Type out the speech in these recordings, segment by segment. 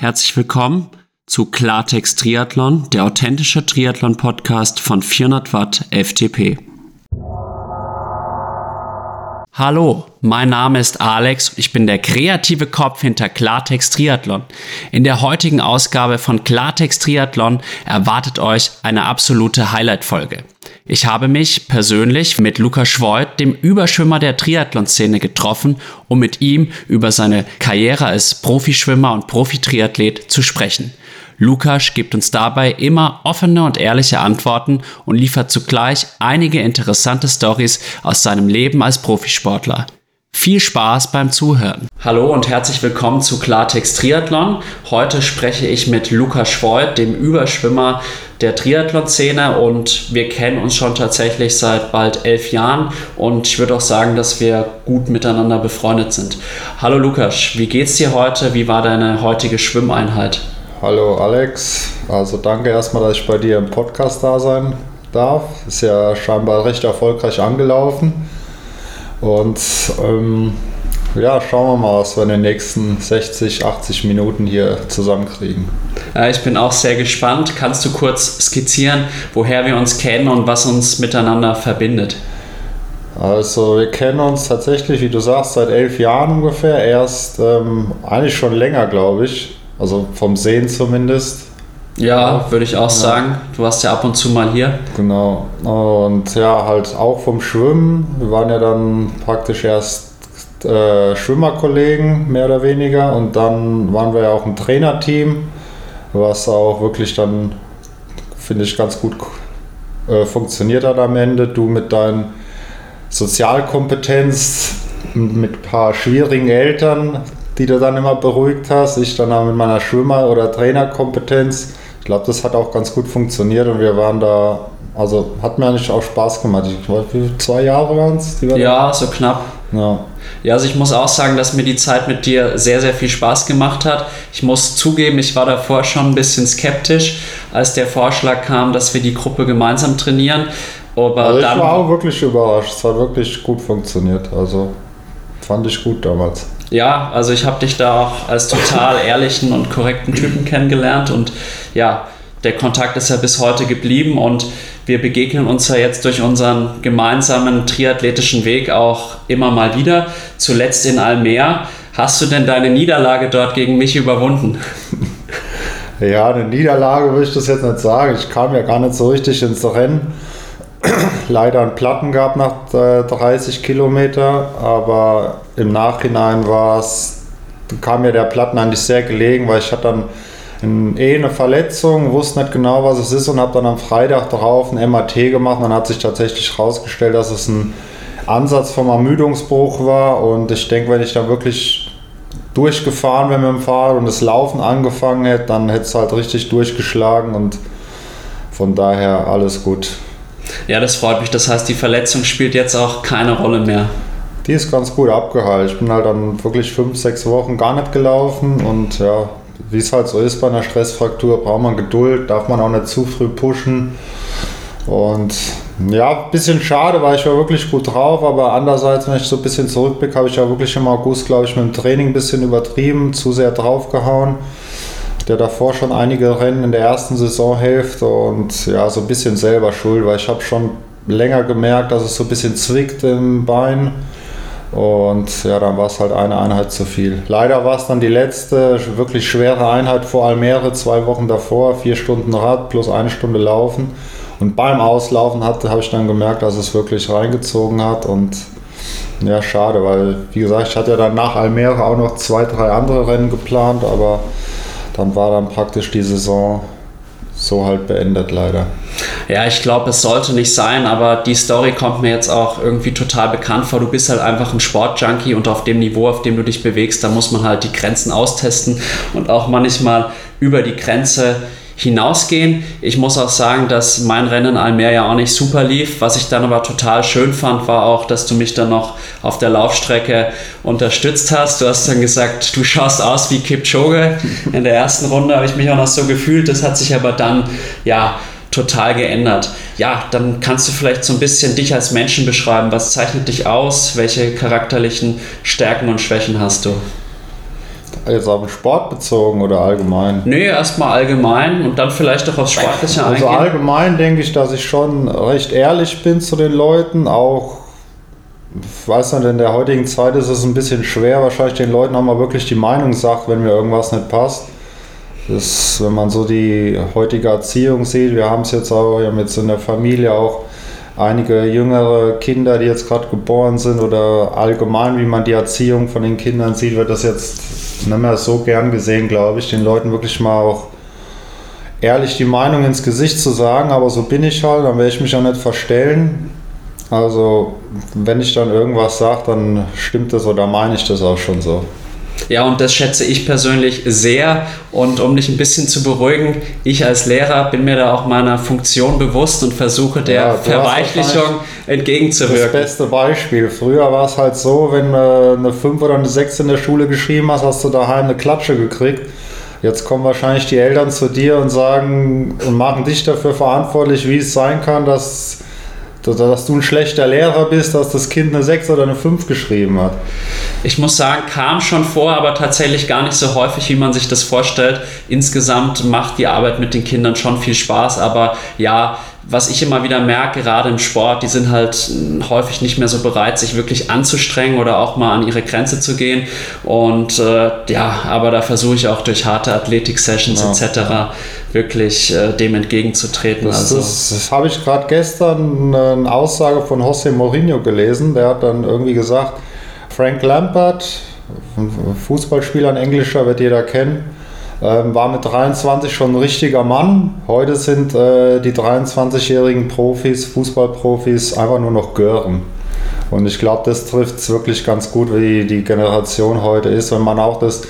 Herzlich willkommen zu Klartext Triathlon, der authentische Triathlon-Podcast von 400 Watt FTP. Hallo, mein Name ist Alex ich bin der kreative Kopf hinter Klartext Triathlon. In der heutigen Ausgabe von Klartext Triathlon erwartet euch eine absolute Highlight-Folge. Ich habe mich persönlich mit Lukas Schwoid, dem Überschwimmer der Triathlon-Szene, getroffen, um mit ihm über seine Karriere als Profischwimmer und Profitriathlet zu sprechen. Lukas gibt uns dabei immer offene und ehrliche Antworten und liefert zugleich einige interessante Stories aus seinem Leben als Profisportler. Viel Spaß beim Zuhören. Hallo und herzlich willkommen zu Klartext Triathlon. Heute spreche ich mit Lukas Schwoid, dem Überschwimmer der Triathlon-Szene und wir kennen uns schon tatsächlich seit bald elf Jahren und ich würde auch sagen, dass wir gut miteinander befreundet sind. Hallo Lukas, wie geht's dir heute? Wie war deine heutige Schwimmeinheit? Hallo Alex, also danke erstmal, dass ich bei dir im Podcast da sein darf. Ist ja scheinbar recht erfolgreich angelaufen. Und ähm, ja, schauen wir mal, was wir in den nächsten 60, 80 Minuten hier zusammenkriegen. Ich bin auch sehr gespannt. Kannst du kurz skizzieren, woher wir uns kennen und was uns miteinander verbindet? Also wir kennen uns tatsächlich, wie du sagst, seit elf Jahren ungefähr. Erst ähm, eigentlich schon länger, glaube ich. Also vom Sehen zumindest. Ja, würde ich auch ja. sagen. Du warst ja ab und zu mal hier. Genau. Und ja, halt auch vom Schwimmen. Wir waren ja dann praktisch erst äh, Schwimmerkollegen, mehr oder weniger. Und dann waren wir ja auch ein Trainerteam, was auch wirklich dann, finde ich, ganz gut äh, funktioniert hat am Ende. Du mit deinen Sozialkompetenz, mit ein paar schwierigen Eltern, die du dann immer beruhigt hast. Ich dann auch mit meiner Schwimmer- oder Trainerkompetenz. Ich glaube, das hat auch ganz gut funktioniert und wir waren da, also hat mir eigentlich auch Spaß gemacht. Ich glaube, zwei Jahre waren es? Ja, so knapp. Ja. ja, also ich muss auch sagen, dass mir die Zeit mit dir sehr, sehr viel Spaß gemacht hat. Ich muss zugeben, ich war davor schon ein bisschen skeptisch, als der Vorschlag kam, dass wir die Gruppe gemeinsam trainieren. Aber also ich war auch wirklich überrascht. Es hat wirklich gut funktioniert. Also fand ich gut damals. Ja, also ich habe dich da auch als total ehrlichen und korrekten Typen kennengelernt und ja, der Kontakt ist ja bis heute geblieben und wir begegnen uns ja jetzt durch unseren gemeinsamen triathletischen Weg auch immer mal wieder. Zuletzt in Almere. Hast du denn deine Niederlage dort gegen mich überwunden? Ja, eine Niederlage würde ich das jetzt nicht sagen. Ich kam ja gar nicht so richtig ins Rennen. Leider einen Platten gab nach äh, 30 Kilometer, aber im Nachhinein war es, kam mir der Platten eigentlich sehr gelegen, weil ich hatte dann ein, eh eine Verletzung, wusste nicht genau, was es ist und habe dann am Freitag darauf ein MAT gemacht und dann hat sich tatsächlich herausgestellt, dass es ein Ansatz vom Ermüdungsbruch war und ich denke, wenn ich da wirklich durchgefahren wäre mit dem Fahrrad und das Laufen angefangen hätte, dann hätte es halt richtig durchgeschlagen und von daher alles gut. Ja, das freut mich. Das heißt, die Verletzung spielt jetzt auch keine Rolle mehr. Die ist ganz gut abgeheilt. Ich bin halt dann wirklich fünf, sechs Wochen gar nicht gelaufen und ja, wie es halt so ist bei einer Stressfraktur, braucht man Geduld, darf man auch nicht zu früh pushen. Und ja, ein bisschen schade, weil ich war wirklich gut drauf, aber andererseits, wenn ich so ein bisschen zurückblicke, habe ich ja wirklich im August, glaube ich, mit dem Training ein bisschen übertrieben, zu sehr draufgehauen. Der davor schon einige Rennen in der ersten Saisonhälfte und ja, so ein bisschen selber schuld, weil ich habe schon länger gemerkt, dass es so ein bisschen zwickt im Bein. Und ja, dann war es halt eine Einheit zu viel. Leider war es dann die letzte wirklich schwere Einheit vor Almere, zwei Wochen davor, vier Stunden Rad plus eine Stunde Laufen. Und beim Auslaufen habe ich dann gemerkt, dass es wirklich reingezogen hat. Und ja, schade, weil, wie gesagt, ich hatte ja dann nach Almere auch noch zwei, drei andere Rennen geplant, aber dann war dann praktisch die Saison so halt beendet leider. Ja, ich glaube, es sollte nicht sein, aber die Story kommt mir jetzt auch irgendwie total bekannt vor. Du bist halt einfach ein Sportjunkie und auf dem Niveau, auf dem du dich bewegst, da muss man halt die Grenzen austesten und auch manchmal über die Grenze hinausgehen. Ich muss auch sagen, dass mein Rennen Almer ja auch nicht super lief. Was ich dann aber total schön fand, war auch, dass du mich dann noch auf der Laufstrecke unterstützt hast. Du hast dann gesagt, du schaust aus wie Kipchoge. In der ersten Runde habe ich mich auch noch so gefühlt. Das hat sich aber dann, ja, total geändert. Ja, dann kannst du vielleicht so ein bisschen dich als Menschen beschreiben. Was zeichnet dich aus? Welche charakterlichen Stärken und Schwächen hast du? Jetzt auf den Sport bezogen oder allgemein? Nee, erstmal allgemein und dann vielleicht auch aufs Sportliche also eingehen. Also allgemein denke ich, dass ich schon recht ehrlich bin zu den Leuten, auch ich weiß nicht, in der heutigen Zeit ist es ein bisschen schwer, wahrscheinlich den Leuten auch mal wirklich die Meinung sagt, wenn mir irgendwas nicht passt. Das, wenn man so die heutige Erziehung sieht, wir haben es jetzt auch, wir haben jetzt in der Familie auch einige jüngere Kinder, die jetzt gerade geboren sind oder allgemein, wie man die Erziehung von den Kindern sieht, wird das jetzt nicht mehr so gern gesehen, glaube ich, den Leuten wirklich mal auch ehrlich die Meinung ins Gesicht zu sagen, aber so bin ich halt, dann werde ich mich auch nicht verstellen. Also, wenn ich dann irgendwas sage, dann stimmt das oder meine ich das auch schon so. Ja, und das schätze ich persönlich sehr. Und um dich ein bisschen zu beruhigen, ich als Lehrer bin mir da auch meiner Funktion bewusst und versuche der ja, Verweichlichung entgegenzuwirken. Das beste Beispiel. Früher war es halt so, wenn du eine 5 oder eine 6 in der Schule geschrieben hast, hast du daheim eine Klatsche gekriegt. Jetzt kommen wahrscheinlich die Eltern zu dir und sagen und machen dich dafür verantwortlich, wie es sein kann, dass dass du ein schlechter Lehrer bist, dass das Kind eine 6 oder eine 5 geschrieben hat. Ich muss sagen, kam schon vor, aber tatsächlich gar nicht so häufig, wie man sich das vorstellt. Insgesamt macht die Arbeit mit den Kindern schon viel Spaß, aber ja, was ich immer wieder merke, gerade im Sport, die sind halt häufig nicht mehr so bereit, sich wirklich anzustrengen oder auch mal an ihre Grenze zu gehen. Und äh, ja, aber da versuche ich auch durch harte Athletik-Sessions ja. etc. wirklich äh, dem entgegenzutreten. Das, also. das, das habe ich gerade gestern eine Aussage von José Mourinho gelesen. Der hat dann irgendwie gesagt, Frank Lampard, Fußballspieler, ein Englischer, wird jeder kennen, ähm, war mit 23 schon ein richtiger Mann. Heute sind äh, die 23-jährigen Profis, Fußballprofis, einfach nur noch Gören. Und ich glaube, das trifft es wirklich ganz gut, wie die Generation heute ist. Wenn man auch das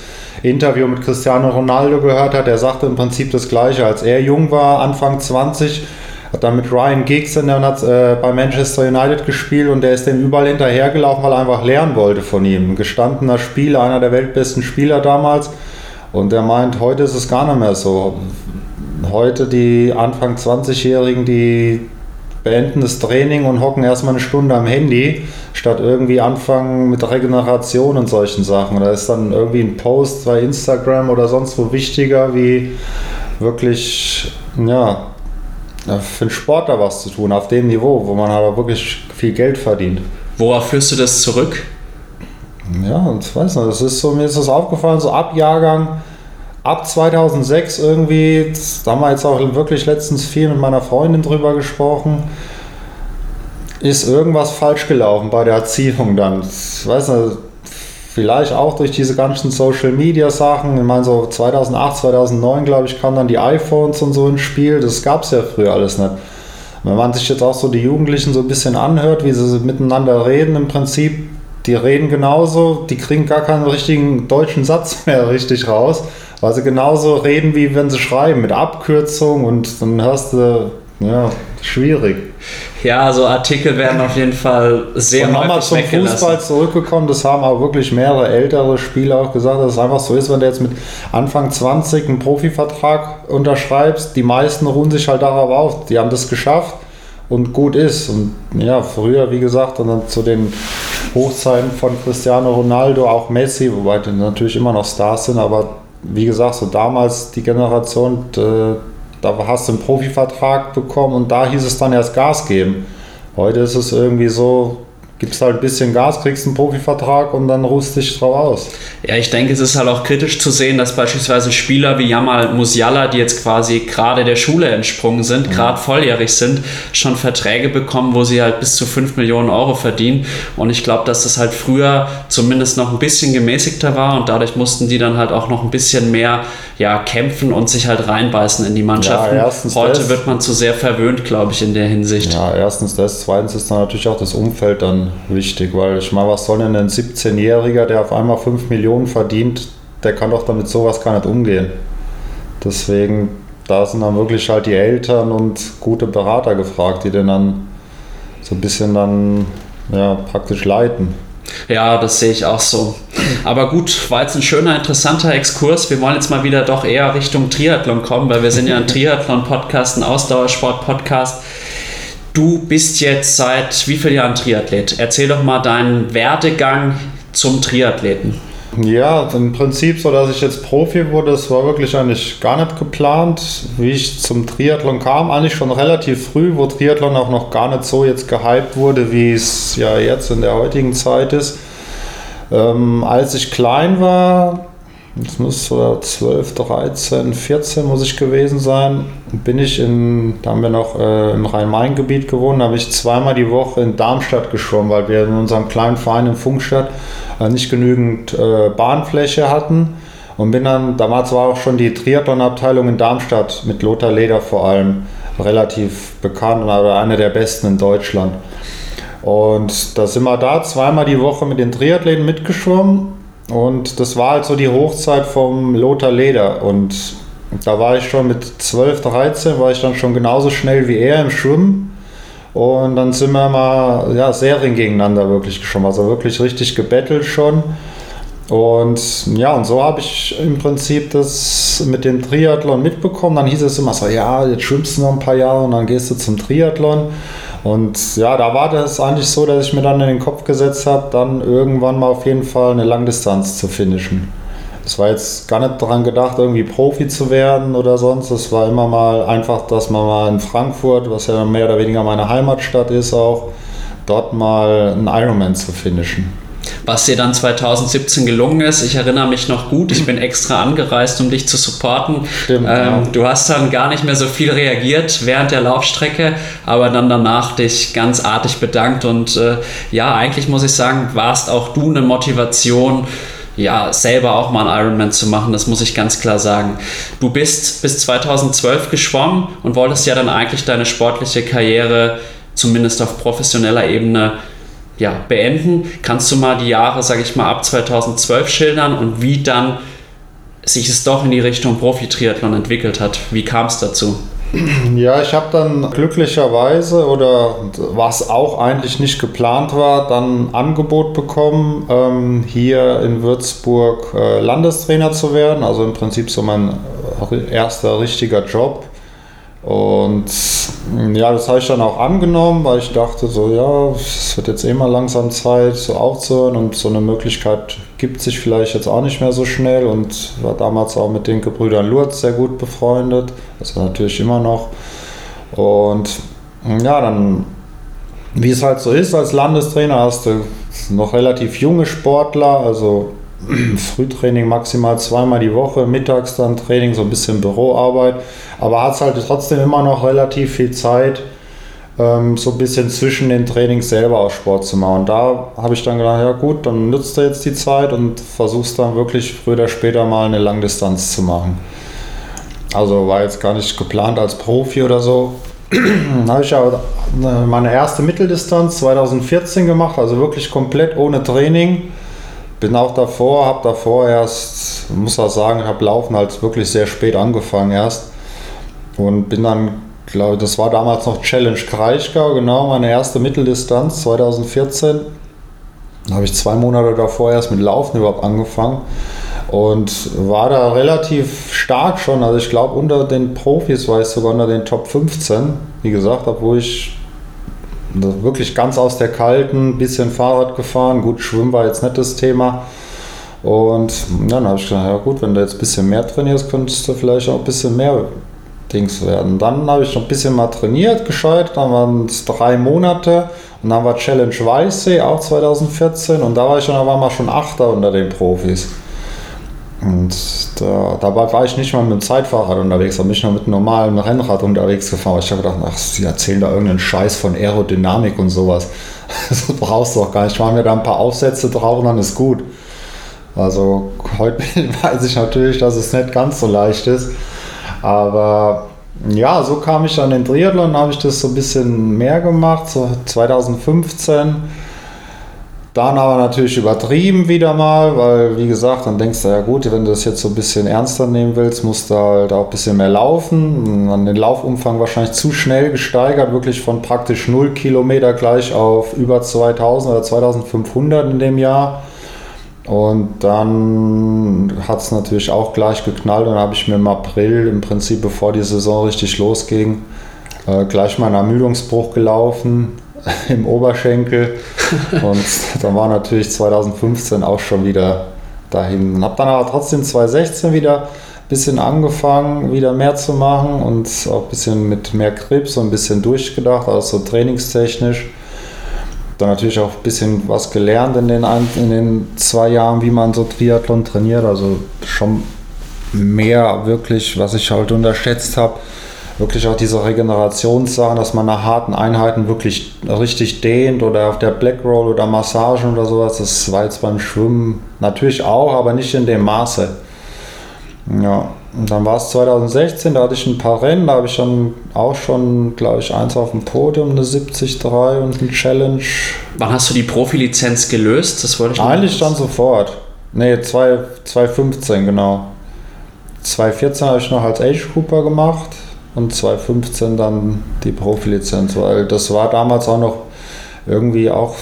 Interview mit Cristiano Ronaldo gehört hat, der sagte im Prinzip das Gleiche. Als er jung war, Anfang 20, hat dann mit Ryan Giggs in der, äh, bei Manchester United gespielt und der ist dem überall hinterhergelaufen, weil er einfach lernen wollte von ihm. Ein gestandener Spieler, einer der weltbesten Spieler damals. Und er meint, heute ist es gar nicht mehr so. Heute die Anfang 20-Jährigen, die beenden das Training und hocken erstmal eine Stunde am Handy, statt irgendwie anfangen mit Regeneration und solchen Sachen. Da ist dann irgendwie ein Post bei Instagram oder sonst wo wichtiger, wie wirklich, ja, für den Sportler was zu tun, auf dem Niveau, wo man auch wirklich viel Geld verdient. Worauf führst du das zurück? Ja, ich weiß nicht, das ist so, mir ist das aufgefallen, so ab Jahrgang, ab 2006 irgendwie, da haben wir jetzt auch wirklich letztens viel mit meiner Freundin drüber gesprochen, ist irgendwas falsch gelaufen bei der Erziehung dann. Ich weiß nicht, vielleicht auch durch diese ganzen Social Media Sachen. Ich meine, so 2008, 2009, glaube ich, kamen dann die iPhones und so ins Spiel. Das gab es ja früher alles nicht. Wenn man sich jetzt auch so die Jugendlichen so ein bisschen anhört, wie sie miteinander reden, im Prinzip die reden genauso, die kriegen gar keinen richtigen deutschen Satz mehr richtig raus, weil sie genauso reden, wie wenn sie schreiben, mit Abkürzung und dann hörst du, ja, schwierig. Ja, so Artikel werden auf jeden Fall sehr Und nochmal zum Fußball zurückgekommen, das haben auch wirklich mehrere ältere Spieler auch gesagt, dass es einfach so ist, wenn du jetzt mit Anfang 20 einen Profivertrag unterschreibst, die meisten ruhen sich halt darauf auf, die haben das geschafft und gut ist. Und ja, früher, wie gesagt, und dann zu den Hochzeiten von Cristiano Ronaldo, auch Messi, wobei die natürlich immer noch Stars sind, aber wie gesagt, so damals die Generation, äh, da hast du einen Profivertrag bekommen und da hieß es dann erst Gas geben. Heute ist es irgendwie so, gibst halt ein bisschen Gas, kriegst einen Profivertrag und dann ruhst dich drauf aus. Ja, ich denke, es ist halt auch kritisch zu sehen, dass beispielsweise Spieler wie Jamal Musiala, die jetzt quasi gerade der Schule entsprungen sind, mhm. gerade volljährig sind, schon Verträge bekommen, wo sie halt bis zu 5 Millionen Euro verdienen. Und ich glaube, dass das halt früher zumindest noch ein bisschen gemäßigter war und dadurch mussten die dann halt auch noch ein bisschen mehr ja, kämpfen und sich halt reinbeißen in die Mannschaften. Ja, Heute das, wird man zu sehr verwöhnt, glaube ich, in der Hinsicht. Ja, erstens das, zweitens ist dann natürlich auch das Umfeld dann wichtig, weil ich meine, was soll denn ein 17-Jähriger, der auf einmal 5 Millionen verdient, der kann doch damit sowas gar nicht umgehen. Deswegen, da sind dann wirklich halt die Eltern und gute Berater gefragt, die den dann so ein bisschen dann ja, praktisch leiten. Ja, das sehe ich auch so. Aber gut, war jetzt ein schöner, interessanter Exkurs. Wir wollen jetzt mal wieder doch eher Richtung Triathlon kommen, weil wir sind ja ein Triathlon-Podcast, ein Ausdauersport-Podcast. Du bist jetzt seit wie vielen Jahren Triathlet? Erzähl doch mal deinen Werdegang zum Triathleten. Ja, im Prinzip so, dass ich jetzt Profi wurde, das war wirklich eigentlich gar nicht geplant. Wie ich zum Triathlon kam, eigentlich schon relativ früh, wo Triathlon auch noch gar nicht so jetzt gehypt wurde, wie es ja jetzt in der heutigen Zeit ist. Ähm, als ich klein war, das muss so 12, 13, 14 muss ich gewesen sein, bin ich in, da haben wir noch äh, im Rhein-Main-Gebiet gewohnt, da habe ich zweimal die Woche in Darmstadt geschwommen, weil wir in unserem kleinen Verein in Funkstadt äh, nicht genügend äh, Bahnfläche hatten. Und bin dann, damals war auch schon die Triathlon-Abteilung in Darmstadt mit Lothar Leder vor allem relativ bekannt und einer der besten in Deutschland. Und da sind wir da zweimal die Woche mit den Triathleten mitgeschwommen. Und das war halt so die Hochzeit vom Lothar Leder. Und da war ich schon mit 12, 13, war ich dann schon genauso schnell wie er im Schwimmen. Und dann sind wir mal ja, Serien gegeneinander wirklich geschwommen. Also wirklich richtig gebettelt schon. Und ja, und so habe ich im Prinzip das mit dem Triathlon mitbekommen. Dann hieß es immer so, ja, jetzt schwimmst du noch ein paar Jahre und dann gehst du zum Triathlon. Und ja, da war das eigentlich so, dass ich mir dann in den Kopf gesetzt habe, dann irgendwann mal auf jeden Fall eine Langdistanz zu finishen. Es war jetzt gar nicht daran gedacht, irgendwie Profi zu werden oder sonst. Es war immer mal einfach, dass man mal in Frankfurt, was ja mehr oder weniger meine Heimatstadt ist, auch dort mal einen Ironman zu finishen was dir dann 2017 gelungen ist. Ich erinnere mich noch gut, ich bin extra angereist, um dich zu supporten. Stimmt, ähm, ja. Du hast dann gar nicht mehr so viel reagiert während der Laufstrecke, aber dann danach dich ganz artig bedankt und äh, ja, eigentlich muss ich sagen, warst auch du eine Motivation, ja, selber auch mal einen Ironman zu machen, das muss ich ganz klar sagen. Du bist bis 2012 geschwommen und wolltest ja dann eigentlich deine sportliche Karriere zumindest auf professioneller Ebene ja, beenden. Kannst du mal die Jahre, sage ich mal, ab 2012 schildern und wie dann sich es doch in die Richtung Profi-Triathlon entwickelt hat? Wie kam es dazu? Ja, ich habe dann glücklicherweise oder was auch eigentlich nicht geplant war, dann ein Angebot bekommen, ähm, hier in Würzburg äh, Landestrainer zu werden. Also im Prinzip so mein erster richtiger Job. Und ja, das habe ich dann auch angenommen, weil ich dachte so, ja, es wird jetzt eh langsam Zeit, so aufzuhören. Und so eine Möglichkeit gibt sich vielleicht jetzt auch nicht mehr so schnell. Und war damals auch mit den Gebrüdern Lurz sehr gut befreundet, war natürlich immer noch. Und ja, dann, wie es halt so ist als Landestrainer, hast du noch relativ junge Sportler, also Frühtraining maximal zweimal die Woche, mittags dann Training, so ein bisschen Büroarbeit. Aber hat es halt trotzdem immer noch relativ viel Zeit, ähm, so ein bisschen zwischen den Trainings selber auch Sport zu machen. Und da habe ich dann gedacht, ja gut, dann nutzt du jetzt die Zeit und versuchst dann wirklich früher oder später mal eine Langdistanz zu machen. Also war jetzt gar nicht geplant als Profi oder so. habe ich ja meine erste Mitteldistanz 2014 gemacht, also wirklich komplett ohne Training bin auch davor, habe davor erst, muss auch sagen, habe Laufen halt wirklich sehr spät angefangen erst und bin dann, glaube das war damals noch Challenge Kraichgau, genau, meine erste Mitteldistanz 2014. Da habe ich zwei Monate davor erst mit Laufen überhaupt angefangen und war da relativ stark schon. Also ich glaube unter den Profis war ich sogar unter den Top 15, wie gesagt, obwohl ich wirklich ganz aus der kalten, bisschen Fahrrad gefahren. Gut, Schwimmen war jetzt nicht das Thema. Und dann habe ich gedacht, ja gut, wenn du jetzt ein bisschen mehr trainierst, könntest du vielleicht auch ein bisschen mehr Dings werden. Dann habe ich noch ein bisschen mal trainiert, gescheit. Dann waren es drei Monate und dann war Challenge Weißsee auch 2014 und da war ich dann aber mal schon Achter unter den Profis. Und da, dabei war ich nicht mal mit dem Zeitfahrrad unterwegs, da bin ich noch mit einem normalen Rennrad unterwegs gefahren. Ich habe gedacht, ach, sie erzählen da irgendeinen Scheiß von Aerodynamik und sowas. Das brauchst du auch gar nicht. Ich mache mir da ein paar Aufsätze drauf und dann ist gut. Also heute weiß ich natürlich, dass es nicht ganz so leicht ist. Aber ja, so kam ich an den Triathlon, habe ich das so ein bisschen mehr gemacht, so 2015 dann aber natürlich übertrieben wieder mal, weil wie gesagt, dann denkst du, ja gut, wenn du das jetzt so ein bisschen ernster nehmen willst, musst du halt auch ein bisschen mehr laufen. dann den Laufumfang wahrscheinlich zu schnell gesteigert, wirklich von praktisch 0 Kilometer gleich auf über 2000 oder 2500 in dem Jahr. Und dann hat es natürlich auch gleich geknallt und dann habe ich mir im April, im Prinzip bevor die Saison richtig losging, äh, gleich mal einen Ermüdungsbruch gelaufen im Oberschenkel. Und da war natürlich 2015 auch schon wieder dahin. Habe dann aber trotzdem 2016 wieder ein bisschen angefangen, wieder mehr zu machen und auch ein bisschen mit mehr Grips und ein bisschen durchgedacht, also so trainingstechnisch. Dann natürlich auch ein bisschen was gelernt in den, in den zwei Jahren, wie man so Triathlon trainiert. Also schon mehr wirklich, was ich halt unterschätzt habe wirklich auch diese Regenerationssachen, dass man nach harten Einheiten wirklich richtig dehnt oder auf der Black Roll oder Massagen oder sowas. Das war jetzt beim Schwimmen natürlich auch, aber nicht in dem Maße. Ja, und dann war es 2016, da hatte ich ein paar Rennen, da habe ich dann auch schon, glaube ich, eins auf dem Podium, eine 73 und eine Challenge. Wann hast du die Profilizenz gelöst? Das wollte ich Eigentlich dann sofort. Ne, 2015, genau. 2014 habe ich noch als Age Cooper gemacht und 2015 dann die Profilizenz, weil das war damals auch noch irgendwie auch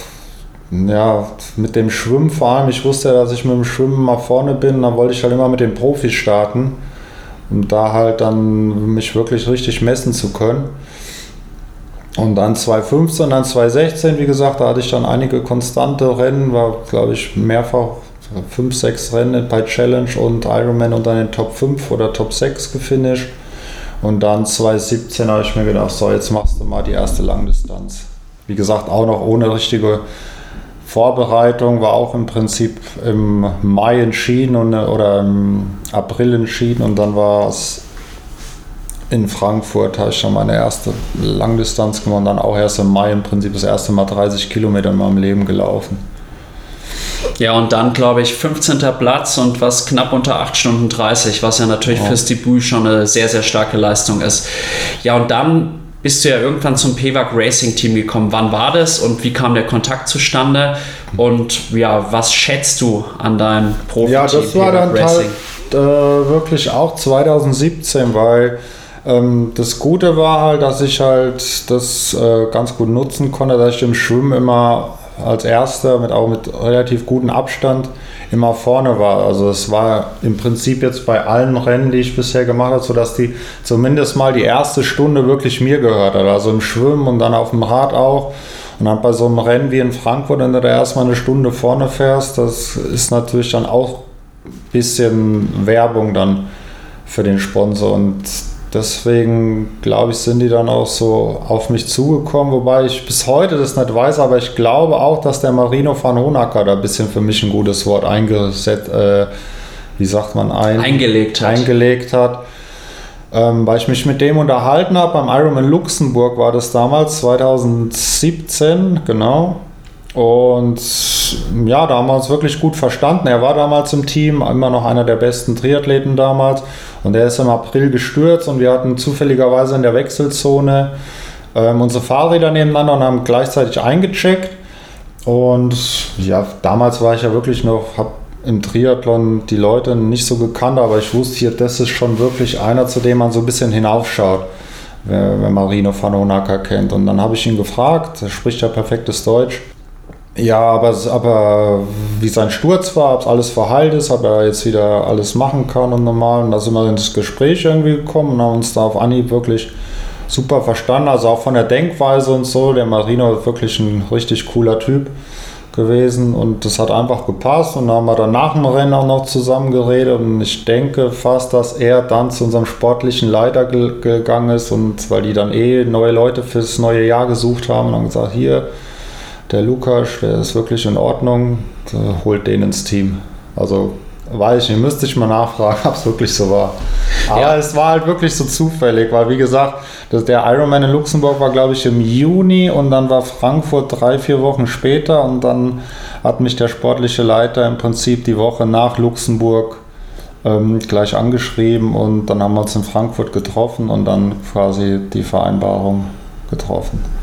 ja, mit dem Schwimmen vor allem. Ich wusste ja, dass ich mit dem Schwimmen mal vorne bin, dann wollte ich halt immer mit den Profis starten, um da halt dann mich wirklich richtig messen zu können. Und dann 2015, dann 2016, wie gesagt, da hatte ich dann einige konstante Rennen, war glaube ich mehrfach 5, 6 Rennen bei Challenge und Ironman und dann in Top 5 oder Top 6 gefinisht. Und dann 2017 habe ich mir gedacht, so jetzt machst du mal die erste Langdistanz. Wie gesagt, auch noch ohne richtige Vorbereitung, war auch im Prinzip im Mai entschieden und, oder im April entschieden und dann war es in Frankfurt, habe ich schon meine erste Langdistanz gemacht und dann auch erst im Mai im Prinzip das erste Mal 30 Kilometer in meinem Leben gelaufen. Ja, und dann glaube ich 15. Platz und was knapp unter 8 Stunden 30, was ja natürlich ja. fürs Debüt schon eine sehr, sehr starke Leistung ist. Ja, und dann bist du ja irgendwann zum PWAG Racing Team gekommen. Wann war das und wie kam der Kontakt zustande? Und ja, was schätzt du an deinem Profi-Team Ja, das war dann Racing? Halt, äh, wirklich auch 2017, weil ähm, das Gute war halt, dass ich halt das äh, ganz gut nutzen konnte, dass ich im Schwimmen immer als erster mit auch mit relativ gutem Abstand immer vorne war. Also es war im Prinzip jetzt bei allen Rennen, die ich bisher gemacht habe, so dass die zumindest mal die erste Stunde wirklich mir gehört hat. Also im Schwimmen und dann auf dem Rad auch. Und dann bei so einem Rennen wie in Frankfurt, wenn du da erstmal eine Stunde vorne fährst, das ist natürlich dann auch ein bisschen Werbung dann für den Sponsor. Und Deswegen glaube ich, sind die dann auch so auf mich zugekommen, wobei ich bis heute das nicht weiß, aber ich glaube auch, dass der Marino van Honacker da ein bisschen für mich ein gutes Wort eingesetzt, äh, wie sagt man, ein, eingelegt hat. Eingelegt hat. Ähm, weil ich mich mit dem unterhalten habe, beim Ironman Luxemburg war das damals, 2017, genau. Und ja, da haben wir uns wirklich gut verstanden. Er war damals im Team, immer noch einer der besten Triathleten damals. Und er ist im April gestürzt und wir hatten zufälligerweise in der Wechselzone ähm, unsere Fahrräder nebeneinander und haben gleichzeitig eingecheckt. Und ja, damals war ich ja wirklich noch, habe im Triathlon die Leute nicht so gekannt, aber ich wusste hier, das ist schon wirklich einer, zu dem man so ein bisschen hinaufschaut, wenn man Rino Fanonaka kennt. Und dann habe ich ihn gefragt, er spricht ja perfektes Deutsch. Ja, aber, aber wie sein Sturz war, ob alles verheilt ist, ob er jetzt wieder alles machen kann und normal. Und da sind wir ins Gespräch irgendwie gekommen und haben uns da auf Anhieb wirklich super verstanden. Also auch von der Denkweise und so. Der Marino ist wirklich ein richtig cooler Typ gewesen und das hat einfach gepasst. Und da haben wir dann nach dem Rennen auch noch zusammen geredet. Und ich denke fast, dass er dann zu unserem sportlichen Leiter ge gegangen ist und weil die dann eh neue Leute fürs neue Jahr gesucht haben und haben gesagt, hier der Lukas, der ist wirklich in Ordnung, holt den ins Team. Also weiß ich nicht, müsste ich mal nachfragen, ob es wirklich so war. Aber ja. es war halt wirklich so zufällig, weil wie gesagt, das, der Ironman in Luxemburg war glaube ich im Juni und dann war Frankfurt drei, vier Wochen später und dann hat mich der sportliche Leiter im Prinzip die Woche nach Luxemburg ähm, gleich angeschrieben und dann haben wir uns in Frankfurt getroffen und dann quasi die Vereinbarung getroffen.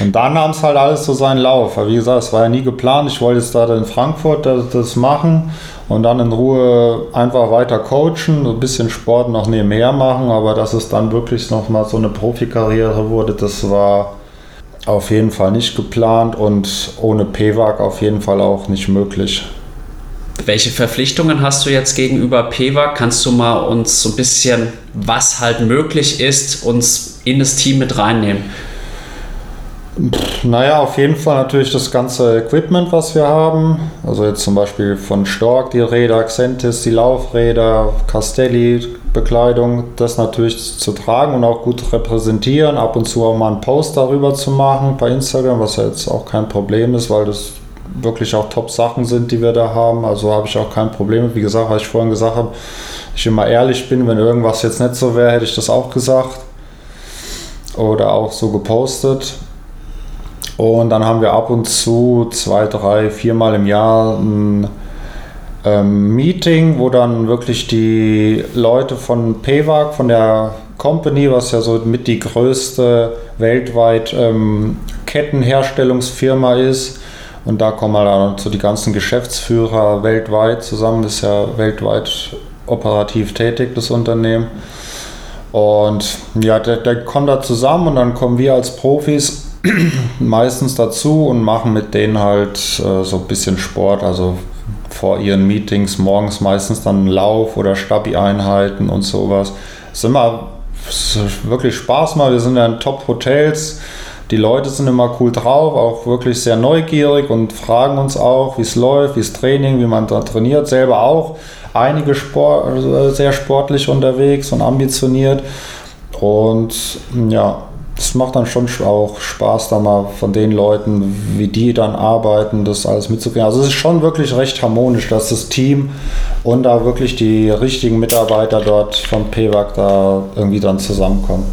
Und dann nahm es halt alles so seinen Lauf. Wie gesagt, es war ja nie geplant. Ich wollte jetzt da in Frankfurt das, machen und dann in Ruhe einfach weiter coachen, ein bisschen Sport noch nebenher machen, aber dass es dann wirklich nochmal so eine Profikarriere wurde, das war auf jeden Fall nicht geplant und ohne PWAG auf jeden Fall auch nicht möglich. Welche Verpflichtungen hast du jetzt gegenüber PWAG? Kannst du mal uns so ein bisschen, was halt möglich ist, uns in das Team mit reinnehmen? Naja, auf jeden Fall natürlich das ganze Equipment, was wir haben. Also jetzt zum Beispiel von Stork die Räder, Xentis die Laufräder, Castelli Bekleidung, das natürlich zu tragen und auch gut repräsentieren. Ab und zu auch mal einen Post darüber zu machen bei Instagram, was ja jetzt auch kein Problem ist, weil das wirklich auch Top-Sachen sind, die wir da haben. Also habe ich auch kein Problem. Wie gesagt, was ich vorhin gesagt habe, ich immer ehrlich bin, wenn irgendwas jetzt nicht so wäre, hätte ich das auch gesagt. Oder auch so gepostet. Und dann haben wir ab und zu zwei, drei, viermal im Jahr ein ähm, Meeting, wo dann wirklich die Leute von PEWAG, von der Company, was ja so mit die größte weltweit ähm, Kettenherstellungsfirma ist, und da kommen halt auch so die ganzen Geschäftsführer weltweit zusammen, ist ja weltweit operativ tätig, das Unternehmen. Und ja, der, der kommt da zusammen und dann kommen wir als Profis meistens dazu und machen mit denen halt äh, so ein bisschen Sport, also vor ihren Meetings morgens meistens dann Lauf- oder Stabi-Einheiten und sowas. Es ist immer wirklich Spaß mal. Wir sind ja in Top-Hotels. Die Leute sind immer cool drauf, auch wirklich sehr neugierig und fragen uns auch, wie es läuft, wie es Training, wie man da trainiert. Selber auch einige Sport, also sehr sportlich unterwegs und ambitioniert. Und ja, es macht dann schon auch Spaß, da mal von den Leuten, wie die dann arbeiten, das alles mitzukriegen. Also es ist schon wirklich recht harmonisch, dass das Team und da wirklich die richtigen Mitarbeiter dort vom PWAC da irgendwie dann zusammenkommen.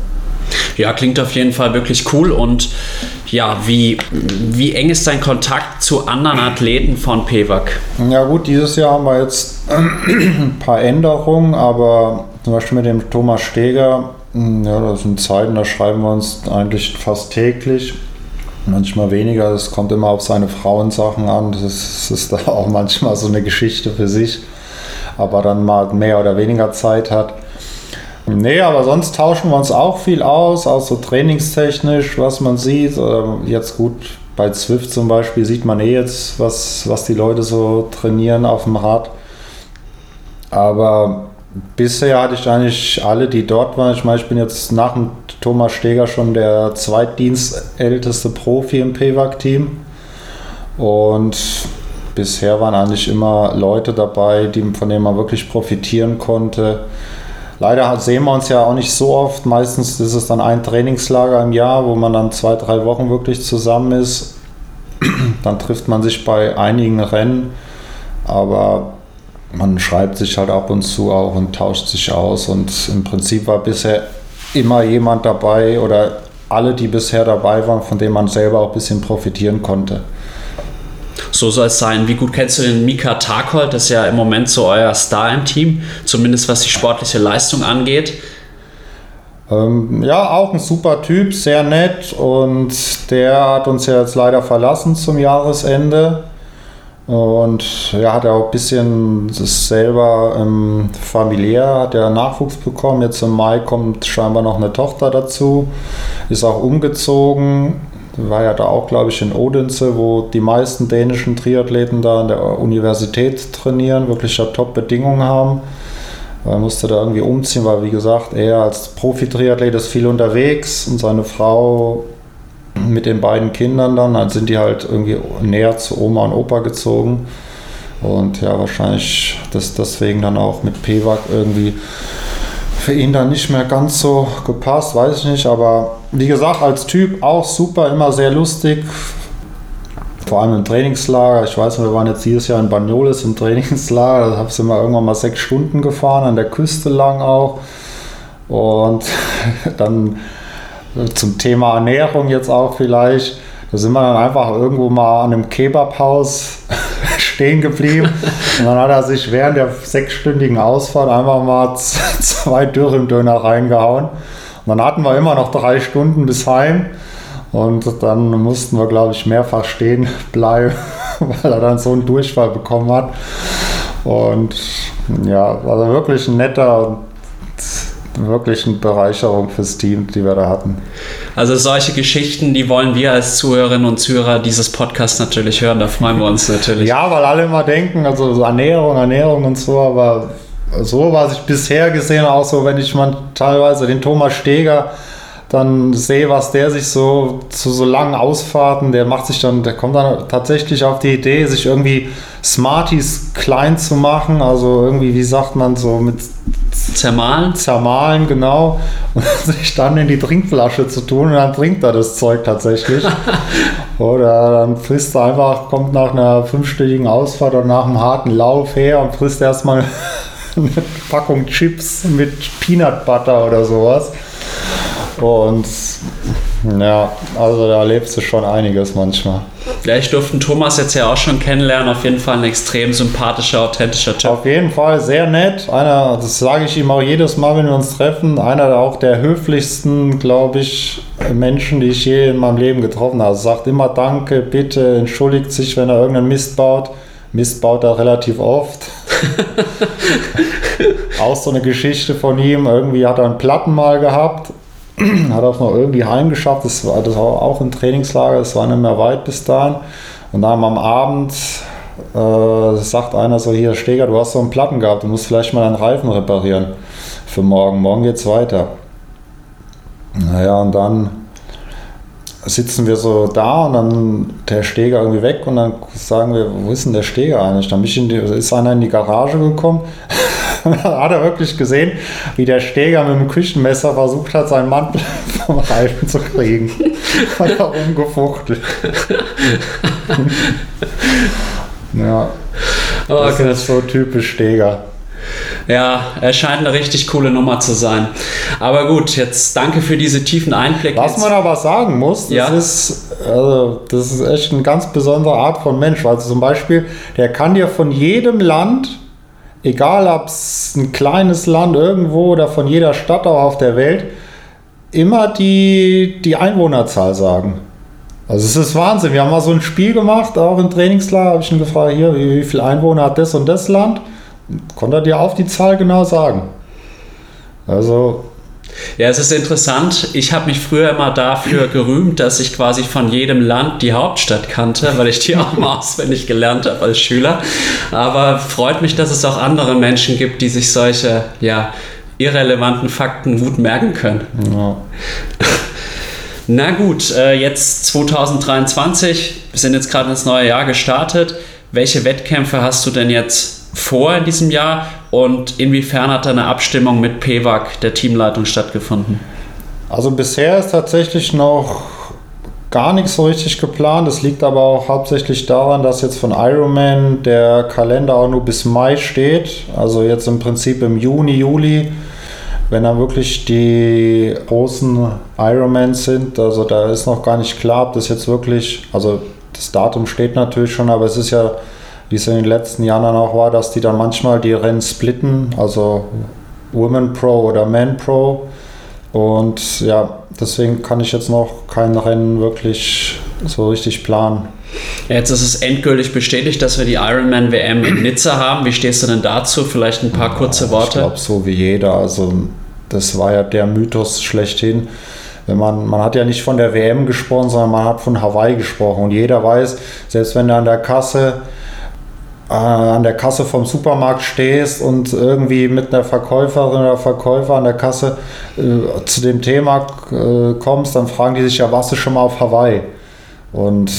Ja, klingt auf jeden Fall wirklich cool. Und ja, wie, wie eng ist dein Kontakt zu anderen Athleten von PWAC? Ja gut, dieses Jahr haben wir jetzt ein paar Änderungen, aber zum Beispiel mit dem Thomas Steger ja, das sind Zeiten, da schreiben wir uns eigentlich fast täglich. Manchmal weniger, es kommt immer auf seine Frauensachen an. Das ist, das ist da auch manchmal so eine Geschichte für sich. Aber dann mal mehr oder weniger Zeit hat. Nee, aber sonst tauschen wir uns auch viel aus, auch so trainingstechnisch, was man sieht. Jetzt gut, bei Zwift zum Beispiel sieht man eh jetzt, was, was die Leute so trainieren auf dem Rad. Aber bisher hatte ich eigentlich alle, die dort waren. Ich meine, ich bin jetzt nach dem Thomas Steger schon der zweitdienstälteste Profi im PWAG-Team. Und bisher waren eigentlich immer Leute dabei, die, von denen man wirklich profitieren konnte. Leider sehen wir uns ja auch nicht so oft. Meistens ist es dann ein Trainingslager im Jahr, wo man dann zwei, drei Wochen wirklich zusammen ist. Dann trifft man sich bei einigen Rennen. Aber man schreibt sich halt ab und zu auch und tauscht sich aus. Und im Prinzip war bisher immer jemand dabei oder alle, die bisher dabei waren, von denen man selber auch ein bisschen profitieren konnte. So soll es sein. Wie gut kennst du den Mika Tarkold? Das ist ja im Moment so euer Star im Team, zumindest was die sportliche Leistung angeht. Ähm, ja, auch ein super Typ, sehr nett und der hat uns ja jetzt leider verlassen zum Jahresende. Und ja, hat auch ein bisschen das selber ähm, familiär, hat er Nachwuchs bekommen. Jetzt im Mai kommt scheinbar noch eine Tochter dazu, ist auch umgezogen. War ja da auch, glaube ich, in Odense, wo die meisten dänischen Triathleten da an der Universität trainieren, wirklich ja Top-Bedingungen haben. Er musste da irgendwie umziehen, weil, wie gesagt, er als Profi-Triathlet ist viel unterwegs und seine Frau mit den beiden Kindern dann, dann sind die halt irgendwie näher zu Oma und Opa gezogen. Und ja, wahrscheinlich das deswegen dann auch mit PWAG irgendwie für ihn dann nicht mehr ganz so gepasst, weiß ich nicht. Aber wie gesagt, als Typ auch super, immer sehr lustig. Vor allem im Trainingslager. Ich weiß, wir waren jetzt dieses Jahr in Banyoles im Trainingslager. Da habe ich immer irgendwann mal sechs Stunden gefahren, an der Küste lang auch. Und dann zum Thema Ernährung jetzt auch vielleicht. Da sind wir dann einfach irgendwo mal an einem Kebabhaus stehen geblieben. Und dann hat er sich während der sechsstündigen Ausfahrt einfach mal zwei Dürrendöner reingehauen. Und dann hatten wir immer noch drei Stunden bis heim. Und dann mussten wir, glaube ich, mehrfach stehen bleiben, weil er dann so einen Durchfall bekommen hat. Und ja, also wirklich ein netter und wirklich eine Bereicherung fürs Team, die wir da hatten. Also solche Geschichten, die wollen wir als Zuhörerinnen und Zuhörer dieses Podcasts natürlich hören, da freuen wir uns natürlich. ja, weil alle immer denken, also so Ernährung, Ernährung und so, aber so, was ich bisher gesehen auch so, wenn ich mal teilweise den Thomas Steger dann sehe, was der sich so zu so langen Ausfahrten, der macht sich dann, der kommt dann tatsächlich auf die Idee, sich irgendwie Smarties klein zu machen, also irgendwie, wie sagt man so, mit Zermahlen? Zermahlen, genau, und sich dann in die Trinkflasche zu tun und dann trinkt er das Zeug tatsächlich. oder dann frisst er einfach, kommt nach einer fünfstündigen Ausfahrt oder nach einem harten Lauf her und frisst erstmal eine Packung Chips mit Peanut Butter oder sowas. Und ja, also da erlebst du schon einiges manchmal. Ja, ich durfte Thomas jetzt ja auch schon kennenlernen. Auf jeden Fall ein extrem sympathischer, authentischer Typ. Auf jeden Fall sehr nett. Einer, das sage ich ihm auch jedes Mal, wenn wir uns treffen, einer auch der höflichsten, glaube ich, Menschen, die ich je in meinem Leben getroffen habe. Sagt immer Danke, bitte, entschuldigt sich, wenn er irgendeinen Mist baut. Mist baut er relativ oft. auch so eine Geschichte von ihm. Irgendwie hat er einen Platten mal gehabt hat auch noch irgendwie heimgeschafft. Das war, das war auch im Trainingslager, das war nicht mehr weit bis dahin. Und dann am Abend äh, sagt einer so: Hier, Steger, du hast so einen Platten gehabt, du musst vielleicht mal deinen Reifen reparieren für morgen. Morgen geht's weiter. Naja, und dann sitzen wir so da und dann der Steger irgendwie weg und dann sagen wir, wo ist denn der Steger eigentlich? Dann ist einer in die Garage gekommen, hat er wirklich gesehen, wie der Steger mit dem Küchenmesser versucht hat, seinen Mantel vom Reifen zu kriegen. hat er rumgefuchtelt. ja. Oh, das okay. ist so typisch Steger. Ja, er scheint eine richtig coole Nummer zu sein. Aber gut, jetzt danke für diese tiefen Einblicke. Was man aber sagen muss, das, ja. ist, also, das ist echt eine ganz besondere Art von Mensch. Also zum Beispiel, der kann dir von jedem Land, egal ob es ein kleines Land irgendwo oder von jeder Stadt auch auf der Welt, immer die, die Einwohnerzahl sagen. Also es ist Wahnsinn. Wir haben mal so ein Spiel gemacht, auch im Trainingslager, habe ich ihn gefragt, hier, wie, wie viele Einwohner hat das und das Land? Konnte er dir auf die Zahl genau sagen. Also. Ja, es ist interessant. Ich habe mich früher immer dafür gerühmt, dass ich quasi von jedem Land die Hauptstadt kannte, weil ich die auch mal auswendig gelernt habe als Schüler. Aber freut mich, dass es auch andere Menschen gibt, die sich solche, ja, irrelevanten Fakten gut merken können. Ja. Na gut, äh, jetzt 2023, wir sind jetzt gerade ins neue Jahr gestartet. Welche Wettkämpfe hast du denn jetzt vor in diesem Jahr und inwiefern hat eine Abstimmung mit PEWAG, der Teamleitung, stattgefunden? Also bisher ist tatsächlich noch gar nichts so richtig geplant. Das liegt aber auch hauptsächlich daran, dass jetzt von Ironman der Kalender auch nur bis Mai steht. Also jetzt im Prinzip im Juni, Juli, wenn dann wirklich die großen Ironmans sind. Also da ist noch gar nicht klar, ob das jetzt wirklich, also das Datum steht natürlich schon, aber es ist ja wie es in den letzten Jahren dann auch war, dass die dann manchmal die Rennen splitten, also Women Pro oder Men Pro. Und ja, deswegen kann ich jetzt noch kein Rennen wirklich so richtig planen. Jetzt ist es endgültig bestätigt, dass wir die Ironman WM in Nizza haben. Wie stehst du denn dazu? Vielleicht ein paar kurze Worte. Ich glaube, so wie jeder. Also, das war ja der Mythos schlechthin. Wenn man, man hat ja nicht von der WM gesprochen, sondern man hat von Hawaii gesprochen. Und jeder weiß, selbst wenn er an der Kasse an der Kasse vom Supermarkt stehst und irgendwie mit einer Verkäuferin oder Verkäufer an der Kasse äh, zu dem Thema äh, kommst, dann fragen die sich ja, warst du schon mal auf Hawaii? Und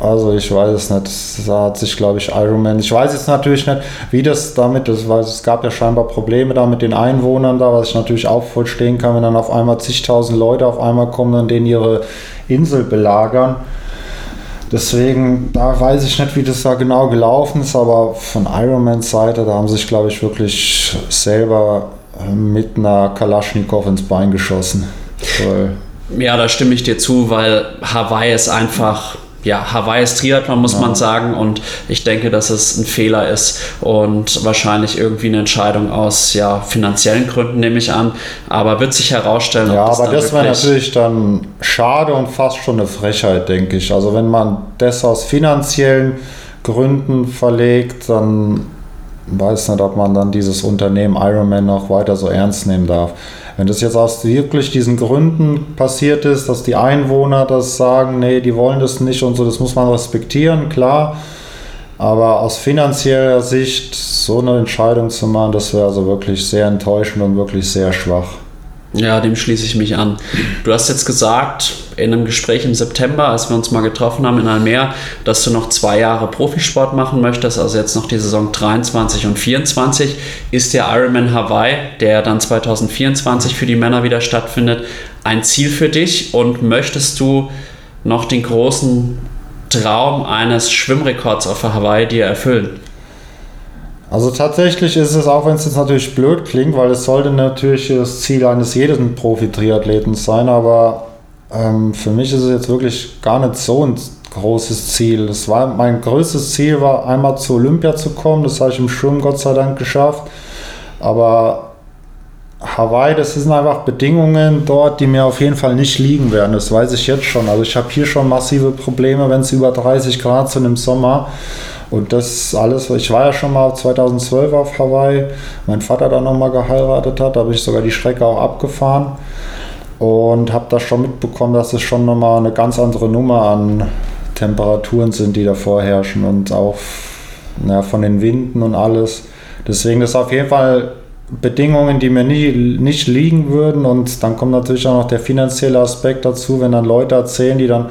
also ich weiß es nicht. Da hat sich, glaube ich, Ironman. Ich weiß jetzt natürlich nicht, wie das damit ist, weil es gab ja scheinbar Probleme da mit den Einwohnern da, was ich natürlich auch vollstehen kann, wenn dann auf einmal zigtausend Leute auf einmal kommen und denen ihre Insel belagern. Deswegen, da weiß ich nicht, wie das da genau gelaufen ist, aber von Ironmans Seite, da haben sie sich, glaube ich, wirklich selber äh, mit einer Kalaschnikow ins Bein geschossen. Weil ja, da stimme ich dir zu, weil Hawaii ist einfach ja, Hawaii ist Triathlon, muss ja. man sagen. Und ich denke, dass es ein Fehler ist und wahrscheinlich irgendwie eine Entscheidung aus ja, finanziellen Gründen, nehme ich an. Aber wird sich herausstellen. Ja, aber das wäre natürlich dann schade und fast schon eine Frechheit, denke ich. Also, wenn man das aus finanziellen Gründen verlegt, dann weiß nicht, ob man dann dieses Unternehmen Ironman noch weiter so ernst nehmen darf. Wenn das jetzt aus wirklich diesen Gründen passiert ist, dass die Einwohner das sagen, nee, die wollen das nicht und so, das muss man respektieren, klar. Aber aus finanzieller Sicht so eine Entscheidung zu machen, das wäre also wirklich sehr enttäuschend und wirklich sehr schwach. Ja, dem schließe ich mich an. Du hast jetzt gesagt, in einem Gespräch im September, als wir uns mal getroffen haben in Almere, dass du noch zwei Jahre Profisport machen möchtest, also jetzt noch die Saison 23 und 24. Ist der Ironman Hawaii, der dann 2024 für die Männer wieder stattfindet, ein Ziel für dich und möchtest du noch den großen Traum eines Schwimmrekords auf Hawaii dir erfüllen? Also tatsächlich ist es, auch wenn es jetzt natürlich blöd klingt, weil es sollte natürlich das Ziel eines jeden Profi-Triathleten sein, aber ähm, für mich ist es jetzt wirklich gar nicht so ein großes Ziel. Das war mein größtes Ziel war einmal zu Olympia zu kommen, das habe ich im Schwimmen Gott sei Dank geschafft. Aber Hawaii, das sind einfach Bedingungen dort, die mir auf jeden Fall nicht liegen werden. Das weiß ich jetzt schon. Also ich habe hier schon massive Probleme, wenn es über 30 Grad sind im Sommer. Und das alles, ich war ja schon mal 2012 auf Hawaii, mein Vater da nochmal geheiratet hat, da habe ich sogar die Strecke auch abgefahren und habe da schon mitbekommen, dass es schon nochmal eine ganz andere Nummer an Temperaturen sind, die da vorherrschen und auch ja, von den Winden und alles. Deswegen ist auf jeden Fall Bedingungen, die mir nie, nicht liegen würden und dann kommt natürlich auch noch der finanzielle Aspekt dazu, wenn dann Leute erzählen, die dann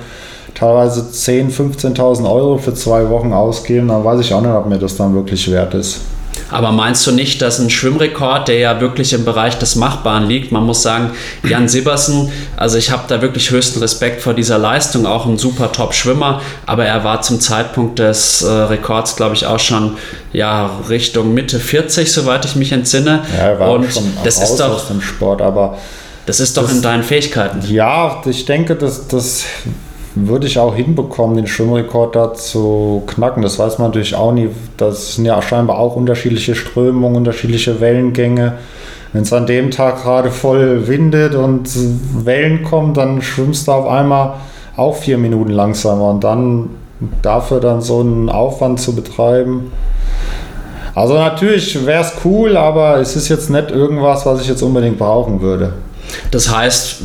teilweise 10.000, 15.000 Euro für zwei Wochen ausgeben, dann weiß ich auch nicht, ob mir das dann wirklich wert ist. Aber meinst du nicht, dass ein Schwimmrekord, der ja wirklich im Bereich des Machbaren liegt, man muss sagen, Jan Sibbersen, also ich habe da wirklich höchsten Respekt vor dieser Leistung, auch ein super Top-Schwimmer, aber er war zum Zeitpunkt des äh, Rekords, glaube ich, auch schon ja, Richtung Mitte 40, soweit ich mich entsinne. Ja, er war Und schon das ist doch, aus dem Sport, aber das ist doch das, in deinen Fähigkeiten. Ja, ich denke, dass das würde ich auch hinbekommen, den Schwimmrekord da zu knacken. Das weiß man natürlich auch nie. Das sind ja scheinbar auch unterschiedliche Strömungen, unterschiedliche Wellengänge. Wenn es an dem Tag gerade voll windet und Wellen kommen, dann schwimmst du auf einmal auch vier Minuten langsamer und dann dafür dann so einen Aufwand zu betreiben. Also natürlich wäre es cool, aber es ist jetzt nicht irgendwas, was ich jetzt unbedingt brauchen würde. Das heißt,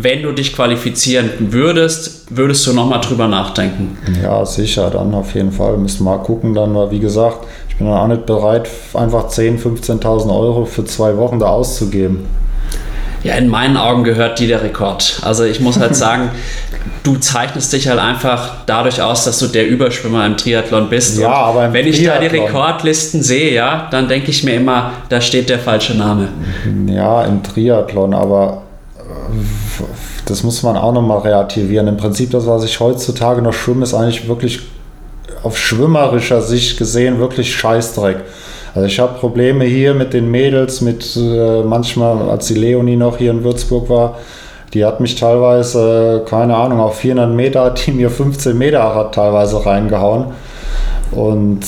wenn du dich qualifizieren würdest, würdest du nochmal drüber nachdenken. Ja, sicher, dann auf jeden Fall. Müssen wir mal gucken dann, weil wie gesagt, ich bin auch nicht bereit, einfach 10.000, 15.000 Euro für zwei Wochen da auszugeben. Ja, in meinen Augen gehört die der Rekord. Also ich muss halt sagen, du zeichnest dich halt einfach dadurch aus, dass du der Überschwimmer im Triathlon bist. Ja, aber wenn ich da die Rekordlisten sehe, ja, dann denke ich mir immer, da steht der falsche Name. Ja, im Triathlon, aber äh, das muss man auch nochmal relativieren. Im Prinzip, das, was ich heutzutage noch schwimme, ist eigentlich wirklich auf schwimmerischer Sicht gesehen wirklich Scheißdreck. Also ich habe Probleme hier mit den Mädels, mit äh, manchmal, als die Leonie noch hier in Würzburg war, die hat mich teilweise, äh, keine Ahnung, auf 400 Meter hat die mir 15 Meter hat teilweise reingehauen. Und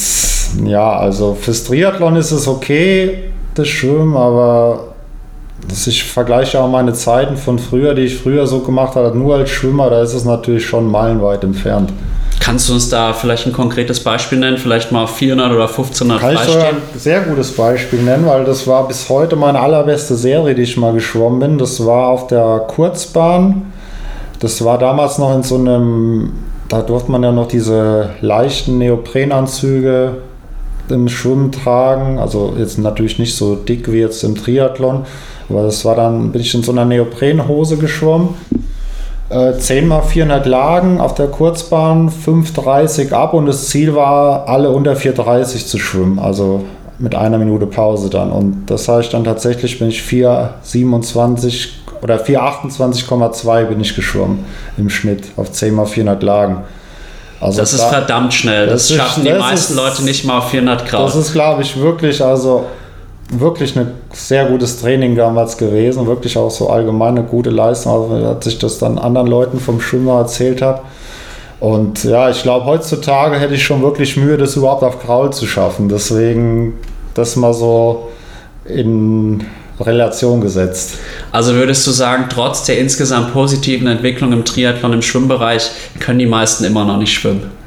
ja, also fürs Triathlon ist es okay, das Schwimmen, aber ich vergleiche auch meine Zeiten von früher, die ich früher so gemacht habe, nur als Schwimmer, da ist es natürlich schon meilenweit entfernt. Kannst du uns da vielleicht ein konkretes Beispiel nennen? Vielleicht mal 400 oder 1500 Kann ich ein sehr gutes Beispiel nennen, weil das war bis heute meine allerbeste Serie, die ich mal geschwommen bin. Das war auf der Kurzbahn. Das war damals noch in so einem, da durfte man ja noch diese leichten Neoprenanzüge im Schwimmen tragen. Also jetzt natürlich nicht so dick wie jetzt im Triathlon. Aber das war dann, bin ich in so einer Neoprenhose geschwommen 10 mal 400 Lagen auf der Kurzbahn, 5,30 ab und das Ziel war, alle unter 4,30 zu schwimmen, also mit einer Minute Pause dann. Und das habe ich dann tatsächlich, bin ich 4,27 oder 4,28,2 bin ich geschwommen im Schnitt auf 10 mal 400 Lagen. Also das ist da, verdammt schnell. Das, das schaffen ist, die meisten ist, Leute nicht mal auf 400 Grad. Das ist, glaube ich, wirklich, also wirklich ein sehr gutes Training damals gewesen, wirklich auch so allgemein eine gute Leistung, also, als ich das dann anderen Leuten vom Schwimmer erzählt habe. Und ja, ich glaube, heutzutage hätte ich schon wirklich Mühe, das überhaupt auf Kraul zu schaffen. Deswegen das mal so in Relation gesetzt. Also würdest du sagen, trotz der insgesamt positiven Entwicklung im Triathlon im Schwimmbereich können die meisten immer noch nicht schwimmen?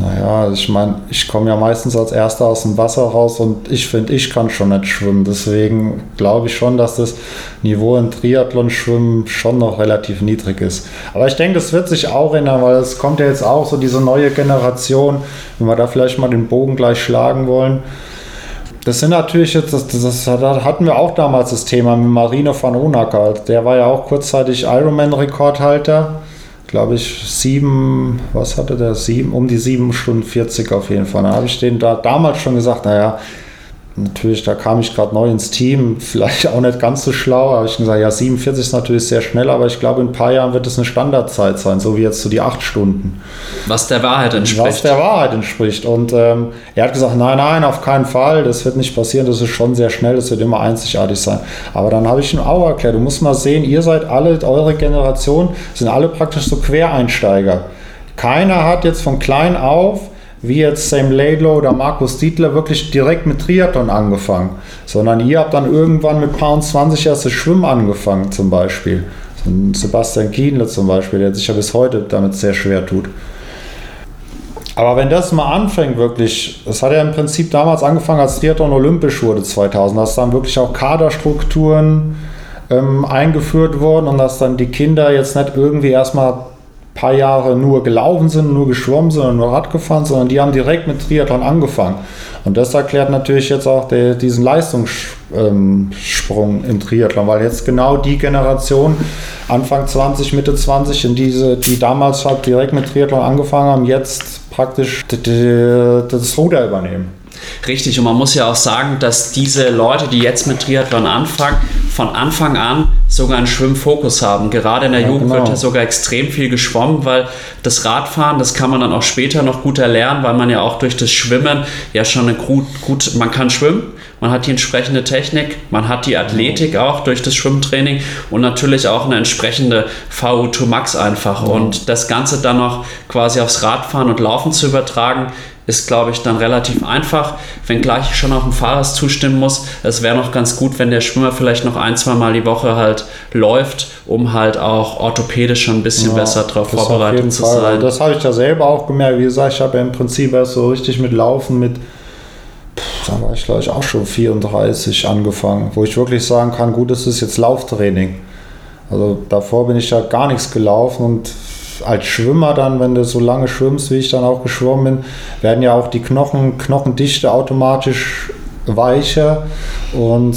Naja, ich meine, ich komme ja meistens als Erster aus dem Wasser raus und ich finde, ich kann schon nicht schwimmen. Deswegen glaube ich schon, dass das Niveau im Triathlon-Schwimmen schon noch relativ niedrig ist. Aber ich denke, das wird sich auch ändern, weil es kommt ja jetzt auch so diese neue Generation, wenn wir da vielleicht mal den Bogen gleich schlagen wollen. Das sind natürlich jetzt, das, das, das hatten wir auch damals das Thema mit Marino van Onacker. Der war ja auch kurzzeitig Ironman-Rekordhalter. Glaube ich, sieben, was hatte der? Sieben, um die sieben Stunden 40 auf jeden Fall. Da habe ich den da damals schon gesagt, naja, Natürlich, da kam ich gerade neu ins Team, vielleicht auch nicht ganz so schlau, aber ich gesagt, ja, 47 ist natürlich sehr schnell, aber ich glaube, in ein paar Jahren wird es eine Standardzeit sein, so wie jetzt so die acht Stunden. Was der Wahrheit entspricht. Was der Wahrheit entspricht. Und ähm, er hat gesagt, nein, nein, auf keinen Fall, das wird nicht passieren, das ist schon sehr schnell, das wird immer einzigartig sein. Aber dann habe ich ihm auch erklärt, du musst mal sehen, ihr seid alle, eure Generation, sind alle praktisch so Quereinsteiger. Keiner hat jetzt von klein auf wie jetzt Sam Laidlow oder Markus Dietler wirklich direkt mit Triathlon angefangen, sondern ihr habt dann irgendwann mit Pound 20 erst das Schwimmen angefangen zum Beispiel. Sebastian Kienle zum Beispiel, der sich ja bis heute damit sehr schwer tut. Aber wenn das mal anfängt, wirklich, das hat ja im Prinzip damals angefangen, als Triathlon olympisch wurde 2000, dass dann wirklich auch Kaderstrukturen ähm, eingeführt wurden und dass dann die Kinder jetzt nicht irgendwie erstmal paar Jahre nur gelaufen sind, nur geschwommen sind und nur Rad gefahren, sondern die haben direkt mit Triathlon angefangen. Und das erklärt natürlich jetzt auch der, diesen Leistungssprung ähm, im Triathlon, weil jetzt genau die Generation Anfang 20, Mitte 20, in diese, die damals halt direkt mit Triathlon angefangen haben, jetzt praktisch das Ruder übernehmen. Richtig, und man muss ja auch sagen, dass diese Leute, die jetzt mit Triathlon anfangen, von Anfang an sogar einen Schwimmfokus haben. Gerade in der ja, Jugend genau. wird ja sogar extrem viel geschwommen, weil das Radfahren, das kann man dann auch später noch gut erlernen, weil man ja auch durch das Schwimmen ja schon eine gut, gut man kann schwimmen, man hat die entsprechende Technik, man hat die Athletik auch durch das Schwimmtraining und natürlich auch eine entsprechende VO2 Max einfach. Und das Ganze dann noch quasi aufs Radfahren und Laufen zu übertragen, ist, glaube ich, dann relativ einfach, wenngleich ich schon auf dem Fahrrad zustimmen muss. Es wäre noch ganz gut, wenn der Schwimmer vielleicht noch ein, zwei Mal die Woche halt läuft, um halt auch orthopädisch schon ein bisschen ja, besser darauf vorbereitet zu Fall. sein. Das habe ich da selber auch gemerkt. Wie gesagt, ich habe ja im Prinzip erst so richtig mit Laufen mit, da war ich glaube ich auch schon 34 angefangen, wo ich wirklich sagen kann, gut, das ist jetzt Lauftraining. Also davor bin ich ja gar nichts gelaufen und als Schwimmer dann, wenn du so lange schwimmst, wie ich dann auch geschwommen bin, werden ja auch die Knochen, Knochendichte automatisch weicher und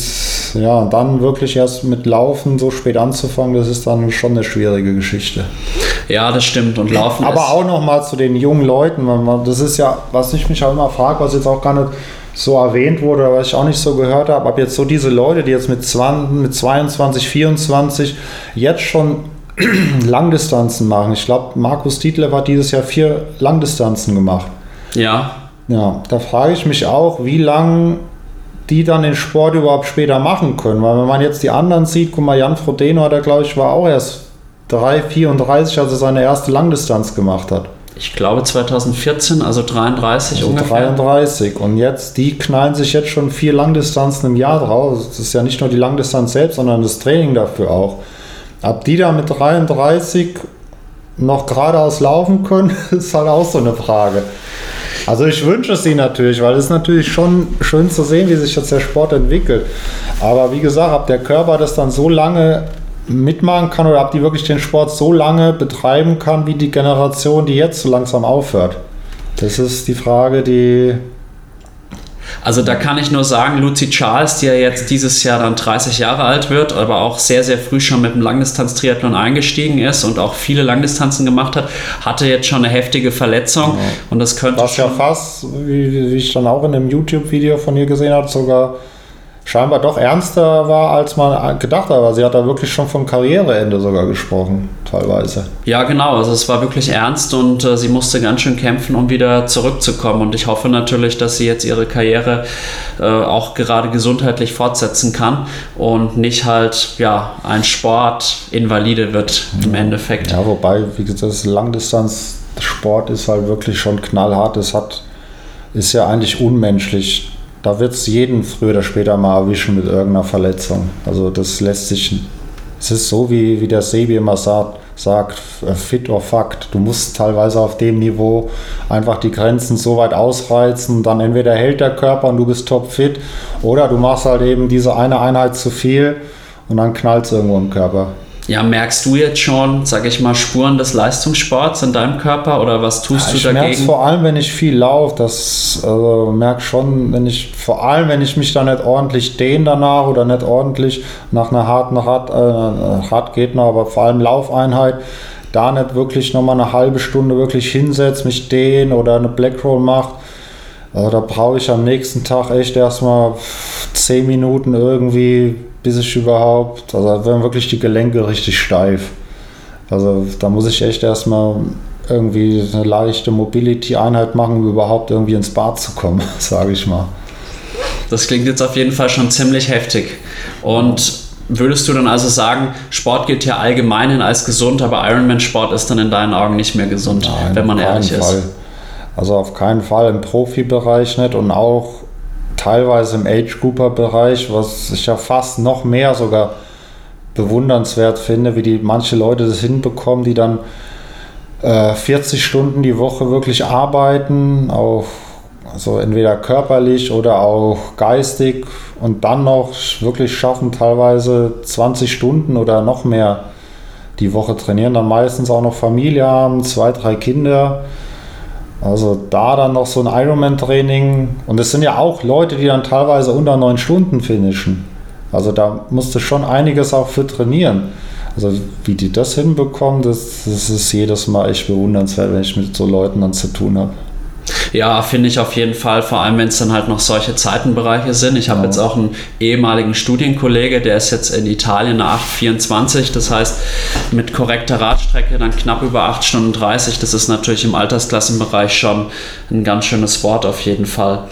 ja, dann wirklich erst mit Laufen so spät anzufangen, das ist dann schon eine schwierige Geschichte. Ja, das stimmt und Laufen Aber auch nochmal zu den jungen Leuten, das ist ja, was ich mich auch immer frage, was jetzt auch gar nicht so erwähnt wurde, was ich auch nicht so gehört habe, ob jetzt so diese Leute, die jetzt mit, 20, mit 22, 24 jetzt schon Langdistanzen machen. Ich glaube, Markus Dietler hat dieses Jahr vier Langdistanzen gemacht. Ja. Ja, da frage ich mich auch, wie lange die dann den Sport überhaupt später machen können. Weil wenn man jetzt die anderen sieht, guck mal, Jan Frodeno, der glaube ich war auch erst 3, 34, als er seine erste Langdistanz gemacht hat. Ich glaube 2014, also 33 also ungefähr. 33 und jetzt, die knallen sich jetzt schon vier Langdistanzen im Jahr drauf. Das ist ja nicht nur die Langdistanz selbst, sondern das Training dafür auch. Ob die da mit 33 noch geradeaus laufen können, ist halt auch so eine Frage. Also ich wünsche es ihnen natürlich, weil es ist natürlich schon schön zu sehen, wie sich jetzt der Sport entwickelt. Aber wie gesagt, ob der Körper das dann so lange mitmachen kann oder ob die wirklich den Sport so lange betreiben kann, wie die Generation, die jetzt so langsam aufhört. Das ist die Frage, die also da kann ich nur sagen, Lucy Charles, die ja jetzt dieses Jahr dann 30 Jahre alt wird, aber auch sehr, sehr früh schon mit dem Langdistanz-Triathlon eingestiegen ist und auch viele Langdistanzen gemacht hat, hatte jetzt schon eine heftige Verletzung. Ja. Und das könnte. Was ja fast, wie, wie ich dann auch in einem YouTube-Video von ihr gesehen habe, sogar scheinbar doch ernster war, als man gedacht hat. Aber sie hat da wirklich schon vom Karriereende sogar gesprochen, teilweise. Ja, genau. Also es war wirklich ernst und äh, sie musste ganz schön kämpfen, um wieder zurückzukommen. Und ich hoffe natürlich, dass sie jetzt ihre Karriere äh, auch gerade gesundheitlich fortsetzen kann und nicht halt ja ein Sportinvalide wird im Endeffekt. Ja, wobei, wie gesagt, das Langdistanzsport ist halt wirklich schon knallhart. Es hat ist ja eigentlich unmenschlich da wird es jeden früher oder später mal erwischen mit irgendeiner Verletzung. Also das lässt sich, es ist so, wie, wie der Sebi immer sagt, sagt, äh, fit or fucked. Du musst teilweise auf dem Niveau einfach die Grenzen so weit ausreizen, dann entweder hält der Körper und du bist topfit oder du machst halt eben diese eine Einheit zu viel und dann knallt es irgendwo im Körper. Ja, merkst du jetzt schon, sag ich mal, Spuren des Leistungssports in deinem Körper oder was tust ja, du dagegen? Ich merke vor allem, wenn ich viel laufe, das also merke schon, wenn ich vor allem, wenn ich mich da nicht ordentlich dehne danach oder nicht ordentlich nach einer harten Rad, äh, hart geht aber vor allem Laufeinheit, da nicht wirklich nochmal eine halbe Stunde wirklich hinsetzt, mich dehne oder eine Blackroll macht. Also da brauche ich am nächsten Tag echt erstmal 10 Minuten irgendwie bis ich überhaupt, also werden wirklich die Gelenke richtig steif. Also da muss ich echt erstmal irgendwie eine leichte Mobility-Einheit machen, um überhaupt irgendwie ins Bad zu kommen, sage ich mal. Das klingt jetzt auf jeden Fall schon ziemlich heftig. Und würdest du dann also sagen, Sport gilt ja allgemein als gesund, aber Ironman-Sport ist dann in deinen Augen nicht mehr gesund, Nein, wenn man ehrlich Fall. ist? Also auf keinen Fall im Profibereich nicht und auch teilweise im Age-Grouper-Bereich, was ich ja fast noch mehr sogar bewundernswert finde, wie die manche Leute das hinbekommen, die dann äh, 40 Stunden die Woche wirklich arbeiten, auch also entweder körperlich oder auch geistig und dann noch wirklich schaffen, teilweise 20 Stunden oder noch mehr die Woche trainieren, dann meistens auch noch Familie haben, zwei, drei Kinder also da dann noch so ein Ironman-Training. Und es sind ja auch Leute, die dann teilweise unter neun Stunden finishen. Also da musste schon einiges auch für trainieren. Also wie die das hinbekommen, das, das ist jedes Mal echt bewundernswert, wenn ich mit so Leuten dann zu tun habe. Ja, finde ich auf jeden Fall, vor allem wenn es dann halt noch solche Zeitenbereiche sind. Ich habe ja. jetzt auch einen ehemaligen Studienkollege, der ist jetzt in Italien eine 824, das heißt mit korrekter Radstrecke dann knapp über 8 Stunden 30. Das ist natürlich im Altersklassenbereich schon ein ganz schönes Wort auf jeden Fall.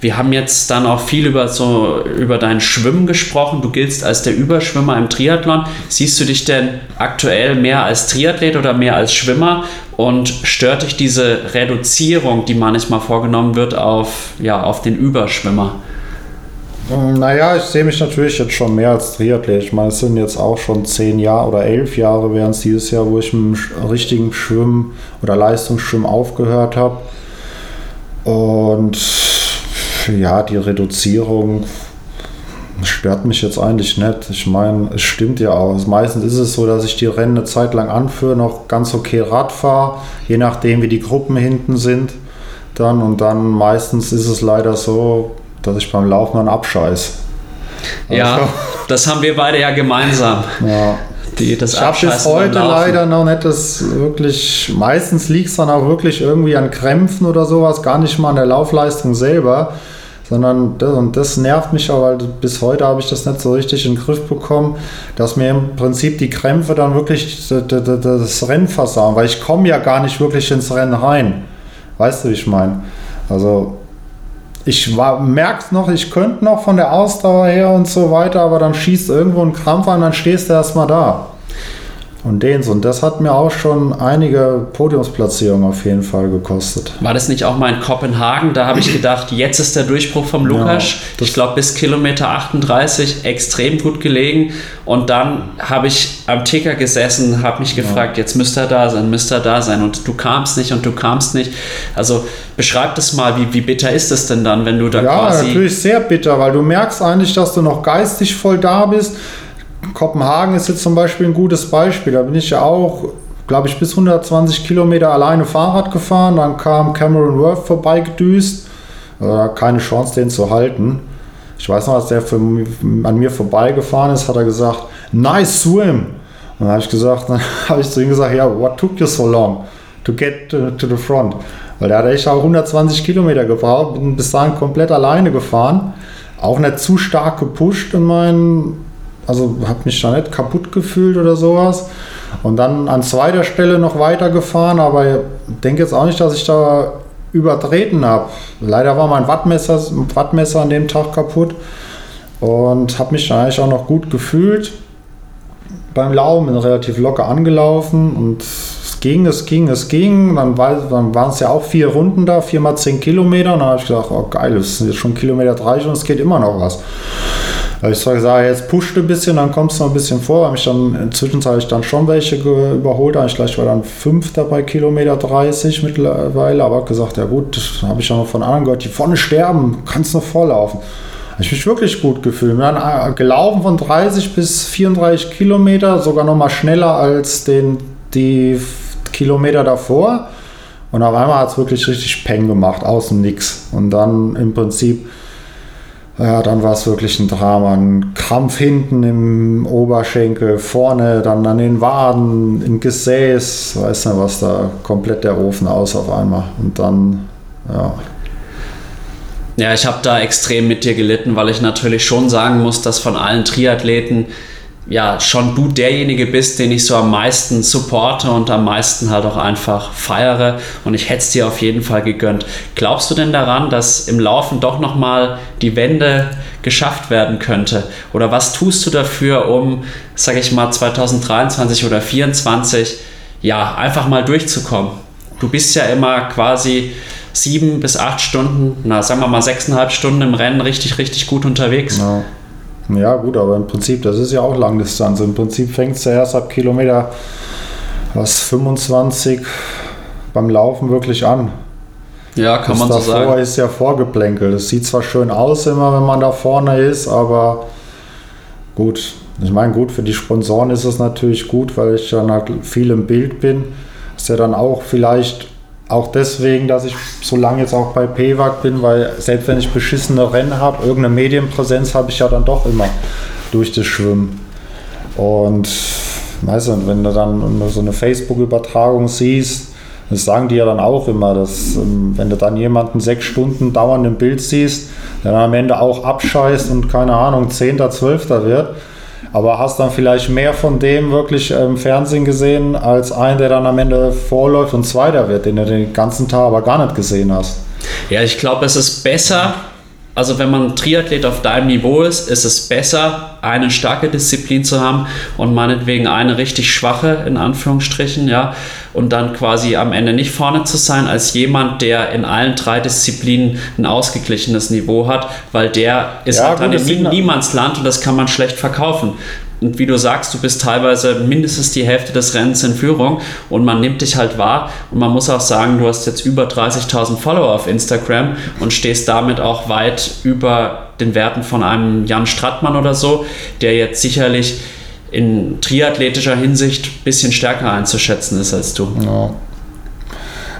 Wir haben jetzt dann auch viel über so über dein Schwimmen gesprochen. Du giltst als der Überschwimmer im Triathlon. Siehst du dich denn aktuell mehr als Triathlet oder mehr als Schwimmer? Und stört dich diese Reduzierung, die manchmal vorgenommen wird, auf, ja, auf den Überschwimmer? Ähm, naja, ich sehe mich natürlich jetzt schon mehr als Triathlet. Ich meine, es sind jetzt auch schon zehn Jahre oder elf Jahre wären es dieses Jahr, wo ich mit dem richtigen Schwimmen oder Leistungsschwimmen aufgehört habe. Und ja, die Reduzierung stört mich jetzt eigentlich nicht. Ich meine, es stimmt ja auch. Meistens ist es so, dass ich die Rennen eine Zeit lang anführe, noch ganz okay Rad fahre, je nachdem, wie die Gruppen hinten sind. Dann und dann meistens ist es leider so, dass ich beim Laufen dann abscheiß. Ja, also, das haben wir beide ja gemeinsam. Ja. Die, das ich habe bis heute leider noch nicht das wirklich, meistens liegt es dann auch wirklich irgendwie an Krämpfen oder sowas, gar nicht mal an der Laufleistung selber sondern das, und das nervt mich auch, weil bis heute habe ich das nicht so richtig in den Griff bekommen, dass mir im Prinzip die Krämpfe dann wirklich das Rennen versauen, weil ich komme ja gar nicht wirklich ins Rennen rein. Weißt du, wie ich meine? Also ich merke es noch, ich könnte noch von der Ausdauer her und so weiter, aber dann schießt irgendwo ein Krampf an, dann stehst du erstmal da und Dehns. Und das hat mir auch schon einige Podiumsplatzierungen auf jeden Fall gekostet. War das nicht auch mal in Kopenhagen? Da habe ich gedacht, jetzt ist der Durchbruch vom Lukas. Ja, ich glaube, bis Kilometer 38 extrem gut gelegen. Und dann habe ich am Ticker gesessen, habe mich gefragt, ja. jetzt müsste er da sein, müsste er da sein. Und du kamst nicht und du kamst nicht. Also beschreib das mal, wie, wie bitter ist es denn dann, wenn du da ja, quasi... Ja, natürlich sehr bitter, weil du merkst eigentlich, dass du noch geistig voll da bist Kopenhagen ist jetzt zum Beispiel ein gutes Beispiel. Da bin ich ja auch, glaube ich, bis 120 Kilometer alleine Fahrrad gefahren. Dann kam Cameron Worth vorbeigedüst. Äh, keine Chance, den zu halten. Ich weiß noch, als der für, an mir vorbeigefahren ist, hat er gesagt, nice swim. Und dann habe ich gesagt, ich zu ihm gesagt, ja, what took you so long to get to, to the front? Weil der hat echt auch 120 Kilometer gebraucht, bin bis dahin komplett alleine gefahren. Auch nicht zu stark gepusht in meinen also habe mich da nicht kaputt gefühlt oder sowas. Und dann an zweiter Stelle noch weitergefahren, aber denke jetzt auch nicht, dass ich da übertreten habe. Leider war mein Wattmesser, Wattmesser an dem Tag kaputt und habe mich da eigentlich auch noch gut gefühlt beim Laufen, bin relativ locker angelaufen und es ging, es ging, es ging. Dann, war, dann waren es ja auch vier Runden da, viermal zehn Kilometer. Und dann habe ich gedacht, oh geil, das sind jetzt schon Kilometer 30 und es geht immer noch was habe ich zwar gesagt, jetzt pusht ein bisschen, dann kommst du noch ein bisschen vor. Habe ich dann inzwischen habe ich dann schon welche überholt. Ich gleich war dann Fünfter bei Kilometer 30 mittlerweile, aber gesagt, ja gut, habe ich auch noch von anderen gehört, die vorne sterben, kannst noch vorlaufen. habe ich mich wirklich gut gefühlt. Wir haben gelaufen von 30 bis 34 Kilometer, sogar noch mal schneller als den, die Kilometer davor. Und auf einmal hat es wirklich richtig Peng gemacht, außen nix. Und dann im Prinzip ja, dann war es wirklich ein Drama. Ein Krampf hinten im Oberschenkel, vorne, dann an den Waden, im Gesäß, weiß nicht was, da komplett der Ofen aus auf einmal. Und dann, ja. Ja, ich habe da extrem mit dir gelitten, weil ich natürlich schon sagen muss, dass von allen Triathleten ja schon du derjenige bist, den ich so am meisten supporte und am meisten halt auch einfach feiere und ich hätte es dir auf jeden Fall gegönnt. Glaubst du denn daran, dass im Laufen doch nochmal die Wende geschafft werden könnte? Oder was tust du dafür, um, sage ich mal, 2023 oder 2024 ja einfach mal durchzukommen? Du bist ja immer quasi sieben bis acht Stunden, na sagen wir mal sechseinhalb Stunden im Rennen richtig, richtig gut unterwegs. Ja. Ja, gut, aber im Prinzip, das ist ja auch Langdistanz. Im Prinzip fängt es ja erst ab Kilometer was 25 beim Laufen wirklich an. Ja, kann das man so sagen. Davor ist ja vorgeplänkelt. Es sieht zwar schön aus immer, wenn man da vorne ist, aber gut. Ich meine, gut, für die Sponsoren ist es natürlich gut, weil ich dann halt viel im Bild bin. Ist ja dann auch vielleicht auch deswegen, dass ich so lange jetzt auch bei PWAG bin, weil selbst wenn ich beschissene Rennen habe, irgendeine Medienpräsenz habe ich ja dann doch immer durch das Schwimmen. Und weißt du, wenn du dann so eine Facebook-Übertragung siehst, das sagen die ja dann auch immer, dass ähm, wenn du dann jemanden sechs Stunden dauernd im Bild siehst, der dann am Ende auch abscheißt und keine Ahnung, Zehnter, Zwölfter wird, aber hast dann vielleicht mehr von dem wirklich im Fernsehen gesehen, als einen, der dann am Ende vorläuft und Zweiter wird, den du den ganzen Tag aber gar nicht gesehen hast. Ja, ich glaube, es ist besser, also wenn man Triathlet auf deinem Niveau ist, ist es besser, eine starke Disziplin zu haben und meinetwegen eine richtig schwache, in Anführungsstrichen, ja, und dann quasi am Ende nicht vorne zu sein, als jemand, der in allen drei Disziplinen ein ausgeglichenes Niveau hat, weil der ist ja, halt gut, dann in Niemandsland und das kann man schlecht verkaufen. Und wie du sagst, du bist teilweise mindestens die Hälfte des Rennens in Führung und man nimmt dich halt wahr. Und man muss auch sagen, du hast jetzt über 30.000 Follower auf Instagram und stehst damit auch weit über den Werten von einem Jan Strattmann oder so, der jetzt sicherlich in triathletischer Hinsicht ein bisschen stärker einzuschätzen ist als du. Ja.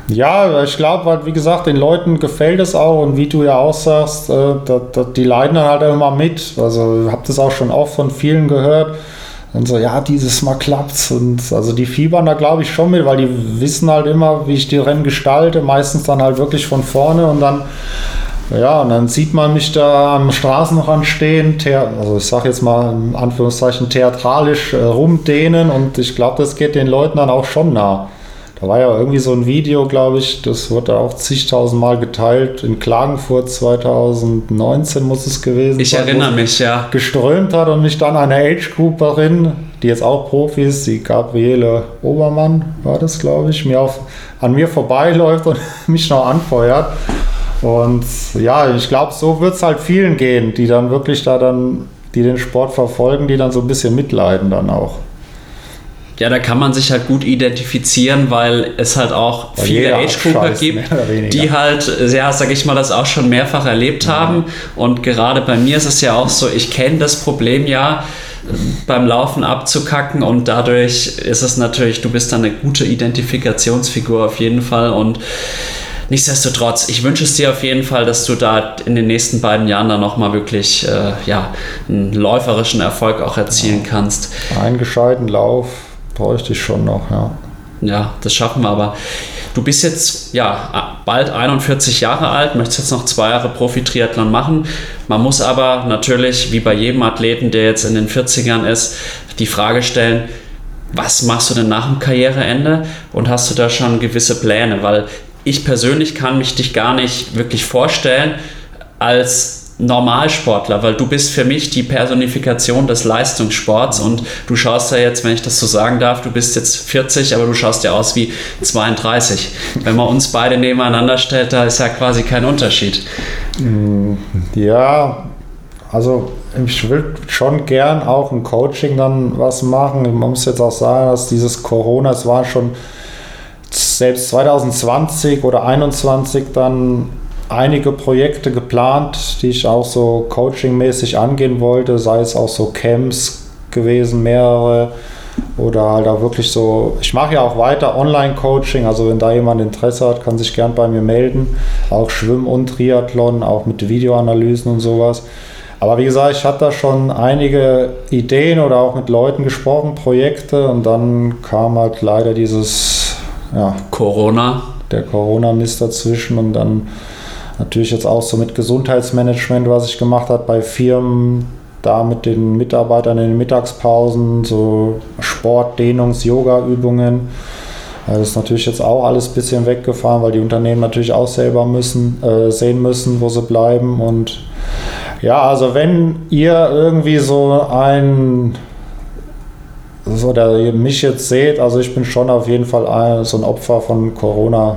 Ja, ich glaube, halt, wie gesagt, den Leuten gefällt es auch und wie du ja auch sagst, äh, da, da, die leiden dann halt immer mit. Also, ich habe das auch schon oft von vielen gehört. Und so, ja, dieses Mal klappt's. Und also die fiebern da, glaube ich, schon mit, weil die wissen halt immer, wie ich die Rennen gestalte. Meistens dann halt wirklich von vorne und dann, ja, und dann sieht man mich da am Straßenrand stehen, also ich sage jetzt mal in Anführungszeichen theatralisch äh, rumdehnen und ich glaube, das geht den Leuten dann auch schon nah. Da war ja irgendwie so ein Video, glaube ich, das wurde auch zigtausend Mal geteilt. In Klagenfurt 2019 muss es gewesen ich sein. Ich erinnere mich, ja. Geströmt hat und mich dann eine Age-Grouperin, die jetzt auch Profi ist, die Gabriele Obermann war das, glaube ich, mir auf, an mir vorbeiläuft und mich noch anfeuert. Und ja, ich glaube, so wird es halt vielen gehen, die dann wirklich da dann, die den Sport verfolgen, die dann so ein bisschen mitleiden dann auch. Ja, da kann man sich halt gut identifizieren, weil es halt auch weil viele Age-Grouper gibt, die halt, ja, sag ich mal, das auch schon mehrfach erlebt ja. haben. Und gerade bei mir ist es ja auch so, ich kenne das Problem ja, beim Laufen abzukacken und dadurch ist es natürlich, du bist dann eine gute Identifikationsfigur auf jeden Fall und nichtsdestotrotz, ich wünsche es dir auf jeden Fall, dass du da in den nächsten beiden Jahren dann nochmal wirklich äh, ja, einen läuferischen Erfolg auch erzielen ja. kannst. Einen gescheiten Lauf bräuchte ich schon noch, ja. Ja, das schaffen wir aber. Du bist jetzt ja bald 41 Jahre alt, möchtest jetzt noch zwei Jahre Profi-Triathlon machen. Man muss aber natürlich, wie bei jedem Athleten, der jetzt in den 40ern ist, die Frage stellen, was machst du denn nach dem Karriereende und hast du da schon gewisse Pläne? Weil ich persönlich kann mich dich gar nicht wirklich vorstellen als Normalsportler, weil du bist für mich die Personifikation des Leistungssports und du schaust ja jetzt, wenn ich das so sagen darf, du bist jetzt 40, aber du schaust ja aus wie 32. Wenn man uns beide nebeneinander stellt, da ist ja quasi kein Unterschied. Mm, ja, also ich will schon gern auch im Coaching dann was machen. Man muss jetzt auch sagen, dass dieses Corona, es war schon selbst 2020 oder 2021 dann einige Projekte geplant, die ich auch so coachingmäßig angehen wollte, sei es auch so Camps gewesen, mehrere oder halt auch wirklich so, ich mache ja auch weiter Online-Coaching, also wenn da jemand Interesse hat, kann sich gern bei mir melden. Auch Schwimmen und Triathlon, auch mit Videoanalysen und sowas. Aber wie gesagt, ich hatte da schon einige Ideen oder auch mit Leuten gesprochen, Projekte und dann kam halt leider dieses ja, Corona. Der Corona-Mist dazwischen und dann natürlich jetzt auch so mit Gesundheitsmanagement, was ich gemacht habe bei Firmen, da mit den Mitarbeitern in den Mittagspausen, so Sport, Dehnungs-, Yoga-Übungen. Das ist natürlich jetzt auch alles ein bisschen weggefahren, weil die Unternehmen natürlich auch selber müssen, äh, sehen müssen, wo sie bleiben. Und ja, also wenn ihr irgendwie so ein so der ihr mich jetzt seht, also ich bin schon auf jeden Fall ein, so ein Opfer von Corona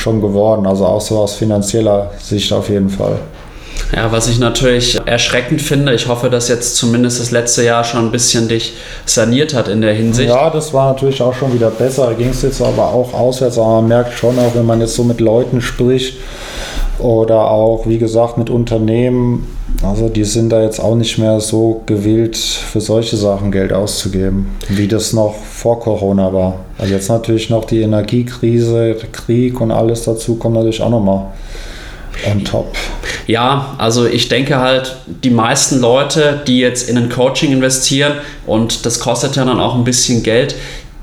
schon geworden, also auch so aus finanzieller Sicht auf jeden Fall. Ja, was ich natürlich erschreckend finde, ich hoffe, dass jetzt zumindest das letzte Jahr schon ein bisschen dich saniert hat in der Hinsicht. Ja, das war natürlich auch schon wieder besser. Da ging es jetzt aber auch auswärts, aber man merkt schon auch, wenn man jetzt so mit Leuten spricht oder auch, wie gesagt, mit Unternehmen, also die sind da jetzt auch nicht mehr so gewillt, für solche Sachen Geld auszugeben, wie das noch vor Corona war. Also jetzt natürlich noch die Energiekrise, Krieg und alles dazu kommt natürlich auch nochmal on top. Ja, also ich denke halt, die meisten Leute, die jetzt in ein Coaching investieren und das kostet ja dann auch ein bisschen Geld,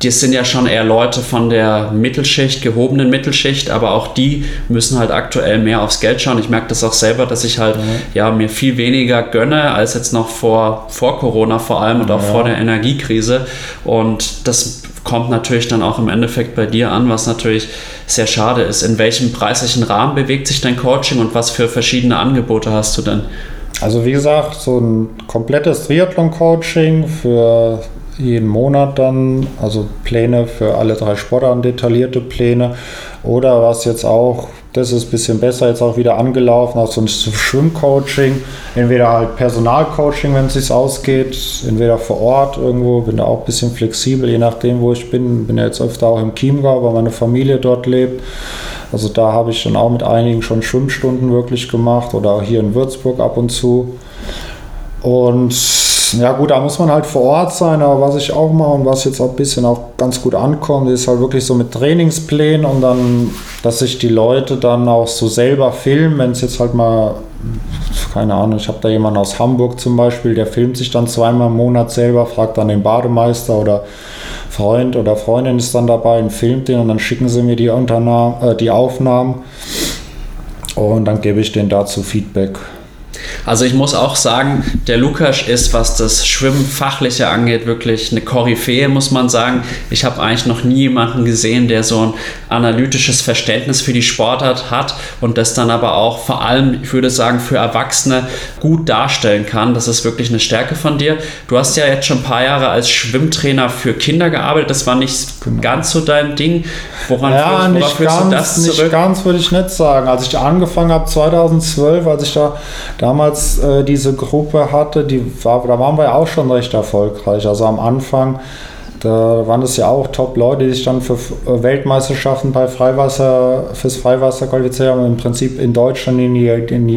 das sind ja schon eher Leute von der Mittelschicht, gehobenen Mittelschicht, aber auch die müssen halt aktuell mehr aufs Geld schauen. Ich merke das auch selber, dass ich halt mhm. ja mir viel weniger gönne als jetzt noch vor, vor Corona vor allem und auch ja. vor der Energiekrise. Und das kommt natürlich dann auch im Endeffekt bei dir an, was natürlich sehr schade ist. In welchem preislichen Rahmen bewegt sich dein Coaching und was für verschiedene Angebote hast du denn? Also wie gesagt, so ein komplettes Triathlon-Coaching für jeden Monat dann, also Pläne für alle drei Sportarten, detaillierte Pläne. Oder was jetzt auch, das ist ein bisschen besser, jetzt auch wieder angelaufen, auch so ein Schwimmcoaching. Entweder halt Personalcoaching, wenn es sich ausgeht, entweder vor Ort irgendwo, bin da auch ein bisschen flexibel, je nachdem, wo ich bin. Bin ja jetzt öfter auch im Chiemgau, weil meine Familie dort lebt. Also da habe ich dann auch mit einigen schon Schwimmstunden wirklich gemacht oder auch hier in Würzburg ab und zu. Und ja gut, da muss man halt vor Ort sein, aber was ich auch mache und was jetzt auch ein bisschen auch ganz gut ankommt, ist halt wirklich so mit Trainingsplänen und dann, dass sich die Leute dann auch so selber filmen, wenn es jetzt halt mal, keine Ahnung, ich habe da jemanden aus Hamburg zum Beispiel, der filmt sich dann zweimal im Monat selber, fragt dann den Bademeister oder Freund oder Freundin ist dann dabei und filmt den und dann schicken sie mir die, Unternahm, äh, die Aufnahmen und dann gebe ich denen dazu Feedback. Also ich muss auch sagen, der Lukas ist, was das Schwimmfachliche angeht, wirklich eine Koryphäe, muss man sagen. Ich habe eigentlich noch nie jemanden gesehen, der so ein analytisches Verständnis für die Sportart hat und das dann aber auch vor allem, ich würde sagen, für Erwachsene gut darstellen kann. Das ist wirklich eine Stärke von dir. Du hast ja jetzt schon ein paar Jahre als Schwimmtrainer für Kinder gearbeitet. Das war nicht genau. ganz so dein Ding. Woran ja, führst, nicht ganz, du das zurück? Nicht ganz würde ich nicht sagen. Als ich angefangen habe 2012, als ich da damals äh, diese Gruppe hatte, die war, da waren wir auch schon recht erfolgreich. Also am Anfang, da waren es ja auch Top-Leute, die sich dann für äh, Weltmeisterschaften bei Freiwasser, fürs Freiwasser qualifiziert haben. Im Prinzip in Deutschland in, in,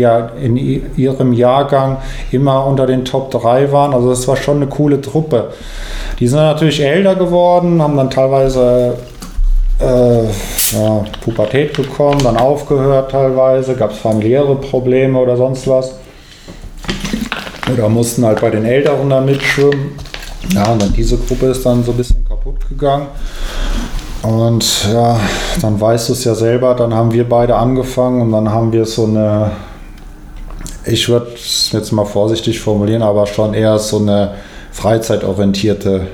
in ihrem Jahrgang immer unter den Top 3 waren. Also das war schon eine coole Truppe. Die sind natürlich älter geworden, haben dann teilweise äh, ja, Pubertät bekommen, dann aufgehört teilweise, gab es familiäre Probleme oder sonst was. Oder mussten halt bei den Älteren dann mitschwimmen. Ja, und dann diese Gruppe ist dann so ein bisschen kaputt gegangen. Und ja, dann weißt du es ja selber, dann haben wir beide angefangen und dann haben wir so eine, ich würde es jetzt mal vorsichtig formulieren, aber schon eher so eine freizeitorientierte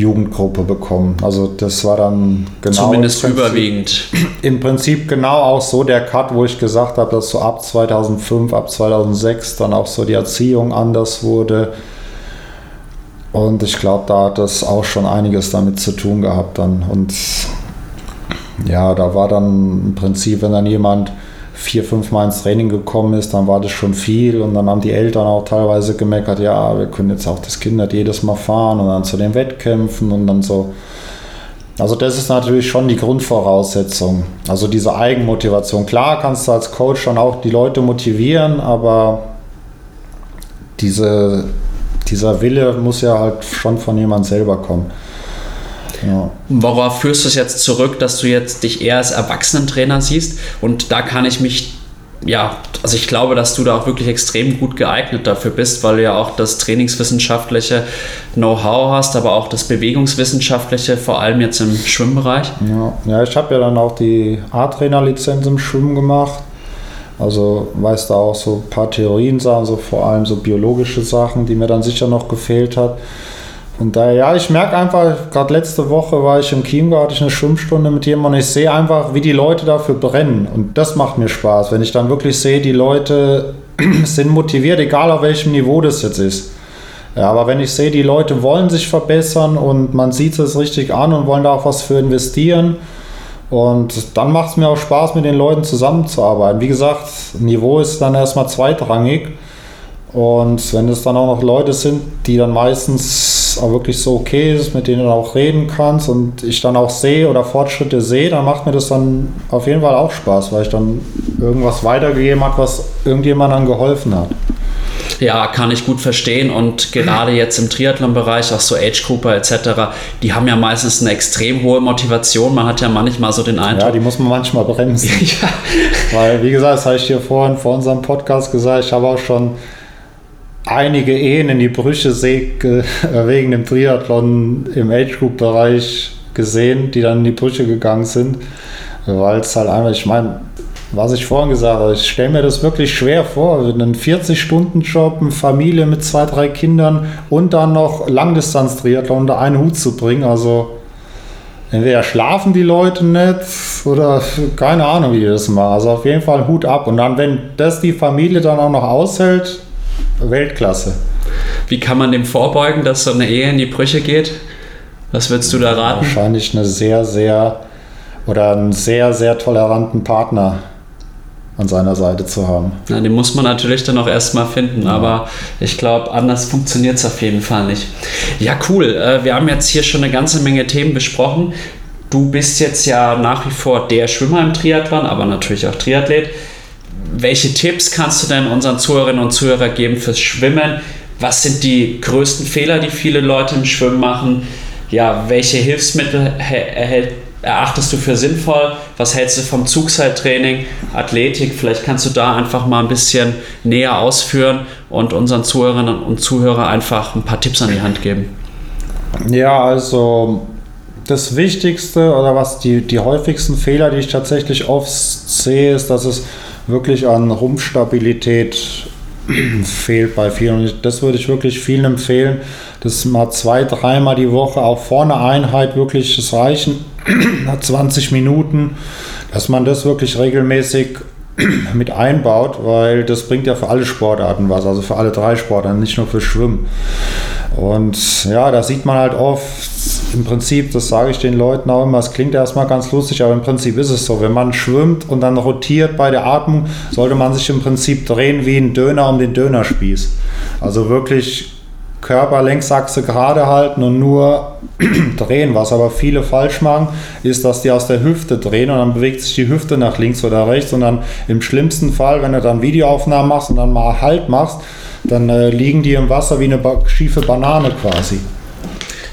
Jugendgruppe bekommen. Also das war dann genau. Zumindest im Prinzip, überwiegend. Im Prinzip genau auch so der Cut, wo ich gesagt habe, dass so ab 2005, ab 2006 dann auch so die Erziehung anders wurde. Und ich glaube, da hat das auch schon einiges damit zu tun gehabt dann. Und ja, da war dann im Prinzip, wenn dann jemand vier, fünf Mal ins Training gekommen ist, dann war das schon viel und dann haben die Eltern auch teilweise gemeckert, ja, wir können jetzt auch das Kind nicht jedes Mal fahren und dann zu den Wettkämpfen und dann so. Also das ist natürlich schon die Grundvoraussetzung. Also diese Eigenmotivation. Klar kannst du als Coach schon auch die Leute motivieren, aber diese, dieser Wille muss ja halt schon von jemand selber kommen. Ja. Worauf führst du es jetzt zurück, dass du jetzt dich eher als Erwachsenentrainer siehst? Und da kann ich mich ja, also ich glaube, dass du da auch wirklich extrem gut geeignet dafür bist, weil du ja auch das trainingswissenschaftliche Know-how hast, aber auch das bewegungswissenschaftliche, vor allem jetzt im Schwimmbereich. Ja, ja ich habe ja dann auch die A-Trainer-Lizenz im Schwimmen gemacht. Also weiß da auch so ein paar Theorien sagen, so vor allem so biologische Sachen, die mir dann sicher noch gefehlt hat. Und daher, ja, ich merke einfach, gerade letzte Woche war ich im Chiemgau, hatte ich eine Schwimmstunde mit jemandem und ich sehe einfach, wie die Leute dafür brennen. Und das macht mir Spaß, wenn ich dann wirklich sehe, die Leute sind motiviert, egal auf welchem Niveau das jetzt ist. Ja, aber wenn ich sehe, die Leute wollen sich verbessern und man sieht es richtig an und wollen da auch was für investieren. Und dann macht es mir auch Spaß, mit den Leuten zusammenzuarbeiten. Wie gesagt, Niveau ist dann erstmal zweitrangig. Und wenn es dann auch noch Leute sind, die dann meistens auch wirklich so okay ist, mit denen du auch reden kannst und ich dann auch sehe oder Fortschritte sehe, dann macht mir das dann auf jeden Fall auch Spaß, weil ich dann irgendwas weitergegeben habe, was irgendjemand dann geholfen hat. Ja, kann ich gut verstehen. Und gerade jetzt im Triathlon-Bereich, auch so Age-Grouper etc., die haben ja meistens eine extrem hohe Motivation. Man hat ja manchmal so den Eindruck. Ja, die muss man manchmal bremsen. ja. Weil, wie gesagt, das habe ich dir vorhin vor unserem Podcast gesagt, ich habe auch schon einige Ehen in die Brüche sehe, wegen dem Triathlon im Age Group Bereich gesehen, die dann in die Brüche gegangen sind, weil es halt einfach, ich meine, was ich vorhin gesagt habe, ich stelle mir das wirklich schwer vor, einen 40-Stunden-Job, eine Familie mit zwei, drei Kindern und dann noch Langdistanz-Triathlon unter einen Hut zu bringen, also entweder schlafen die Leute nicht oder keine Ahnung, wie das machen. Also auf jeden Fall Hut ab. Und dann, wenn das die Familie dann auch noch aushält, Weltklasse. Wie kann man dem vorbeugen, dass so eine Ehe in die Brüche geht? Was würdest du da raten? Wahrscheinlich eine sehr, sehr oder einen sehr, sehr toleranten Partner an seiner Seite zu haben. Na, den muss man natürlich dann auch erstmal finden, ja. aber ich glaube, anders funktioniert es auf jeden Fall nicht. Ja, cool. Äh, wir haben jetzt hier schon eine ganze Menge Themen besprochen. Du bist jetzt ja nach wie vor der Schwimmer im Triathlon, aber natürlich auch Triathlet welche Tipps kannst du denn unseren Zuhörerinnen und Zuhörern geben fürs Schwimmen? Was sind die größten Fehler, die viele Leute im Schwimmen machen? Ja, welche Hilfsmittel erachtest du für sinnvoll? Was hältst du vom Zugseiltraining, Athletik? Vielleicht kannst du da einfach mal ein bisschen näher ausführen und unseren Zuhörerinnen und Zuhörern einfach ein paar Tipps an die Hand geben. Ja, also das Wichtigste oder was die, die häufigsten Fehler, die ich tatsächlich oft sehe, ist, dass es wirklich an Rumpfstabilität fehlt bei vielen. Und das würde ich wirklich vielen empfehlen, dass mal zwei, dreimal die Woche auch vorne Einheit wirklich das reichen, 20 Minuten, dass man das wirklich regelmäßig mit einbaut, weil das bringt ja für alle Sportarten was, also für alle drei Sportarten, nicht nur für Schwimmen. Und ja, da sieht man halt oft, im Prinzip, das sage ich den Leuten auch immer, es klingt erstmal ganz lustig, aber im Prinzip ist es so. Wenn man schwimmt und dann rotiert bei der Atmung, sollte man sich im Prinzip drehen wie ein Döner um den Dönerspieß. Also wirklich Körperlängsachse gerade halten und nur drehen. Was aber viele falsch machen, ist, dass die aus der Hüfte drehen und dann bewegt sich die Hüfte nach links oder rechts und dann im schlimmsten Fall, wenn du dann Videoaufnahmen machst und dann mal Halt machst, dann äh, liegen die im Wasser wie eine schiefe Banane quasi.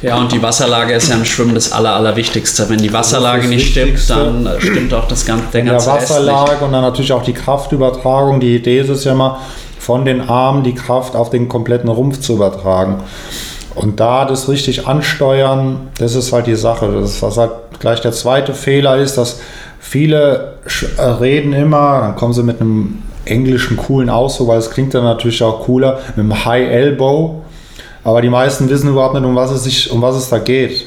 Ja, und die Wasserlage ist ja im Schwimmen das Aller, Allerwichtigste. Wenn die Wasserlage nicht stimmt, dann stimmt auch das ganze, der ganze Der Wasserlage und dann natürlich auch die Kraftübertragung. Die Idee ist es ja mal, von den Armen die Kraft auf den kompletten Rumpf zu übertragen. Und da das richtig ansteuern, das ist halt die Sache. Das ist, was halt gleich der zweite Fehler ist, dass viele äh, reden immer, dann kommen sie mit einem englischen coolen Ausdruck, weil es klingt dann natürlich auch cooler, mit einem High Elbow. Aber die meisten wissen überhaupt nicht, um was es, sich, um was es da geht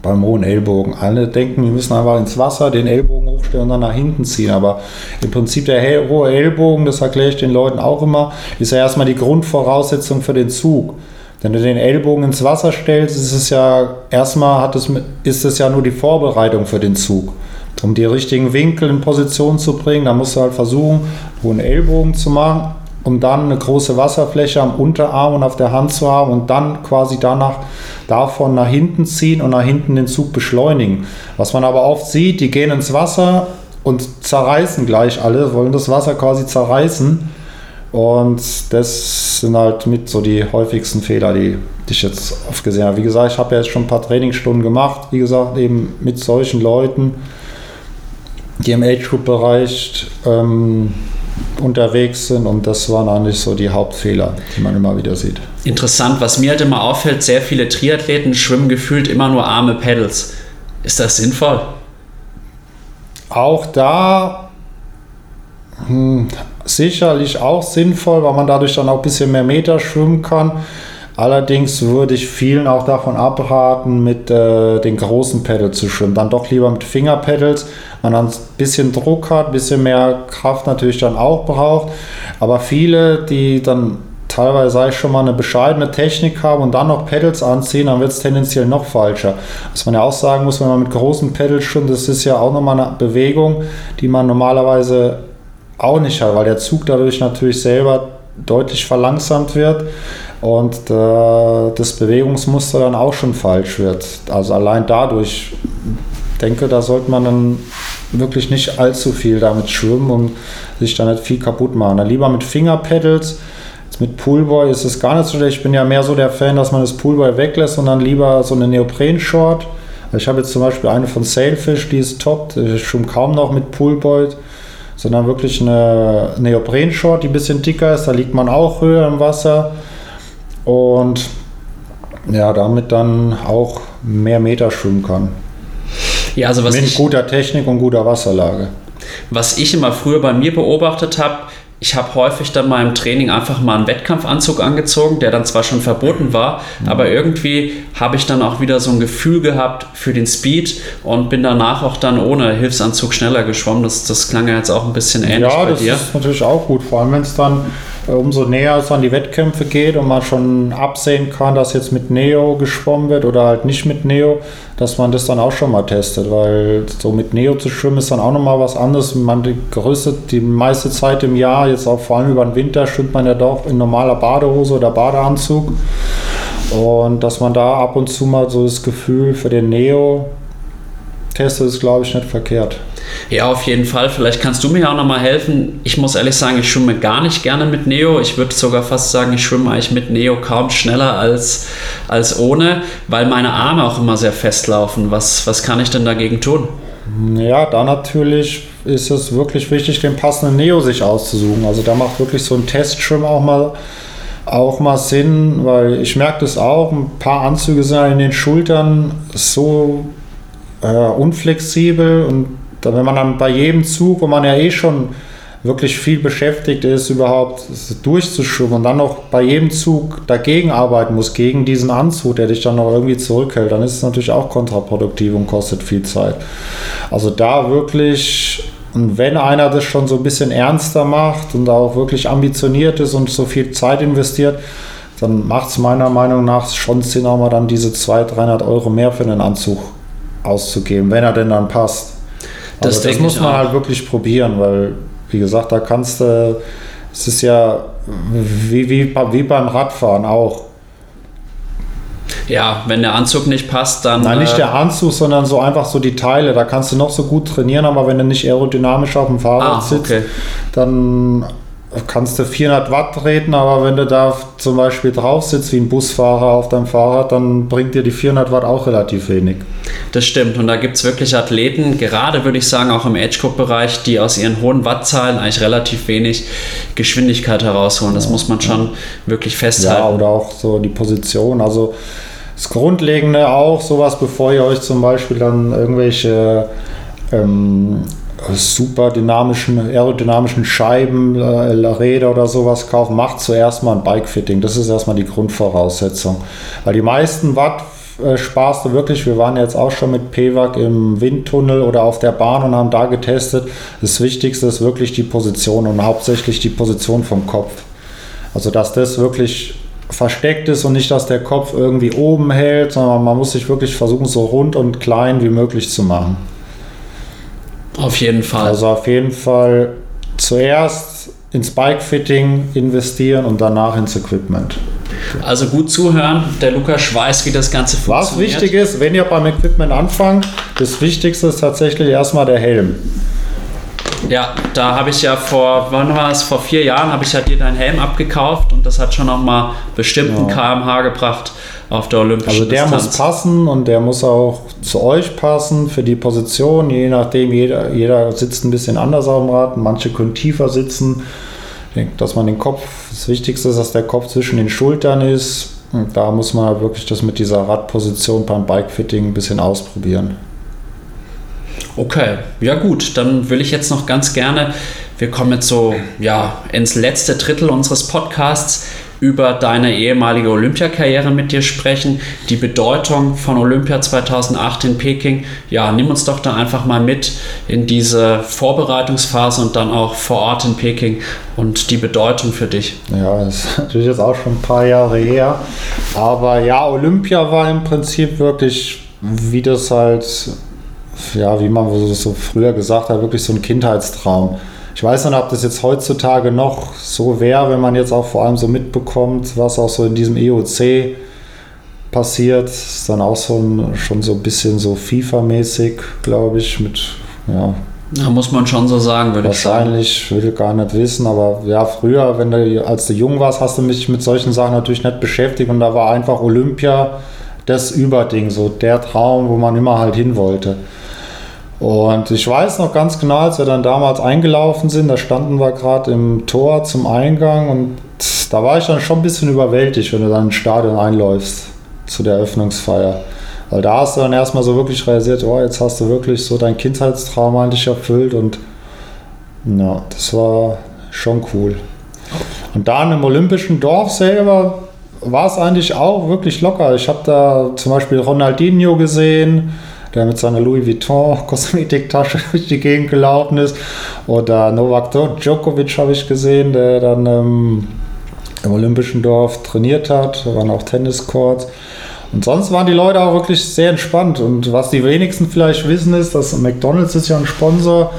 beim hohen Ellbogen. Alle denken, wir müssen einfach ins Wasser, den Ellbogen hochstellen und dann nach hinten ziehen. Aber im Prinzip der hohe Ellbogen, das erkläre ich den Leuten auch immer, ist ja erstmal die Grundvoraussetzung für den Zug. Wenn du den Ellbogen ins Wasser stellst, ist es ja erstmal hat es, ist es ja nur die Vorbereitung für den Zug. Um die richtigen Winkel in Position zu bringen, da musst du halt versuchen, hohen Ellbogen zu machen um dann eine große Wasserfläche am Unterarm und auf der Hand zu haben und dann quasi danach davon nach hinten ziehen und nach hinten den Zug beschleunigen. Was man aber oft sieht, die gehen ins Wasser und zerreißen gleich alle, wollen das Wasser quasi zerreißen. Und das sind halt mit so die häufigsten Fehler, die, die ich jetzt oft gesehen habe. Wie gesagt, ich habe ja jetzt schon ein paar Trainingsstunden gemacht, wie gesagt, eben mit solchen Leuten, die im Age-Group-Bereich ähm, unterwegs sind und das waren eigentlich so die Hauptfehler, die man immer wieder sieht. Interessant, was mir halt immer auffällt, sehr viele Triathleten schwimmen gefühlt immer nur arme Pedals. Ist das sinnvoll? Auch da hm, sicherlich auch sinnvoll, weil man dadurch dann auch ein bisschen mehr Meter schwimmen kann. Allerdings würde ich vielen auch davon abraten, mit äh, den großen Pedals zu schwimmen. Dann doch lieber mit Fingerpedals, man dann ein bisschen Druck hat, ein bisschen mehr Kraft natürlich dann auch braucht. Aber viele, die dann teilweise sage ich schon mal eine bescheidene Technik haben und dann noch Pedals anziehen, dann wird es tendenziell noch falscher. Was man ja auch sagen muss, wenn man mit großen Pedals schwimmt, das ist ja auch nochmal eine Bewegung, die man normalerweise auch nicht hat, weil der Zug dadurch natürlich selber deutlich verlangsamt wird und äh, das Bewegungsmuster dann auch schon falsch wird. Also allein dadurch denke, da sollte man dann wirklich nicht allzu viel damit schwimmen und sich da nicht viel kaputt machen. Dann lieber mit Fingerpedals. Mit Poolboy ist es gar nicht so schlecht. Ich bin ja mehr so der Fan, dass man das Poolboy weglässt und dann lieber so eine Neopren-Short. Ich habe jetzt zum Beispiel eine von Sailfish, die ist top. Ist schon kaum noch mit Poolboy, sondern wirklich eine Neopren-Short, die ein bisschen dicker ist. Da liegt man auch höher im Wasser und ja, damit dann auch mehr Meter schwimmen kann. Ja, also was Mit ich, guter Technik und guter Wasserlage. was ich immer früher bei mir beobachtet habe, ich habe häufig dann mal im Training einfach mal einen Wettkampfanzug angezogen, der dann zwar schon verboten war, mhm. aber irgendwie habe ich dann auch wieder so ein Gefühl gehabt für den Speed und bin danach auch dann ohne Hilfsanzug schneller geschwommen. Das, das klang ja jetzt auch ein bisschen ähnlich ja, bei dir. Ja, das ist natürlich auch gut, vor allem wenn es dann umso näher es an die Wettkämpfe geht und man schon absehen kann, dass jetzt mit Neo geschwommen wird oder halt nicht mit Neo, dass man das dann auch schon mal testet, weil so mit Neo zu schwimmen ist dann auch nochmal was anderes. Man die größte, die meiste Zeit im Jahr, jetzt auch vor allem über den Winter, schwimmt man ja doch in normaler Badehose oder Badeanzug. Und dass man da ab und zu mal so das Gefühl für den Neo testet, ist glaube ich nicht verkehrt. Ja, auf jeden Fall. Vielleicht kannst du mir auch nochmal helfen. Ich muss ehrlich sagen, ich schwimme gar nicht gerne mit Neo. Ich würde sogar fast sagen, ich schwimme eigentlich mit Neo kaum schneller als, als ohne, weil meine Arme auch immer sehr festlaufen. Was, was kann ich denn dagegen tun? Ja, da natürlich ist es wirklich wichtig, den passenden Neo sich auszusuchen. Also da macht wirklich so ein Testschwimmen auch mal auch mal Sinn, weil ich merke das auch, ein paar Anzüge sind in den Schultern so äh, unflexibel und wenn man dann bei jedem Zug, wo man ja eh schon wirklich viel beschäftigt ist, überhaupt durchzuschwimmen und dann noch bei jedem Zug dagegen arbeiten muss, gegen diesen Anzug, der dich dann noch irgendwie zurückhält, dann ist es natürlich auch kontraproduktiv und kostet viel Zeit. Also da wirklich, und wenn einer das schon so ein bisschen ernster macht und auch wirklich ambitioniert ist und so viel Zeit investiert, dann macht es meiner Meinung nach schon Sinn, auch mal dann diese 200, 300 Euro mehr für einen Anzug auszugeben, wenn er denn dann passt. Das, das muss man halt wirklich probieren, weil, wie gesagt, da kannst du, es ist ja wie, wie, wie beim Radfahren auch. Ja, wenn der Anzug nicht passt, dann. Nein, nicht äh, der Anzug, sondern so einfach so die Teile. Da kannst du noch so gut trainieren, aber wenn du nicht aerodynamisch auf dem Fahrrad ah, sitzt, okay. dann kannst du 400 Watt treten, aber wenn du da zum Beispiel drauf sitzt wie ein Busfahrer auf deinem Fahrrad, dann bringt dir die 400 Watt auch relativ wenig. Das stimmt und da gibt es wirklich Athleten, gerade würde ich sagen auch im Age-Group-Bereich, die aus ihren hohen Wattzahlen eigentlich relativ wenig Geschwindigkeit herausholen. Das ja, muss man schon ja. wirklich festhalten. Ja, oder auch so die Position, also das Grundlegende auch, sowas, bevor ihr euch zum Beispiel dann irgendwelche ähm, super dynamischen, aerodynamischen Scheiben, äh, Räder oder sowas kaufen, macht zuerst mal ein Bike-Fitting. Das ist erstmal die Grundvoraussetzung. Weil die meisten Watt äh, sparst du wirklich. Wir waren jetzt auch schon mit PWAG im Windtunnel oder auf der Bahn und haben da getestet. Das Wichtigste ist wirklich die Position und hauptsächlich die Position vom Kopf. Also, dass das wirklich versteckt ist und nicht, dass der Kopf irgendwie oben hält, sondern man muss sich wirklich versuchen, so rund und klein wie möglich zu machen. Auf jeden Fall. Also auf jeden Fall zuerst ins Bike-Fitting investieren und danach ins Equipment. Also gut zuhören, der Lukas weiß, wie das Ganze funktioniert. Was wichtig ist, wenn ihr beim Equipment anfangt, das Wichtigste ist tatsächlich erstmal der Helm. Ja, da habe ich ja vor, wann war es, vor vier Jahren habe ich ja dir deinen Helm abgekauft und das hat schon nochmal bestimmten ja. kmh gebracht auf der Olympischen Also der Distanz. muss passen und der muss auch zu euch passen für die Position, je nachdem, jeder, jeder sitzt ein bisschen anders auf dem Rad, manche können tiefer sitzen. Ich denke, dass man den Kopf, das Wichtigste ist, dass der Kopf zwischen den Schultern ist. Und da muss man halt wirklich das mit dieser Radposition beim Bikefitting ein bisschen ausprobieren. Okay, ja gut, dann will ich jetzt noch ganz gerne, wir kommen jetzt so ja, ins letzte Drittel unseres Podcasts, über deine ehemalige Olympiakarriere mit dir sprechen, die Bedeutung von Olympia 2008 in Peking. Ja, nimm uns doch da einfach mal mit in diese Vorbereitungsphase und dann auch vor Ort in Peking und die Bedeutung für dich. Ja, das ist natürlich jetzt auch schon ein paar Jahre her. Aber ja, Olympia war im Prinzip wirklich, wie das halt ja, wie man so früher gesagt hat, wirklich so ein Kindheitstraum. Ich weiß nicht, ob das jetzt heutzutage noch so wäre, wenn man jetzt auch vor allem so mitbekommt, was auch so in diesem EOC passiert. Ist dann auch so ein, schon so ein bisschen so FIFA-mäßig, glaube ich, mit, ja. Da muss man schon so sagen, würde ich sagen. Wahrscheinlich, würde ich gar nicht wissen, aber ja, früher, wenn du, als du jung warst, hast du mich mit solchen Sachen natürlich nicht beschäftigt und da war einfach Olympia das Überding, so der Traum, wo man immer halt hin wollte. Und ich weiß noch ganz genau, als wir dann damals eingelaufen sind, da standen wir gerade im Tor zum Eingang und da war ich dann schon ein bisschen überwältigt, wenn du dann ins Stadion einläufst zu der Eröffnungsfeier. Weil da hast du dann erstmal so wirklich realisiert, oh, jetzt hast du wirklich so dein Kindheitstraum eigentlich erfüllt und ja, das war schon cool. Und dann im Olympischen Dorf selber war es eigentlich auch wirklich locker. Ich habe da zum Beispiel Ronaldinho gesehen, der mit seiner Louis Vuitton Kosmetiktasche durch die Gegend gelaufen ist. Oder Novak Djokovic habe ich gesehen, der dann ähm, im Olympischen Dorf trainiert hat. Da waren auch Tenniscourts. Und sonst waren die Leute auch wirklich sehr entspannt. Und was die wenigsten vielleicht wissen, ist, dass McDonalds ist ja ein Sponsor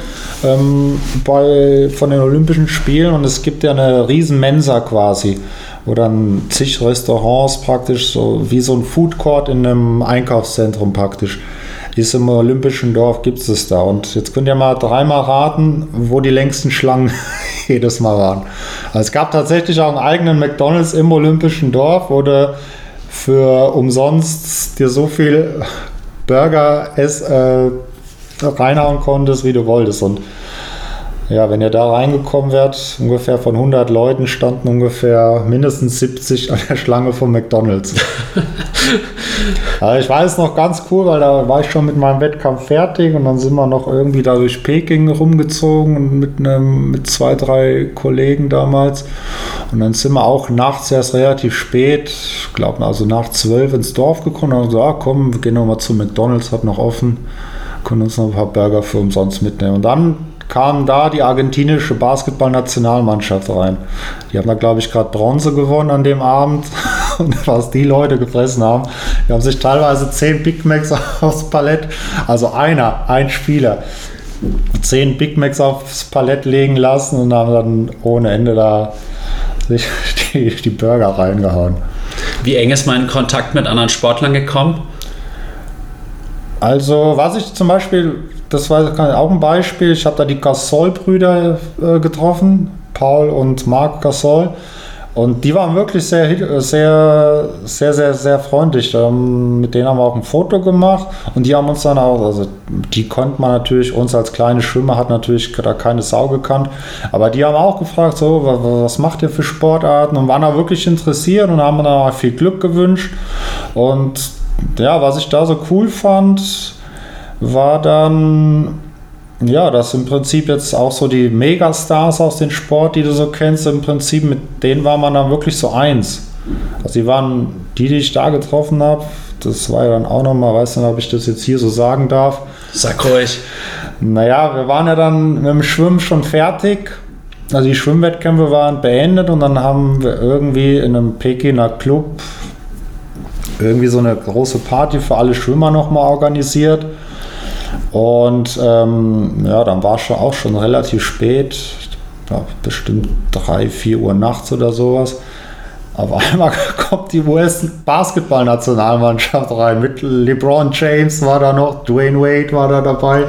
ähm, bei, von den Olympischen Spielen und es gibt ja eine riesen Mensa quasi, wo dann zig Restaurants praktisch so wie so ein Food Court in einem Einkaufszentrum praktisch ist im Olympischen Dorf, gibt es da. Und jetzt könnt ihr mal dreimal raten, wo die längsten Schlangen jedes Mal waren. Also es gab tatsächlich auch einen eigenen McDonalds im Olympischen Dorf, wo du für umsonst dir so viel Burger ess, äh, reinhauen konntest, wie du wolltest. Und ja, wenn ihr da reingekommen wärt, ungefähr von 100 Leuten standen ungefähr mindestens 70 an der Schlange von McDonalds. also ich weiß noch ganz cool, weil da war ich schon mit meinem Wettkampf fertig und dann sind wir noch irgendwie da durch Peking rumgezogen mit, einem, mit zwei, drei Kollegen damals. Und dann sind wir auch nachts erst relativ spät, ich glaube also nach zwölf ins Dorf gekommen und haben gesagt, ah, komm, wir gehen nochmal zu McDonalds, hat noch offen, können uns noch ein paar Burger für umsonst mitnehmen. Und dann kam da die argentinische Basketballnationalmannschaft rein. Die haben da, glaube ich, gerade Bronze gewonnen an dem Abend. Und was die Leute gefressen haben, die haben sich teilweise zehn Big Macs aufs Palett, also einer, ein Spieler, zehn Big Macs aufs Palett legen lassen und haben dann ohne Ende da sich die, die Burger reingehauen. Wie eng ist mein Kontakt mit anderen Sportlern gekommen? Also, was ich zum Beispiel das war auch ein Beispiel. Ich habe da die Gasol-Brüder äh, getroffen, Paul und Marc Gasol. Und die waren wirklich sehr, sehr, sehr, sehr, sehr freundlich. Mit denen haben wir auch ein Foto gemacht und die haben uns dann auch, also die konnte man natürlich, uns als kleine Schwimmer hat natürlich da keine Sau gekannt, aber die haben auch gefragt, so, was macht ihr für Sportarten und waren da wirklich interessiert und haben dann auch viel Glück gewünscht. Und ja, was ich da so cool fand, war dann, ja, dass im Prinzip jetzt auch so die Megastars aus dem Sport, die du so kennst, im Prinzip mit denen war man dann wirklich so eins. Also die waren die, die ich da getroffen habe, das war ja dann auch nochmal, weiß nicht, ob ich das jetzt hier so sagen darf. Sag ruhig. Naja, wir waren ja dann mit dem Schwimmen schon fertig. Also die Schwimmwettkämpfe waren beendet und dann haben wir irgendwie in einem Pekiner Club irgendwie so eine große Party für alle Schwimmer nochmal organisiert. Und ähm, ja, dann war es auch schon relativ spät. ja, bestimmt 3, 4 Uhr nachts oder sowas. Auf einmal kommt die US-Basketball-Nationalmannschaft rein. Mit LeBron James war da noch, Dwayne Wade war da dabei.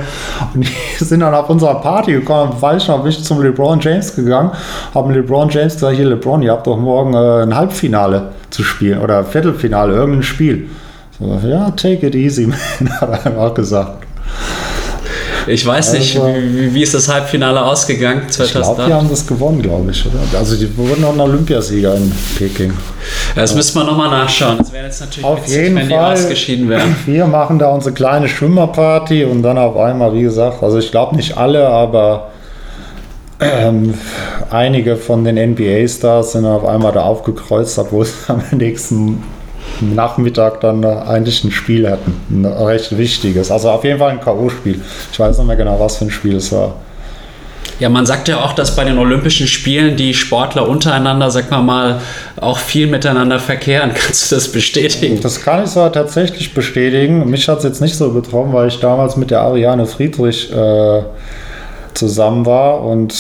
Und die sind dann auf unserer Party gekommen. Weiß ich noch, bin ich zum LeBron James gegangen. Haben LeBron James gesagt: Hier, LeBron, ihr habt doch morgen äh, ein Halbfinale zu spielen oder Viertelfinale, irgendein Spiel. So, ja, take it easy, man, hat er einfach gesagt. Ich weiß nicht, also, wie, wie, ist das Halbfinale ausgegangen? 2008? Ich glaube, die haben das gewonnen, glaube ich. Oder? Also die wurden auch ein Olympiasieger in Peking. Das ja. müssen wir nochmal nachschauen. Das wäre jetzt natürlich auf witzig, jeden wenn Fall, die ausgeschieden wären. Wir machen da unsere kleine Schwimmerparty und dann auf einmal, wie gesagt, also ich glaube nicht alle, aber ähm, einige von den NBA-Stars sind auf einmal da aufgekreuzt, obwohl es am nächsten Nachmittag dann eigentlich ein Spiel hatten. Ein recht wichtiges. Also auf jeden Fall ein K.O.-Spiel. Ich weiß nicht mehr genau, was für ein Spiel es war. Ja, man sagt ja auch, dass bei den Olympischen Spielen die Sportler untereinander, sag mal mal, auch viel miteinander verkehren. Kannst du das bestätigen? Das kann ich so tatsächlich bestätigen. Mich hat es jetzt nicht so betroffen, weil ich damals mit der Ariane Friedrich äh, zusammen war und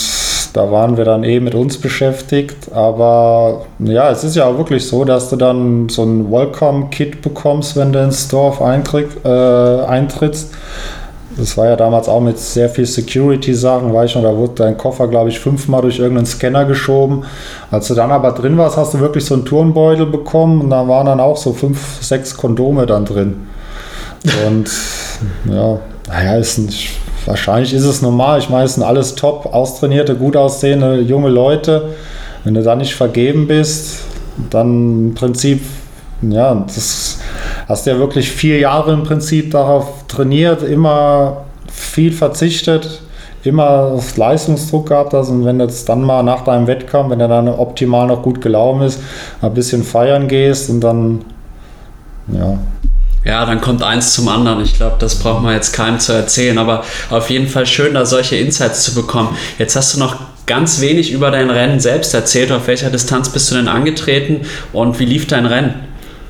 da waren wir dann eh mit uns beschäftigt. Aber ja, es ist ja auch wirklich so, dass du dann so ein Welcome-Kit bekommst, wenn du ins Dorf äh, eintrittst. Das war ja damals auch mit sehr viel Security-Sachen, weiß ich noch, da wurde dein Koffer, glaube ich, fünfmal durch irgendeinen Scanner geschoben. Als du dann aber drin warst, hast du wirklich so einen Turnbeutel bekommen und da waren dann auch so fünf, sechs Kondome dann drin. Und ja, naja, ist nicht, wahrscheinlich ist es normal. Ich meine, es sind alles top austrainierte, gut aussehende junge Leute. Wenn du da nicht vergeben bist, dann im Prinzip, ja, das hast du ja wirklich vier Jahre im Prinzip darauf trainiert, immer viel verzichtet, immer Leistungsdruck gehabt hast und wenn du jetzt dann mal nach deinem Wettkampf, wenn der dann optimal noch gut gelaufen ist, ein bisschen feiern gehst und dann, ja, ja, dann kommt eins zum anderen. Ich glaube, das braucht man jetzt keinem zu erzählen. Aber auf jeden Fall schön, da solche Insights zu bekommen. Jetzt hast du noch ganz wenig über dein Rennen selbst erzählt. Auf welcher Distanz bist du denn angetreten und wie lief dein Rennen?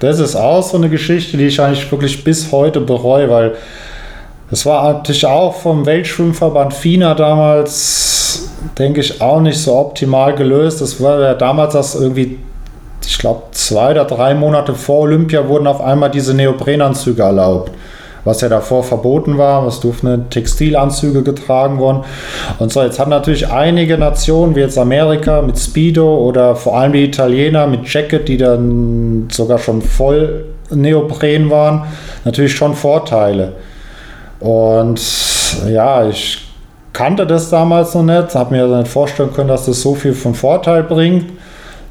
Das ist auch so eine Geschichte, die ich eigentlich wirklich bis heute bereue, weil das war natürlich auch vom Weltschwimmverband FINA damals, denke ich, auch nicht so optimal gelöst. Das war ja damals das irgendwie ich glaube, zwei oder drei Monate vor Olympia wurden auf einmal diese Neoprenanzüge erlaubt. Was ja davor verboten war, es durften Textilanzüge getragen worden. Und so, jetzt haben natürlich einige Nationen, wie jetzt Amerika mit Speedo oder vor allem die Italiener mit Jacket, die dann sogar schon voll Neopren waren, natürlich schon Vorteile. Und ja, ich kannte das damals noch nicht, habe mir nicht vorstellen können, dass das so viel von Vorteil bringt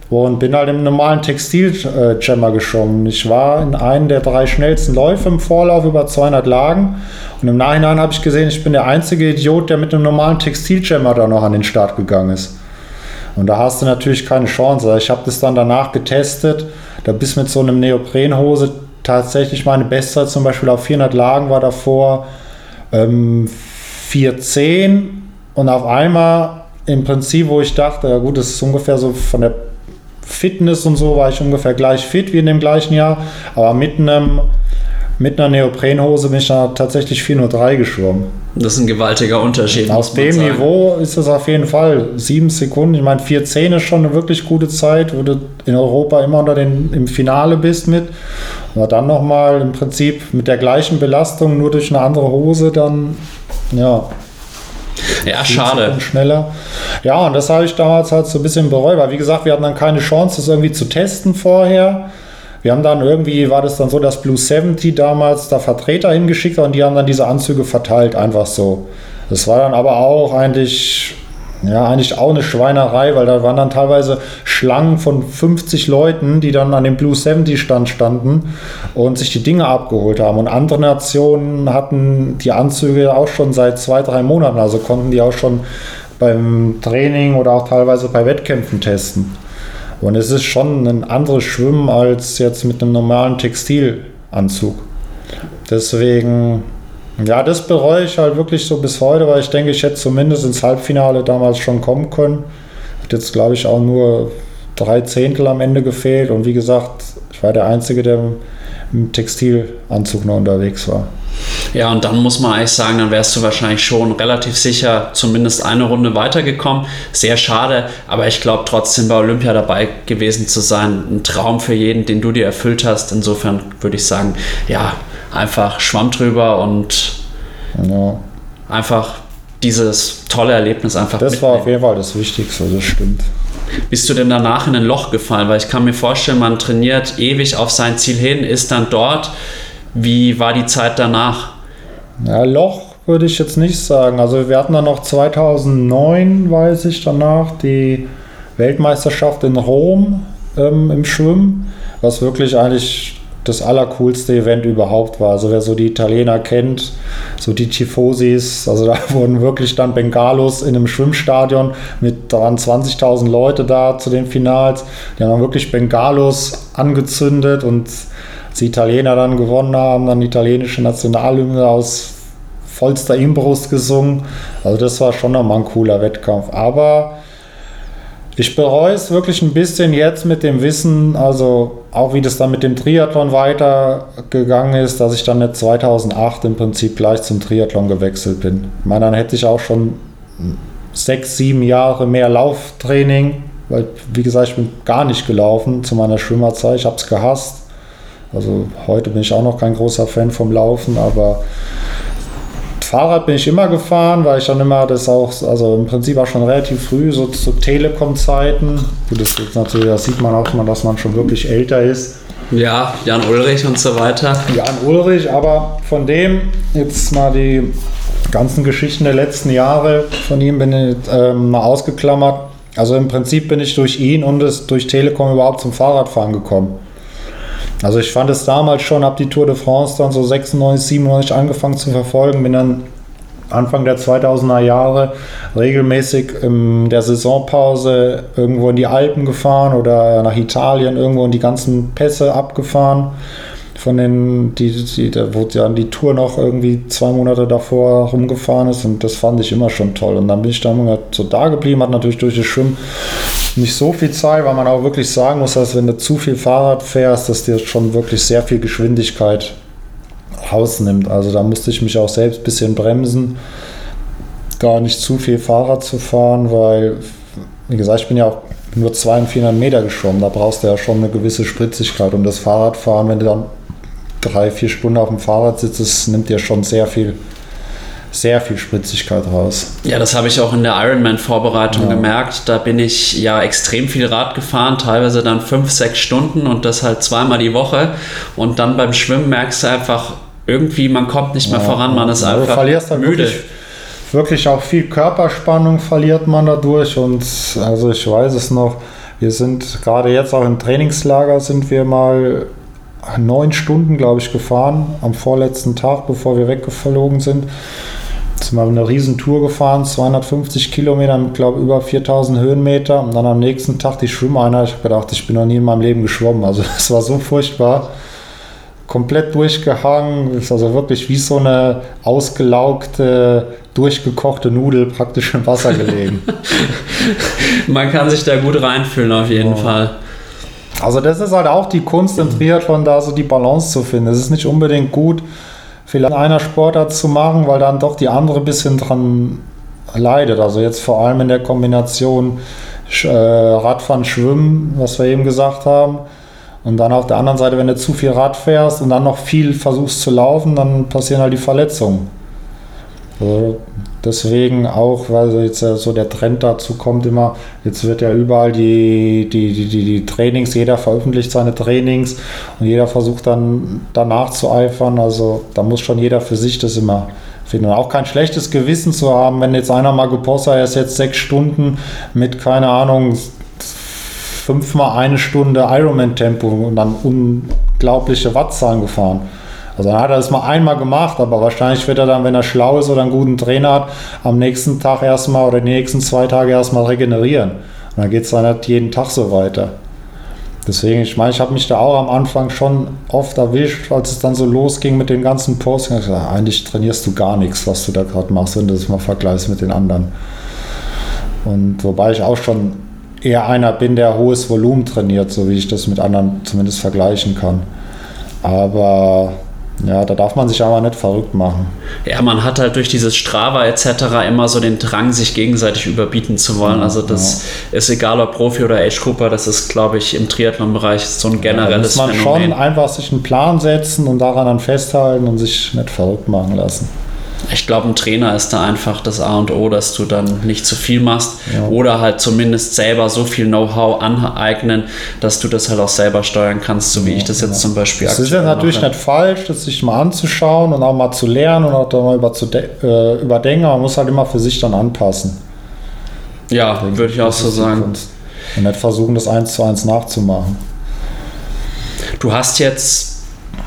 und bin halt im normalen Textil-Jammer geschwommen. Ich war in einem der drei schnellsten Läufe im Vorlauf über 200 Lagen und im Nachhinein habe ich gesehen, ich bin der einzige Idiot, der mit einem normalen Textil-Jammer da noch an den Start gegangen ist. Und da hast du natürlich keine Chance. Ich habe das dann danach getestet. Da bist mit so einem Neoprenhose tatsächlich meine Bestzeit zum Beispiel auf 400 Lagen war davor ähm, 410 und auf einmal im Prinzip, wo ich dachte, ja gut, das ist ungefähr so von der Fitness und so war ich ungefähr gleich fit wie in dem gleichen Jahr, aber mit einem mit einer Neoprenhose bin ich da tatsächlich 403 geschwommen. Das ist ein gewaltiger Unterschied. Aus dem sagen. Niveau ist es auf jeden Fall sieben Sekunden. Ich meine, 410 ist schon eine wirklich gute Zeit, wo du in Europa immer unter den, im Finale bist mit. Aber dann nochmal im Prinzip mit der gleichen Belastung, nur durch eine andere Hose, dann ja, ja, schade. Schneller. Ja, und das habe ich damals halt so ein bisschen bereut, weil wie gesagt, wir hatten dann keine Chance, das irgendwie zu testen vorher. Wir haben dann irgendwie, war das dann so, dass Blue 70 damals da Vertreter hingeschickt hat und die haben dann diese Anzüge verteilt, einfach so. Das war dann aber auch eigentlich ja, eigentlich auch eine Schweinerei, weil da waren dann teilweise Schlangen von 50 Leuten, die dann an dem Blue 70 Stand standen und sich die Dinge abgeholt haben. Und andere Nationen hatten die Anzüge auch schon seit zwei, drei Monaten, also konnten die auch schon beim Training oder auch teilweise bei Wettkämpfen testen. Und es ist schon ein anderes Schwimmen als jetzt mit einem normalen Textilanzug. Deswegen ja, das bereue ich halt wirklich so bis heute, weil ich denke, ich hätte zumindest ins Halbfinale damals schon kommen können. Hat jetzt, glaube ich, auch nur drei Zehntel am Ende gefehlt. Und wie gesagt, ich war der Einzige, der im Textilanzug noch unterwegs war. Ja, und dann muss man eigentlich sagen, dann wärst du wahrscheinlich schon relativ sicher zumindest eine Runde weitergekommen. Sehr schade, aber ich glaube trotzdem bei Olympia dabei gewesen zu sein, ein Traum für jeden, den du dir erfüllt hast. Insofern würde ich sagen, ja, einfach Schwamm drüber und ja. einfach dieses tolle Erlebnis einfach. Das mitnehmen. war auf jeden Fall das Wichtigste, das stimmt. Bist du denn danach in ein Loch gefallen? Weil ich kann mir vorstellen, man trainiert ewig auf sein Ziel hin, ist dann dort. Wie war die Zeit danach? Ja, Loch würde ich jetzt nicht sagen. Also wir hatten dann noch 2009, weiß ich, danach die Weltmeisterschaft in Rom ähm, im Schwimmen, was wirklich eigentlich das allercoolste Event überhaupt war. Also wer so die Italiener kennt, so die Tifosis, also da wurden wirklich dann Bengalos in einem Schwimmstadion mit daran 20.000 Leute da zu den Finals. Die haben dann wirklich Bengalos angezündet und die Italiener dann gewonnen haben, dann die italienische Nationalhymne aus vollster Imbrust gesungen. Also das war schon nochmal ein cooler Wettkampf. Aber ich bereue es wirklich ein bisschen jetzt mit dem Wissen, also auch wie das dann mit dem Triathlon weitergegangen ist, dass ich dann nicht 2008 im Prinzip gleich zum Triathlon gewechselt bin. Ich meine, dann hätte ich auch schon sechs, sieben Jahre mehr Lauftraining, weil, wie gesagt, ich bin gar nicht gelaufen zu meiner Schwimmerzeit. Ich habe es gehasst. Also heute bin ich auch noch kein großer Fan vom Laufen, aber Fahrrad bin ich immer gefahren, weil ich dann immer das auch, also im Prinzip auch schon relativ früh, so zu Telekom-Zeiten. Das, natürlich, das sieht man auch mal, dass man schon wirklich älter ist. Ja, Jan Ulrich und so weiter. Jan Ulrich, aber von dem jetzt mal die ganzen Geschichten der letzten Jahre von ihm bin ich ähm, mal ausgeklammert. Also im Prinzip bin ich durch ihn und es durch Telekom überhaupt zum Fahrradfahren gekommen. Also ich fand es damals schon, habe die Tour de France dann so 96, 97 angefangen zu verfolgen, bin dann Anfang der 2000er Jahre regelmäßig in der Saisonpause irgendwo in die Alpen gefahren oder nach Italien irgendwo in die ganzen Pässe abgefahren. Von den, die, die, da wurde ja die Tour noch irgendwie zwei Monate davor rumgefahren ist und das fand ich immer schon toll. Und dann bin ich dann so da geblieben, hat natürlich durch das Schwimmen nicht so viel Zeit, weil man auch wirklich sagen muss, dass wenn du zu viel Fahrrad fährst, dass dir schon wirklich sehr viel Geschwindigkeit rausnimmt. Also da musste ich mich auch selbst ein bisschen bremsen, gar nicht zu viel Fahrrad zu fahren, weil, wie gesagt, ich bin ja auch nur 200 400 Meter geschwommen. Da brauchst du ja schon eine gewisse Spritzigkeit. Und das Fahrradfahren, wenn du dann drei, vier Stunden auf dem Fahrrad sitzt, das nimmt dir schon sehr viel sehr viel Spritzigkeit raus. Ja, das habe ich auch in der Ironman-Vorbereitung ja. gemerkt. Da bin ich ja extrem viel Rad gefahren, teilweise dann fünf, sechs Stunden und das halt zweimal die Woche. Und dann beim Schwimmen merkst du einfach, irgendwie, man kommt nicht mehr ja, voran, man ist einfach du verlierst dann müde. Wirklich, wirklich auch viel Körperspannung verliert man dadurch und also ich weiß es noch, wir sind gerade jetzt auch im Trainingslager sind wir mal neun Stunden, glaube ich, gefahren am vorletzten Tag, bevor wir weggeflogen sind sind wir eine riesen Tour gefahren, 250 Kilometer mit, glaube über 4000 Höhenmeter. Und dann am nächsten Tag die Schwimmeinheit. Ich habe gedacht, ich bin noch nie in meinem Leben geschwommen. Also es war so furchtbar. Komplett durchgehangen. Ist also wirklich wie so eine ausgelaugte, durchgekochte Nudel praktisch im Wasser gelegen. Man kann sich da gut reinfühlen auf jeden ja. Fall. Also das ist halt auch die Kunst im Triathlon, da so die Balance zu finden. Es ist nicht unbedingt gut, vielleicht einer Sportart zu machen, weil dann doch die andere ein bisschen dran leidet. Also jetzt vor allem in der Kombination äh, Radfahren, Schwimmen, was wir eben gesagt haben. Und dann auf der anderen Seite, wenn du zu viel Rad fährst und dann noch viel versuchst zu laufen, dann passieren halt die Verletzungen. Also deswegen auch, weil jetzt so der Trend dazu kommt immer, jetzt wird ja überall die, die, die, die, Trainings, jeder veröffentlicht seine Trainings und jeder versucht dann danach zu eifern. Also da muss schon jeder für sich das immer finden. Und auch kein schlechtes Gewissen zu haben, wenn jetzt einer mal gepostet hat, er ist jetzt sechs Stunden mit, keine Ahnung, fünfmal eine Stunde Ironman-Tempo und dann unglaubliche Wattzahlen gefahren also dann hat er das mal einmal gemacht, aber wahrscheinlich wird er dann, wenn er schlau ist oder einen guten Trainer hat, am nächsten Tag erstmal oder die nächsten zwei Tage erstmal regenerieren. Und dann geht es dann halt jeden Tag so weiter. Deswegen, ich meine, ich habe mich da auch am Anfang schon oft erwischt, als es dann so losging mit den ganzen Posts. Ich gesagt, eigentlich trainierst du gar nichts, was du da gerade machst, wenn du das mal vergleichst mit den anderen. Und wobei ich auch schon eher einer bin, der hohes Volumen trainiert, so wie ich das mit anderen zumindest vergleichen kann. Aber Ja, da darf man sich aber nicht verrückt machen. Ja, man hat halt durch dieses Strava etc. immer so den Drang, sich gegenseitig überbieten zu wollen. Also das ja. ist egal, ob Profi oder Age Cooper, das ist, glaube ich, im Triathlon-Bereich so ein generelles ja, da muss man Phänomen. schon einfach sich einen Plan setzen und daran dann festhalten und sich nicht verrückt machen lassen. Ich glaube, ein Trainer ist da einfach das A und O, dass du dann nicht zu viel machst ja. oder halt zumindest selber so viel Know-how aneignen, dass du das halt auch selber steuern kannst, so wie ja, ich das jetzt ja. zum Beispiel Das ist ja natürlich mache. nicht falsch, das sich mal anzuschauen und auch mal zu lernen und auch da mal über zu äh, überdenken, aber man muss halt immer für sich dann anpassen. Ja, würde ich auch so sagen. Und nicht versuchen, das eins zu eins nachzumachen. Du hast jetzt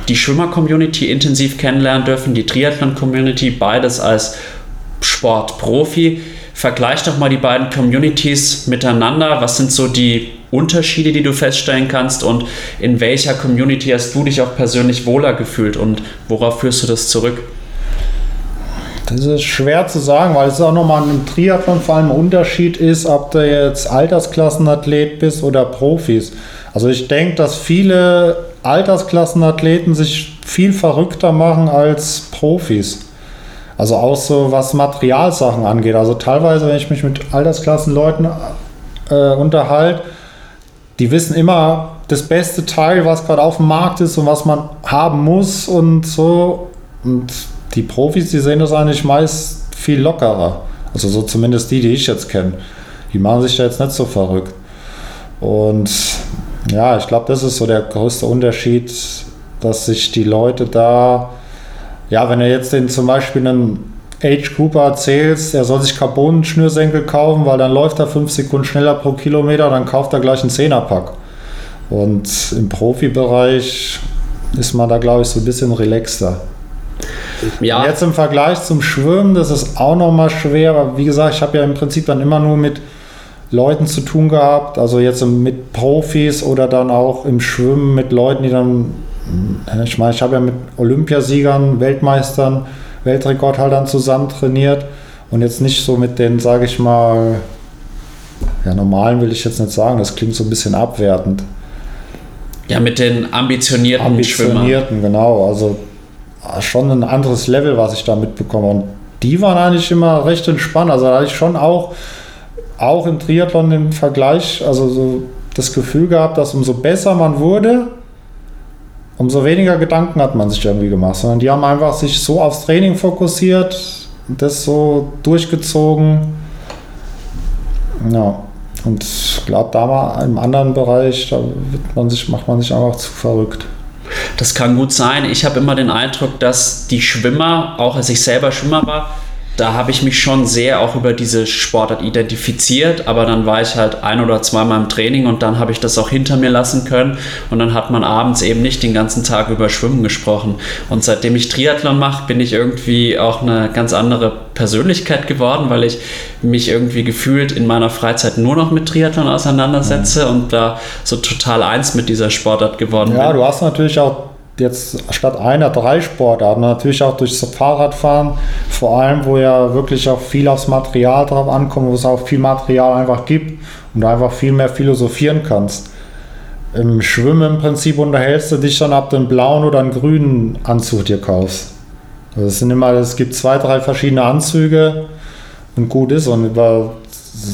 die Schwimmer-Community intensiv kennenlernen dürfen, die Triathlon-Community, beides als Sportprofi. Vergleich doch mal die beiden Communities miteinander. Was sind so die Unterschiede, die du feststellen kannst und in welcher Community hast du dich auch persönlich wohler gefühlt und worauf führst du das zurück? Das ist schwer zu sagen, weil es auch nochmal im Triathlon vor allem ein Unterschied ist, ob du jetzt Altersklassenathlet bist oder Profis. Also ich denke, dass viele Altersklassenathleten sich viel verrückter machen als Profis. Also auch so was Materialsachen angeht. Also teilweise, wenn ich mich mit Altersklassenleuten äh, unterhalte, die wissen immer das beste Teil, was gerade auf dem Markt ist und was man haben muss und so. Und die Profis, die sehen das eigentlich meist viel lockerer. Also so zumindest die, die ich jetzt kenne. Die machen sich da jetzt nicht so verrückt. Und ja, ich glaube, das ist so der größte Unterschied, dass sich die Leute da, ja, wenn er jetzt den zum Beispiel einen Age Cooper erzählst, er soll sich Carbon-Schnürsenkel kaufen, weil dann läuft er fünf Sekunden schneller pro Kilometer, dann kauft er gleich einen Zehnerpack. Und im Profibereich ist man da, glaube ich, so ein bisschen relaxter. Ja. Jetzt im Vergleich zum Schwimmen, das ist auch nochmal schwer, aber wie gesagt, ich habe ja im Prinzip dann immer nur mit Leuten zu tun gehabt, also jetzt mit Profis oder dann auch im Schwimmen mit Leuten, die dann, äh, ich meine, ich habe ja mit Olympiasiegern, Weltmeistern, Weltrekordhaltern zusammen trainiert und jetzt nicht so mit den, sage ich mal, ja, normalen will ich jetzt nicht sagen, das klingt so ein bisschen abwertend. Ja, mit den ambitionierten, ambitionierten Schwimmern. genau, also ah, schon ein anderes Level, was ich da mitbekomme und die waren eigentlich immer recht entspannt, also da hatte ich schon auch auch im Triathlon im Vergleich, also so das Gefühl gehabt, dass umso besser man wurde, umso weniger Gedanken hat man sich irgendwie gemacht, sondern die haben einfach sich so aufs Training fokussiert, das so durchgezogen. Ja, und ich glaube, da mal im anderen Bereich, da man sich, macht man sich einfach zu verrückt. Das kann gut sein. Ich habe immer den Eindruck, dass die Schwimmer, auch als ich selber Schwimmer war, da habe ich mich schon sehr auch über diese Sportart identifiziert, aber dann war ich halt ein oder zweimal im Training und dann habe ich das auch hinter mir lassen können und dann hat man abends eben nicht den ganzen Tag über Schwimmen gesprochen. Und seitdem ich Triathlon mache, bin ich irgendwie auch eine ganz andere Persönlichkeit geworden, weil ich mich irgendwie gefühlt in meiner Freizeit nur noch mit Triathlon auseinandersetze mhm. und da so total eins mit dieser Sportart geworden ja, bin. Ja, du hast natürlich auch jetzt statt einer drei Sportarten, natürlich auch durchs Fahrradfahren, vor allem, wo ja wirklich auch viel aufs Material drauf ankommt, wo es auch viel Material einfach gibt und einfach viel mehr philosophieren kannst. Im Schwimmen im Prinzip unterhältst du dich dann, ab den blauen oder einen grünen Anzug dir kaufst. Also es sind immer, es gibt zwei, drei verschiedene Anzüge und gut ist und über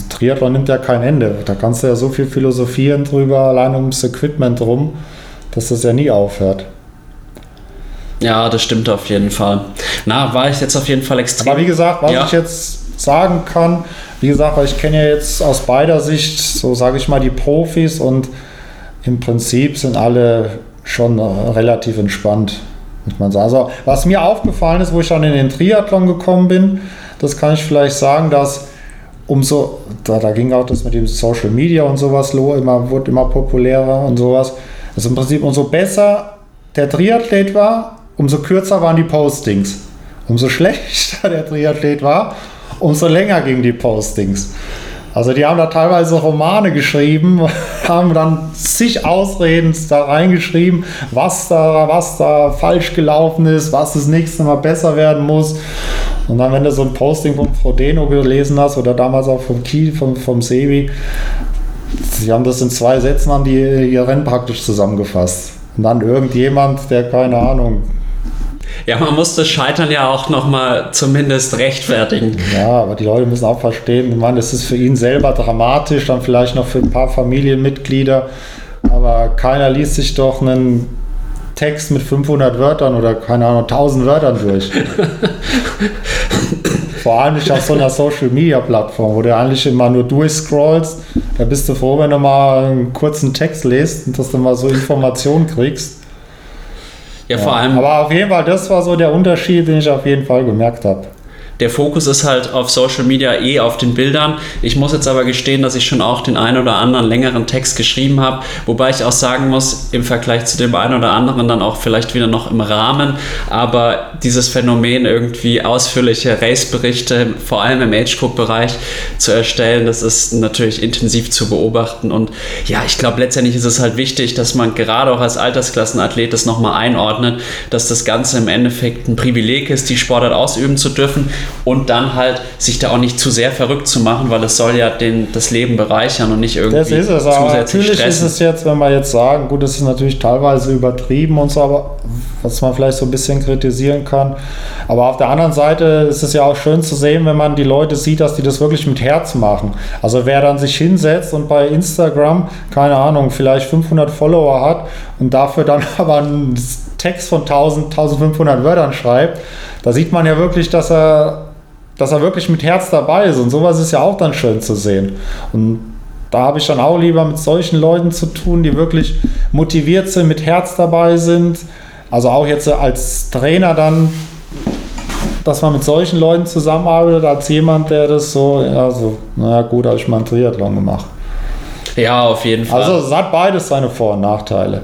Triathlon nimmt ja kein Ende. Da kannst du ja so viel philosophieren drüber, allein ums Equipment rum, dass das ja nie aufhört. Ja, das stimmt auf jeden Fall. Na, war ich jetzt auf jeden Fall extrem. Aber wie gesagt, was ja. ich jetzt sagen kann, wie gesagt, weil ich kenne ja jetzt aus beider Sicht, so sage ich mal, die Profis und im Prinzip sind alle schon relativ entspannt, muss man sagen. Also, was mir aufgefallen ist, wo ich dann in den Triathlon gekommen bin, das kann ich vielleicht sagen, dass umso, da, da ging auch das mit dem Social Media und sowas los, immer, wurde immer populärer und sowas, dass im Prinzip umso besser der Triathlet war, umso kürzer waren die Postings. Umso schlechter der Triathlet war, umso länger gingen die Postings. Also die haben da teilweise Romane geschrieben, haben dann zig Ausreden da reingeschrieben, was da, was da falsch gelaufen ist, was das nächste Mal besser werden muss. Und dann, wenn du so ein Posting von Frodeno gelesen hast oder damals auch vom Kiel, vom, vom Sebi, sie haben das in zwei Sätzen an die, ihr Rennen praktisch zusammengefasst. Und dann irgendjemand, der keine Ahnung, Ja, man muss das Scheitern ja auch nochmal zumindest rechtfertigen. Ja, aber die Leute müssen auch verstehen, ich meine, es ist für ihn selber dramatisch, dann vielleicht noch für ein paar Familienmitglieder, aber keiner liest sich doch einen Text mit 500 Wörtern oder keine Ahnung, 1000 Wörtern durch. Vor allem nicht auf so einer Social Media Plattform, wo du eigentlich immer nur durchscrollst. Da bist du froh, wenn du mal einen kurzen Text liest und dass du mal so Informationen kriegst. Ja, vor allem. Aber auf jeden Fall, das war so der Unterschied, den ich auf jeden Fall gemerkt habe der Fokus ist halt auf Social Media eh auf den Bildern. Ich muss jetzt aber gestehen, dass ich schon auch den einen oder anderen längeren Text geschrieben habe, wobei ich auch sagen muss, im Vergleich zu dem einen oder anderen dann auch vielleicht wieder noch im Rahmen, aber dieses Phänomen irgendwie ausführliche Race-Berichte, vor allem im Age-Group-Bereich zu erstellen, das ist natürlich intensiv zu beobachten. Und ja, ich glaube letztendlich ist es halt wichtig, dass man gerade auch als Altersklassenathlet das nochmal einordnet, dass das Ganze im Endeffekt ein Privileg ist, die Sportart ausüben zu dürfen und dann halt sich da auch nicht zu sehr verrückt zu machen, weil es soll ja den, das Leben bereichern und nicht irgendwie das ist es, aber Natürlich stressen. ist es jetzt, wenn wir jetzt sagen, gut, das ist natürlich teilweise übertrieben und so, aber was man vielleicht so ein bisschen kritisieren kann. Aber auf der anderen Seite ist es ja auch schön zu sehen, wenn man die Leute sieht, dass die das wirklich mit Herz machen. Also wer dann sich hinsetzt und bei Instagram, keine Ahnung, vielleicht 500 Follower hat und dafür dann aber einen Text von 1000, 1500 Wörtern schreibt, da sieht man ja wirklich, dass er, dass er wirklich mit Herz dabei ist. Und sowas ist ja auch dann schön zu sehen. Und da habe ich dann auch lieber mit solchen Leuten zu tun, die wirklich motiviert sind, mit Herz dabei sind. Also auch jetzt als Trainer dann, dass man mit solchen Leuten zusammenarbeitet, als jemand, der das so, ja, so, naja, gut, habe ich mal einen Triathlon gemacht. Ja, auf jeden Fall. Also es hat beides seine Vor- und Nachteile.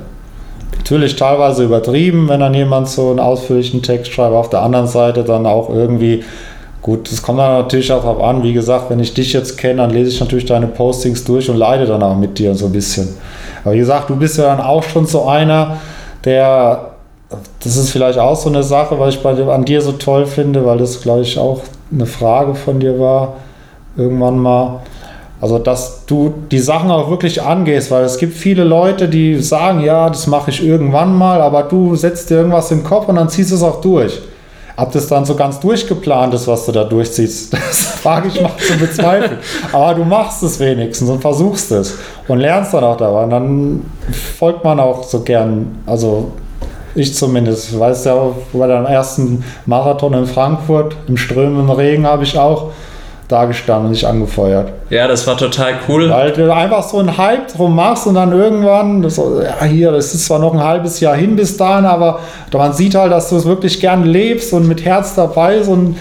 Natürlich teilweise übertrieben, wenn dann jemand so einen ausführlichen Text schreibt. Auf der anderen Seite dann auch irgendwie, gut, das kommt dann natürlich auch darauf an. Wie gesagt, wenn ich dich jetzt kenne, dann lese ich natürlich deine Postings durch und leide dann auch mit dir so ein bisschen. Aber wie gesagt, du bist ja dann auch schon so einer, der, das ist vielleicht auch so eine Sache, was ich bei, an dir so toll finde, weil das, glaube ich, auch eine Frage von dir war, irgendwann mal also, dass du die Sachen auch wirklich angehst, weil es gibt viele Leute, die sagen, ja, das mache ich irgendwann mal, aber du setzt dir irgendwas im Kopf und dann ziehst du es auch durch. Ob das dann so ganz durchgeplant ist, was du da durchziehst, das frage ich mal zu bezweifeln. Aber du machst es wenigstens und versuchst es und lernst dann auch dabei. Und dann folgt man auch so gern, also ich zumindest. Weißt ja, bei deinem ersten Marathon in Frankfurt im strömenden Regen habe ich auch da gestanden und dich angefeuert. Ja, das war total cool. Weil du einfach so einen Hype drum machst und dann irgendwann, das, ja, hier, das ist zwar noch ein halbes Jahr hin bis dahin, aber man sieht halt, dass du es wirklich gern lebst und mit Herz dabei ist und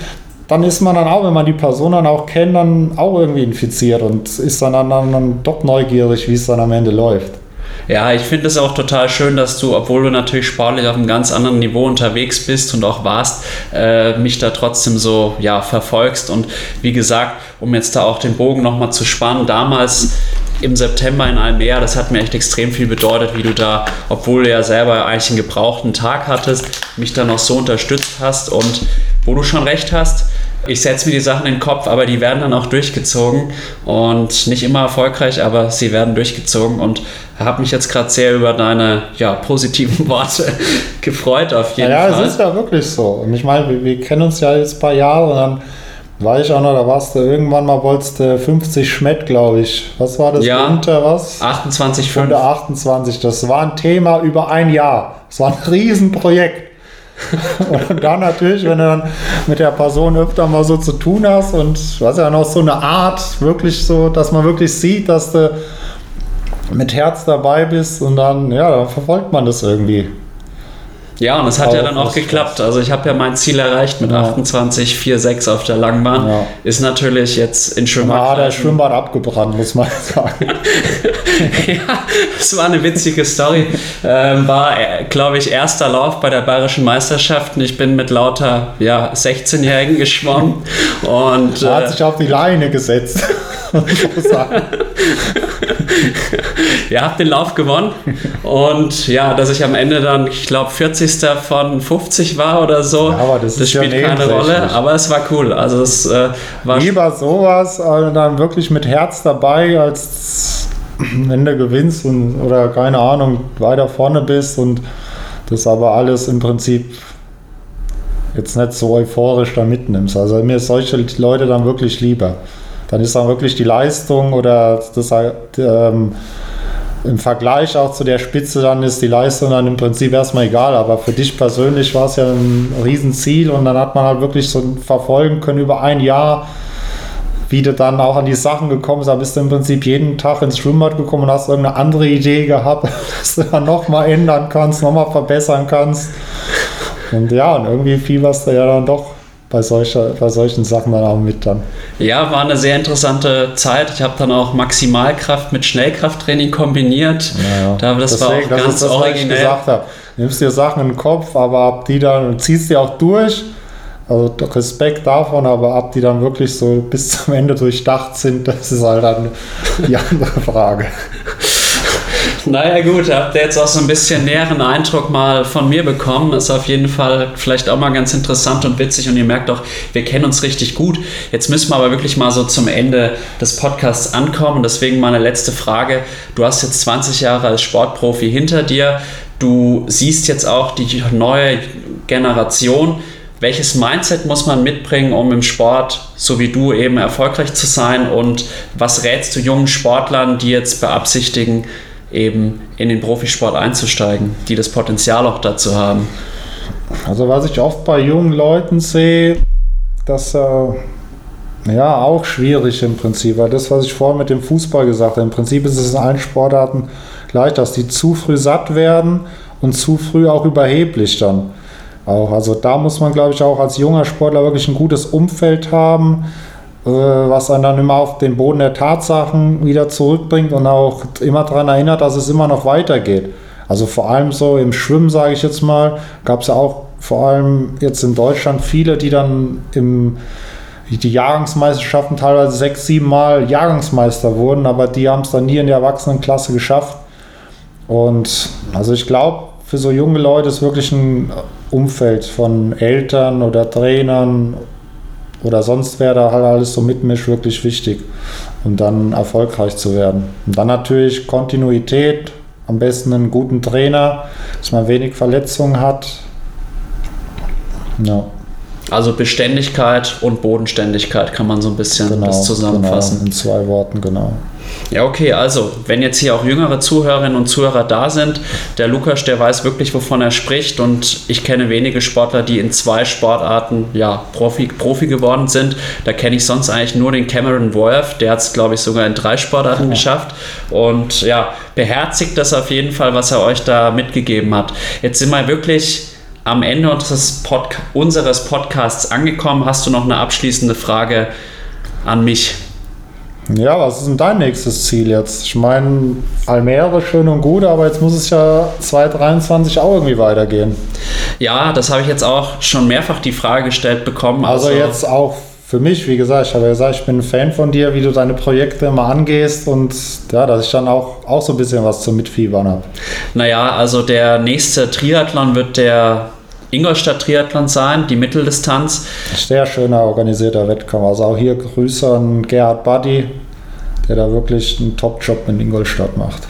dann ist man dann auch, wenn man die Person dann auch kennt, dann auch irgendwie infiziert und ist dann, dann, dann doch neugierig, wie es dann am Ende läuft. Ja, ich finde es auch total schön, dass du, obwohl du natürlich sportlich auf einem ganz anderen Niveau unterwegs bist und auch warst, äh, mich da trotzdem so ja, verfolgst. Und wie gesagt, um jetzt da auch den Bogen nochmal zu spannen, damals im September in Almere, das hat mir echt extrem viel bedeutet, wie du da, obwohl du ja selber eigentlich einen gebrauchten Tag hattest, mich da noch so unterstützt hast und wo du schon recht hast, ich setze mir die Sachen in den Kopf, aber die werden dann auch durchgezogen und nicht immer erfolgreich, aber sie werden durchgezogen und habe mich jetzt gerade sehr über deine ja, positiven Worte gefreut auf jeden ja, Fall. Ja, es ist ja wirklich so. Und ich meine, wir, wir, kennen uns ja jetzt ein paar Jahre und dann war ich auch noch, da warst du irgendwann mal, wolltest du 50 Schmett, glaube ich. Was war das? Ja, unter was? 28,5. Unter 28. Das war ein Thema über ein Jahr. Das war ein Riesenprojekt. und dann natürlich, wenn du dann mit der Person öfter mal so zu tun hast und was ja noch so eine Art, wirklich so, dass man wirklich sieht, dass du mit Herz dabei bist und dann, ja, dann verfolgt man das irgendwie. Ja, und es hat ja dann auch geklappt. Also ich habe ja mein Ziel erreicht mit ja. 28,46 auf der Langbahn. Ja. Ist natürlich jetzt in Schwimmbad. Ja, der Schwimmbad abgebrannt, muss man sagen. ja, das war eine witzige Story. Ähm, war, äh, glaube ich, erster Lauf bei der Bayerischen Meisterschaft. Ich bin mit lauter ja, 16-Jährigen geschwommen. Und, er hat äh, sich auf die Leine gesetzt. Ihr habt den Lauf gewonnen. Und ja, dass ich am Ende dann, ich glaube, 40. von 50 war oder so, ja, aber das, das spielt ja keine Rolle. Aber es war cool. Also es äh, war Lieber sowas, also dann wirklich mit Herz dabei, als wenn du gewinnst und, oder keine Ahnung, weiter vorne bist und das aber alles im Prinzip jetzt nicht so euphorisch da mitnimmst. Also mir solche Leute dann wirklich lieber. Dann ist dann wirklich die Leistung oder das ähm, im Vergleich auch zu der Spitze dann ist die Leistung dann im Prinzip erstmal egal, aber für dich persönlich war es ja ein Riesenziel und dann hat man halt wirklich so verfolgen können über ein Jahr, wie du dann auch an die Sachen gekommen bist. Da bist du im Prinzip jeden Tag ins Schwimmbad gekommen und hast irgendeine andere Idee gehabt, dass du dann nochmal ändern kannst, nochmal verbessern kannst. Und ja, und irgendwie fieberst du ja dann doch bei, solcher, bei solchen Sachen dann auch mit dann. Ja, war eine sehr interessante Zeit. Ich habe dann auch Maximalkraft mit Schnellkrafttraining kombiniert. Ja, da, das Deswegen, war auch ganz das ist das, originell. Was ich gesagt habe. Nimmst dir Sachen in den Kopf, aber ab die dann und ziehst die auch durch. Also Respekt davon, aber ab die dann wirklich so bis zum Ende durchdacht sind, das ist halt dann die andere Frage. Naja gut, habt ihr jetzt auch so ein bisschen näheren Eindruck mal von mir bekommen. Ist auf jeden Fall vielleicht auch mal ganz interessant und witzig und ihr merkt doch, wir kennen uns richtig gut. Jetzt müssen wir aber wirklich mal so zum Ende des Podcasts ankommen. Deswegen meine letzte Frage. Du hast jetzt 20 Jahre als Sportprofi hinter dir. Du siehst jetzt auch die neue Generation welches Mindset muss man mitbringen, um im Sport, so wie du, eben erfolgreich zu sein? Und was rätst du jungen Sportlern, die jetzt beabsichtigen, eben in den Profisport einzusteigen, die das Potenzial auch dazu haben? Also was ich oft bei jungen Leuten sehe, dass äh, ja auch schwierig im Prinzip, weil das, was ich vorhin mit dem Fußball gesagt habe, im Prinzip ist es in allen Sportarten gleich, dass die zu früh satt werden und zu früh auch überheblich dann. Auch, also da muss man, glaube ich, auch als junger Sportler wirklich ein gutes Umfeld haben, was einen dann immer auf den Boden der Tatsachen wieder zurückbringt und auch immer daran erinnert, dass es immer noch weitergeht. Also vor allem so im Schwimmen, sage ich jetzt mal, gab es ja auch vor allem jetzt in Deutschland viele, die dann im die Jahrgangsmeisterschaften teilweise sechs, sieben Mal Jahrgangsmeister wurden, aber die haben es dann nie in der Erwachsenenklasse geschafft. Und also ich glaube, für so junge Leute ist wirklich ein Umfeld von Eltern oder Trainern oder sonst wer da halt alles so mitmischt, wirklich wichtig, um dann erfolgreich zu werden. Und dann natürlich Kontinuität, am besten einen guten Trainer, dass man wenig Verletzungen hat. Ja. Also Beständigkeit und Bodenständigkeit kann man so ein bisschen genau, das zusammenfassen. Genau, in zwei Worten, genau. Ja, okay, also wenn jetzt hier auch jüngere Zuhörerinnen und Zuhörer da sind, der Lukas, der weiß wirklich, wovon er spricht und ich kenne wenige Sportler, die in zwei Sportarten ja, Profi, Profi geworden sind. Da kenne ich sonst eigentlich nur den Cameron Wolf, der hat es, glaube ich, sogar in drei Sportarten oh. geschafft und ja, beherzigt das auf jeden Fall, was er euch da mitgegeben hat. Jetzt sind wir wirklich am Ende unseres, Pod unseres Podcasts angekommen. Hast du noch eine abschließende Frage an mich? Ja, was ist denn dein nächstes Ziel jetzt? Ich meine, Almere schön und gut, aber jetzt muss es ja 2023 auch irgendwie weitergehen. Ja, das habe ich jetzt auch schon mehrfach die Frage gestellt bekommen. Also, also jetzt auch für mich, wie gesagt, ich habe ja gesagt, ich bin ein Fan von dir, wie du deine Projekte immer angehst und ja, dass ich dann auch, auch so ein bisschen was zum Mitfiebern habe. Naja, also der nächste Triathlon wird der Ingolstadt Triathlon sein, die Mitteldistanz. Sehr schöner organisierter Wettkampf. Also auch hier Grüße an Gerhard Buddy, der da wirklich einen Top-Job in Ingolstadt macht.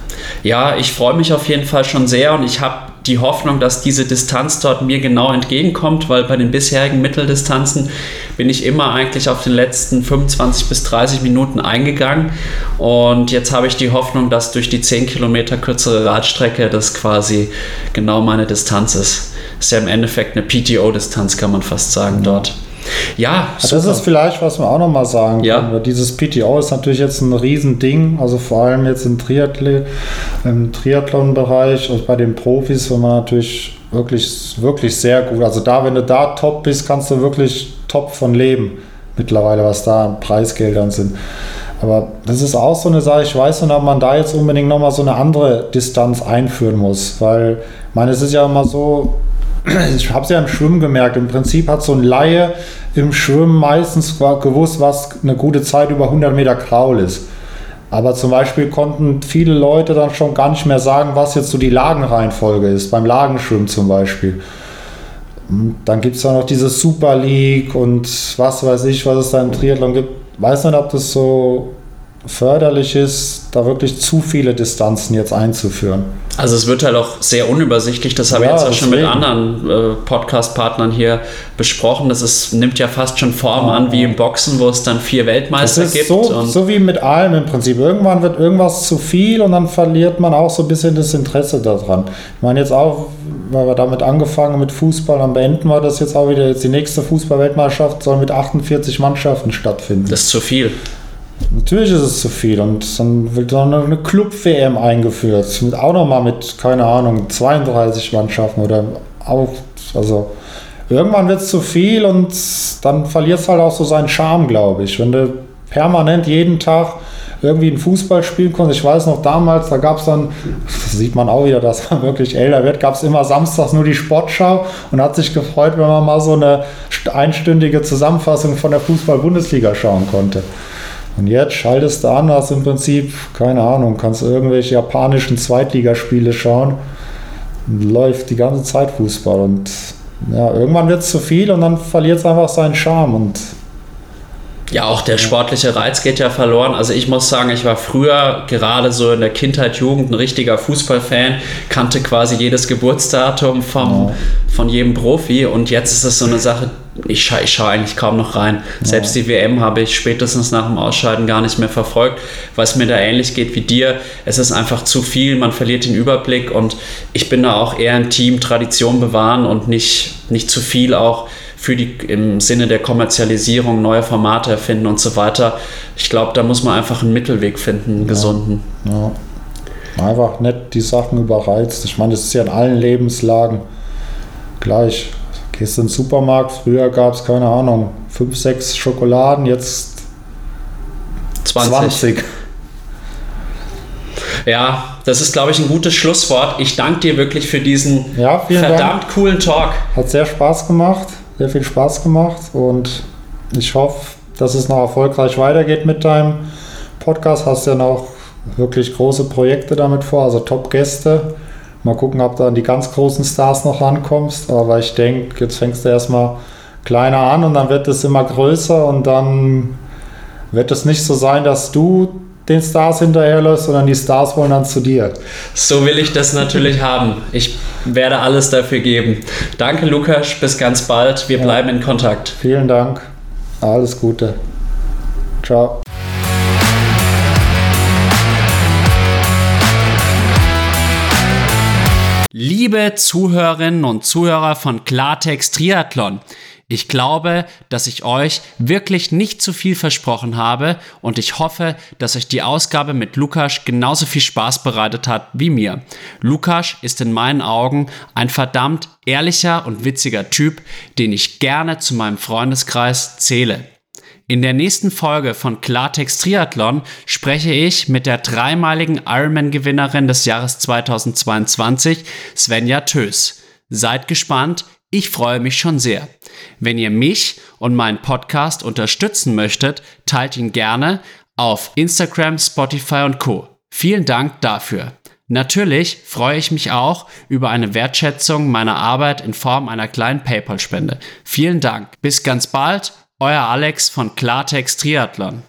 Ja, ich freue mich auf jeden Fall schon sehr und ich habe die Hoffnung, dass diese Distanz dort mir genau entgegenkommt, weil bei den bisherigen Mitteldistanzen bin ich immer eigentlich auf den letzten 25 bis 30 Minuten eingegangen und jetzt habe ich die Hoffnung, dass durch die 10 Kilometer kürzere Radstrecke das quasi genau meine Distanz ist ist ja im Endeffekt eine PTO-Distanz, kann man fast sagen, mhm. dort. Ja, super. das ist vielleicht, was wir auch noch mal sagen ja. können. Dieses PTO ist natürlich jetzt ein Riesending, also vor allem jetzt im, Triathlon, im Triathlon-Bereich und bei den Profis, wenn man natürlich wirklich, wirklich sehr gut, also da, wenn du da top bist, kannst du wirklich top von leben mittlerweile, was da an Preisgeldern sind. Aber das ist auch so eine Sache, ich weiß nicht, ob man da jetzt unbedingt nochmal so eine andere Distanz einführen muss, weil, ich meine, es ist ja immer so, ich habe es ja im Schwimmen gemerkt, im Prinzip hat so ein Laie im Schwimmen meistens gewusst, was eine gute Zeit über 100 Meter Kraul ist. Aber zum Beispiel konnten viele Leute dann schon gar nicht mehr sagen, was jetzt so die Lagenreihenfolge ist, beim Lagenschwimmen zum Beispiel. Dann gibt es ja noch diese Super League und was weiß ich, was es da im Triathlon gibt. Weiß nicht, ob das so förderlich ist, da wirklich zu viele Distanzen jetzt einzuführen. Also es wird halt auch sehr unübersichtlich, das habe ja, ich jetzt auch schon mit anderen äh, Podcast-Partnern hier besprochen. Das ist, nimmt ja fast schon Form an wie im Boxen, wo es dann vier Weltmeister gibt. So, so wie mit allem im Prinzip. Irgendwann wird irgendwas zu viel und dann verliert man auch so ein bisschen das Interesse daran. Ich meine jetzt auch, weil wir damit angefangen mit Fußball, dann beenden wir das jetzt auch wieder. Jetzt die nächste Fußball-Weltmeisterschaft soll mit 48 Mannschaften stattfinden. Das ist zu viel. Natürlich ist es zu viel und dann wird dann eine Club-WM eingeführt, mit auch nochmal mit, keine Ahnung, 32 Mannschaften oder auch, also irgendwann wird es zu viel und dann verliert es halt auch so seinen Charme, glaube ich. Wenn du permanent jeden Tag irgendwie ein Fußball spielen konntest. Ich weiß noch damals, da gab es dann, sieht man auch wieder, dass man wirklich älter wird, gab es immer samstags nur die Sportschau und hat sich gefreut, wenn man mal so eine einstündige Zusammenfassung von der Fußball-Bundesliga schauen konnte. Und jetzt schaltest du an, hast im Prinzip, keine Ahnung, kannst irgendwelche japanischen Zweitligaspiele schauen. Läuft die ganze Zeit Fußball und ja, irgendwann wird es zu viel und dann verliert es einfach seinen Charme und ja, auch der sportliche Reiz geht ja verloren. Also ich muss sagen, ich war früher gerade so in der Kindheit, Jugend ein richtiger Fußballfan, kannte quasi jedes Geburtsdatum vom, ja. von jedem Profi und jetzt ist es so eine Sache, ich, scha ich schaue eigentlich kaum noch rein. Ja. Selbst die WM habe ich spätestens nach dem Ausscheiden gar nicht mehr verfolgt, weil es mir da ähnlich geht wie dir. Es ist einfach zu viel, man verliert den Überblick und ich bin da auch eher ein Team Tradition bewahren und nicht, nicht zu viel auch für die im Sinne der Kommerzialisierung neue Formate erfinden und so weiter. Ich glaube, da muss man einfach einen Mittelweg finden, einen gesunden. Ja. Einfach nicht die Sachen überreizt. Ich meine, das ist ja in allen Lebenslagen gleich. Gehst in den Supermarkt, früher gab es, keine Ahnung, fünf, sechs Schokoladen, jetzt 20. 20. Ja, das ist, glaube ich, ein gutes Schlusswort. Ich danke dir wirklich für diesen ja, verdammt Dank. coolen Talk. Hat sehr Spaß gemacht sehr viel Spaß gemacht und ich hoffe, dass es noch erfolgreich weitergeht mit deinem Podcast. Hast ja noch wirklich große Projekte damit vor, also Top-Gäste. Mal gucken, ob du an die ganz großen Stars noch rankommst. Aber ich denke, jetzt fängst du erstmal kleiner an und dann wird es immer größer und dann wird es nicht so sein, dass du den Stars hinterherläufst, sondern die Stars wollen dann zu dir. So will ich das natürlich haben. Ich werde alles dafür geben. Danke, Lukas. Bis ganz bald. Wir ja. bleiben in Kontakt. Vielen Dank. Alles Gute. Ciao. Liebe Zuhörerinnen und Zuhörer von Klartext Triathlon, ich glaube, dass ich euch wirklich nicht zu viel versprochen habe und ich hoffe, dass euch die Ausgabe mit Lukas genauso viel Spaß bereitet hat wie mir. Lukas ist in meinen Augen ein verdammt ehrlicher und witziger Typ, den ich gerne zu meinem Freundeskreis zähle. In der nächsten Folge von Klartext Triathlon spreche ich mit der dreimaligen Ironman-Gewinnerin des Jahres 2022, Svenja Tös. Seid gespannt, ich freue mich schon sehr. Wenn ihr mich und meinen Podcast unterstützen möchtet, teilt ihn gerne auf Instagram, Spotify und Co. Vielen Dank dafür. Natürlich freue ich mich auch über eine Wertschätzung meiner Arbeit in Form einer kleinen PayPal-Spende. Vielen Dank. Bis ganz bald, euer Alex von Klartext Triathlon.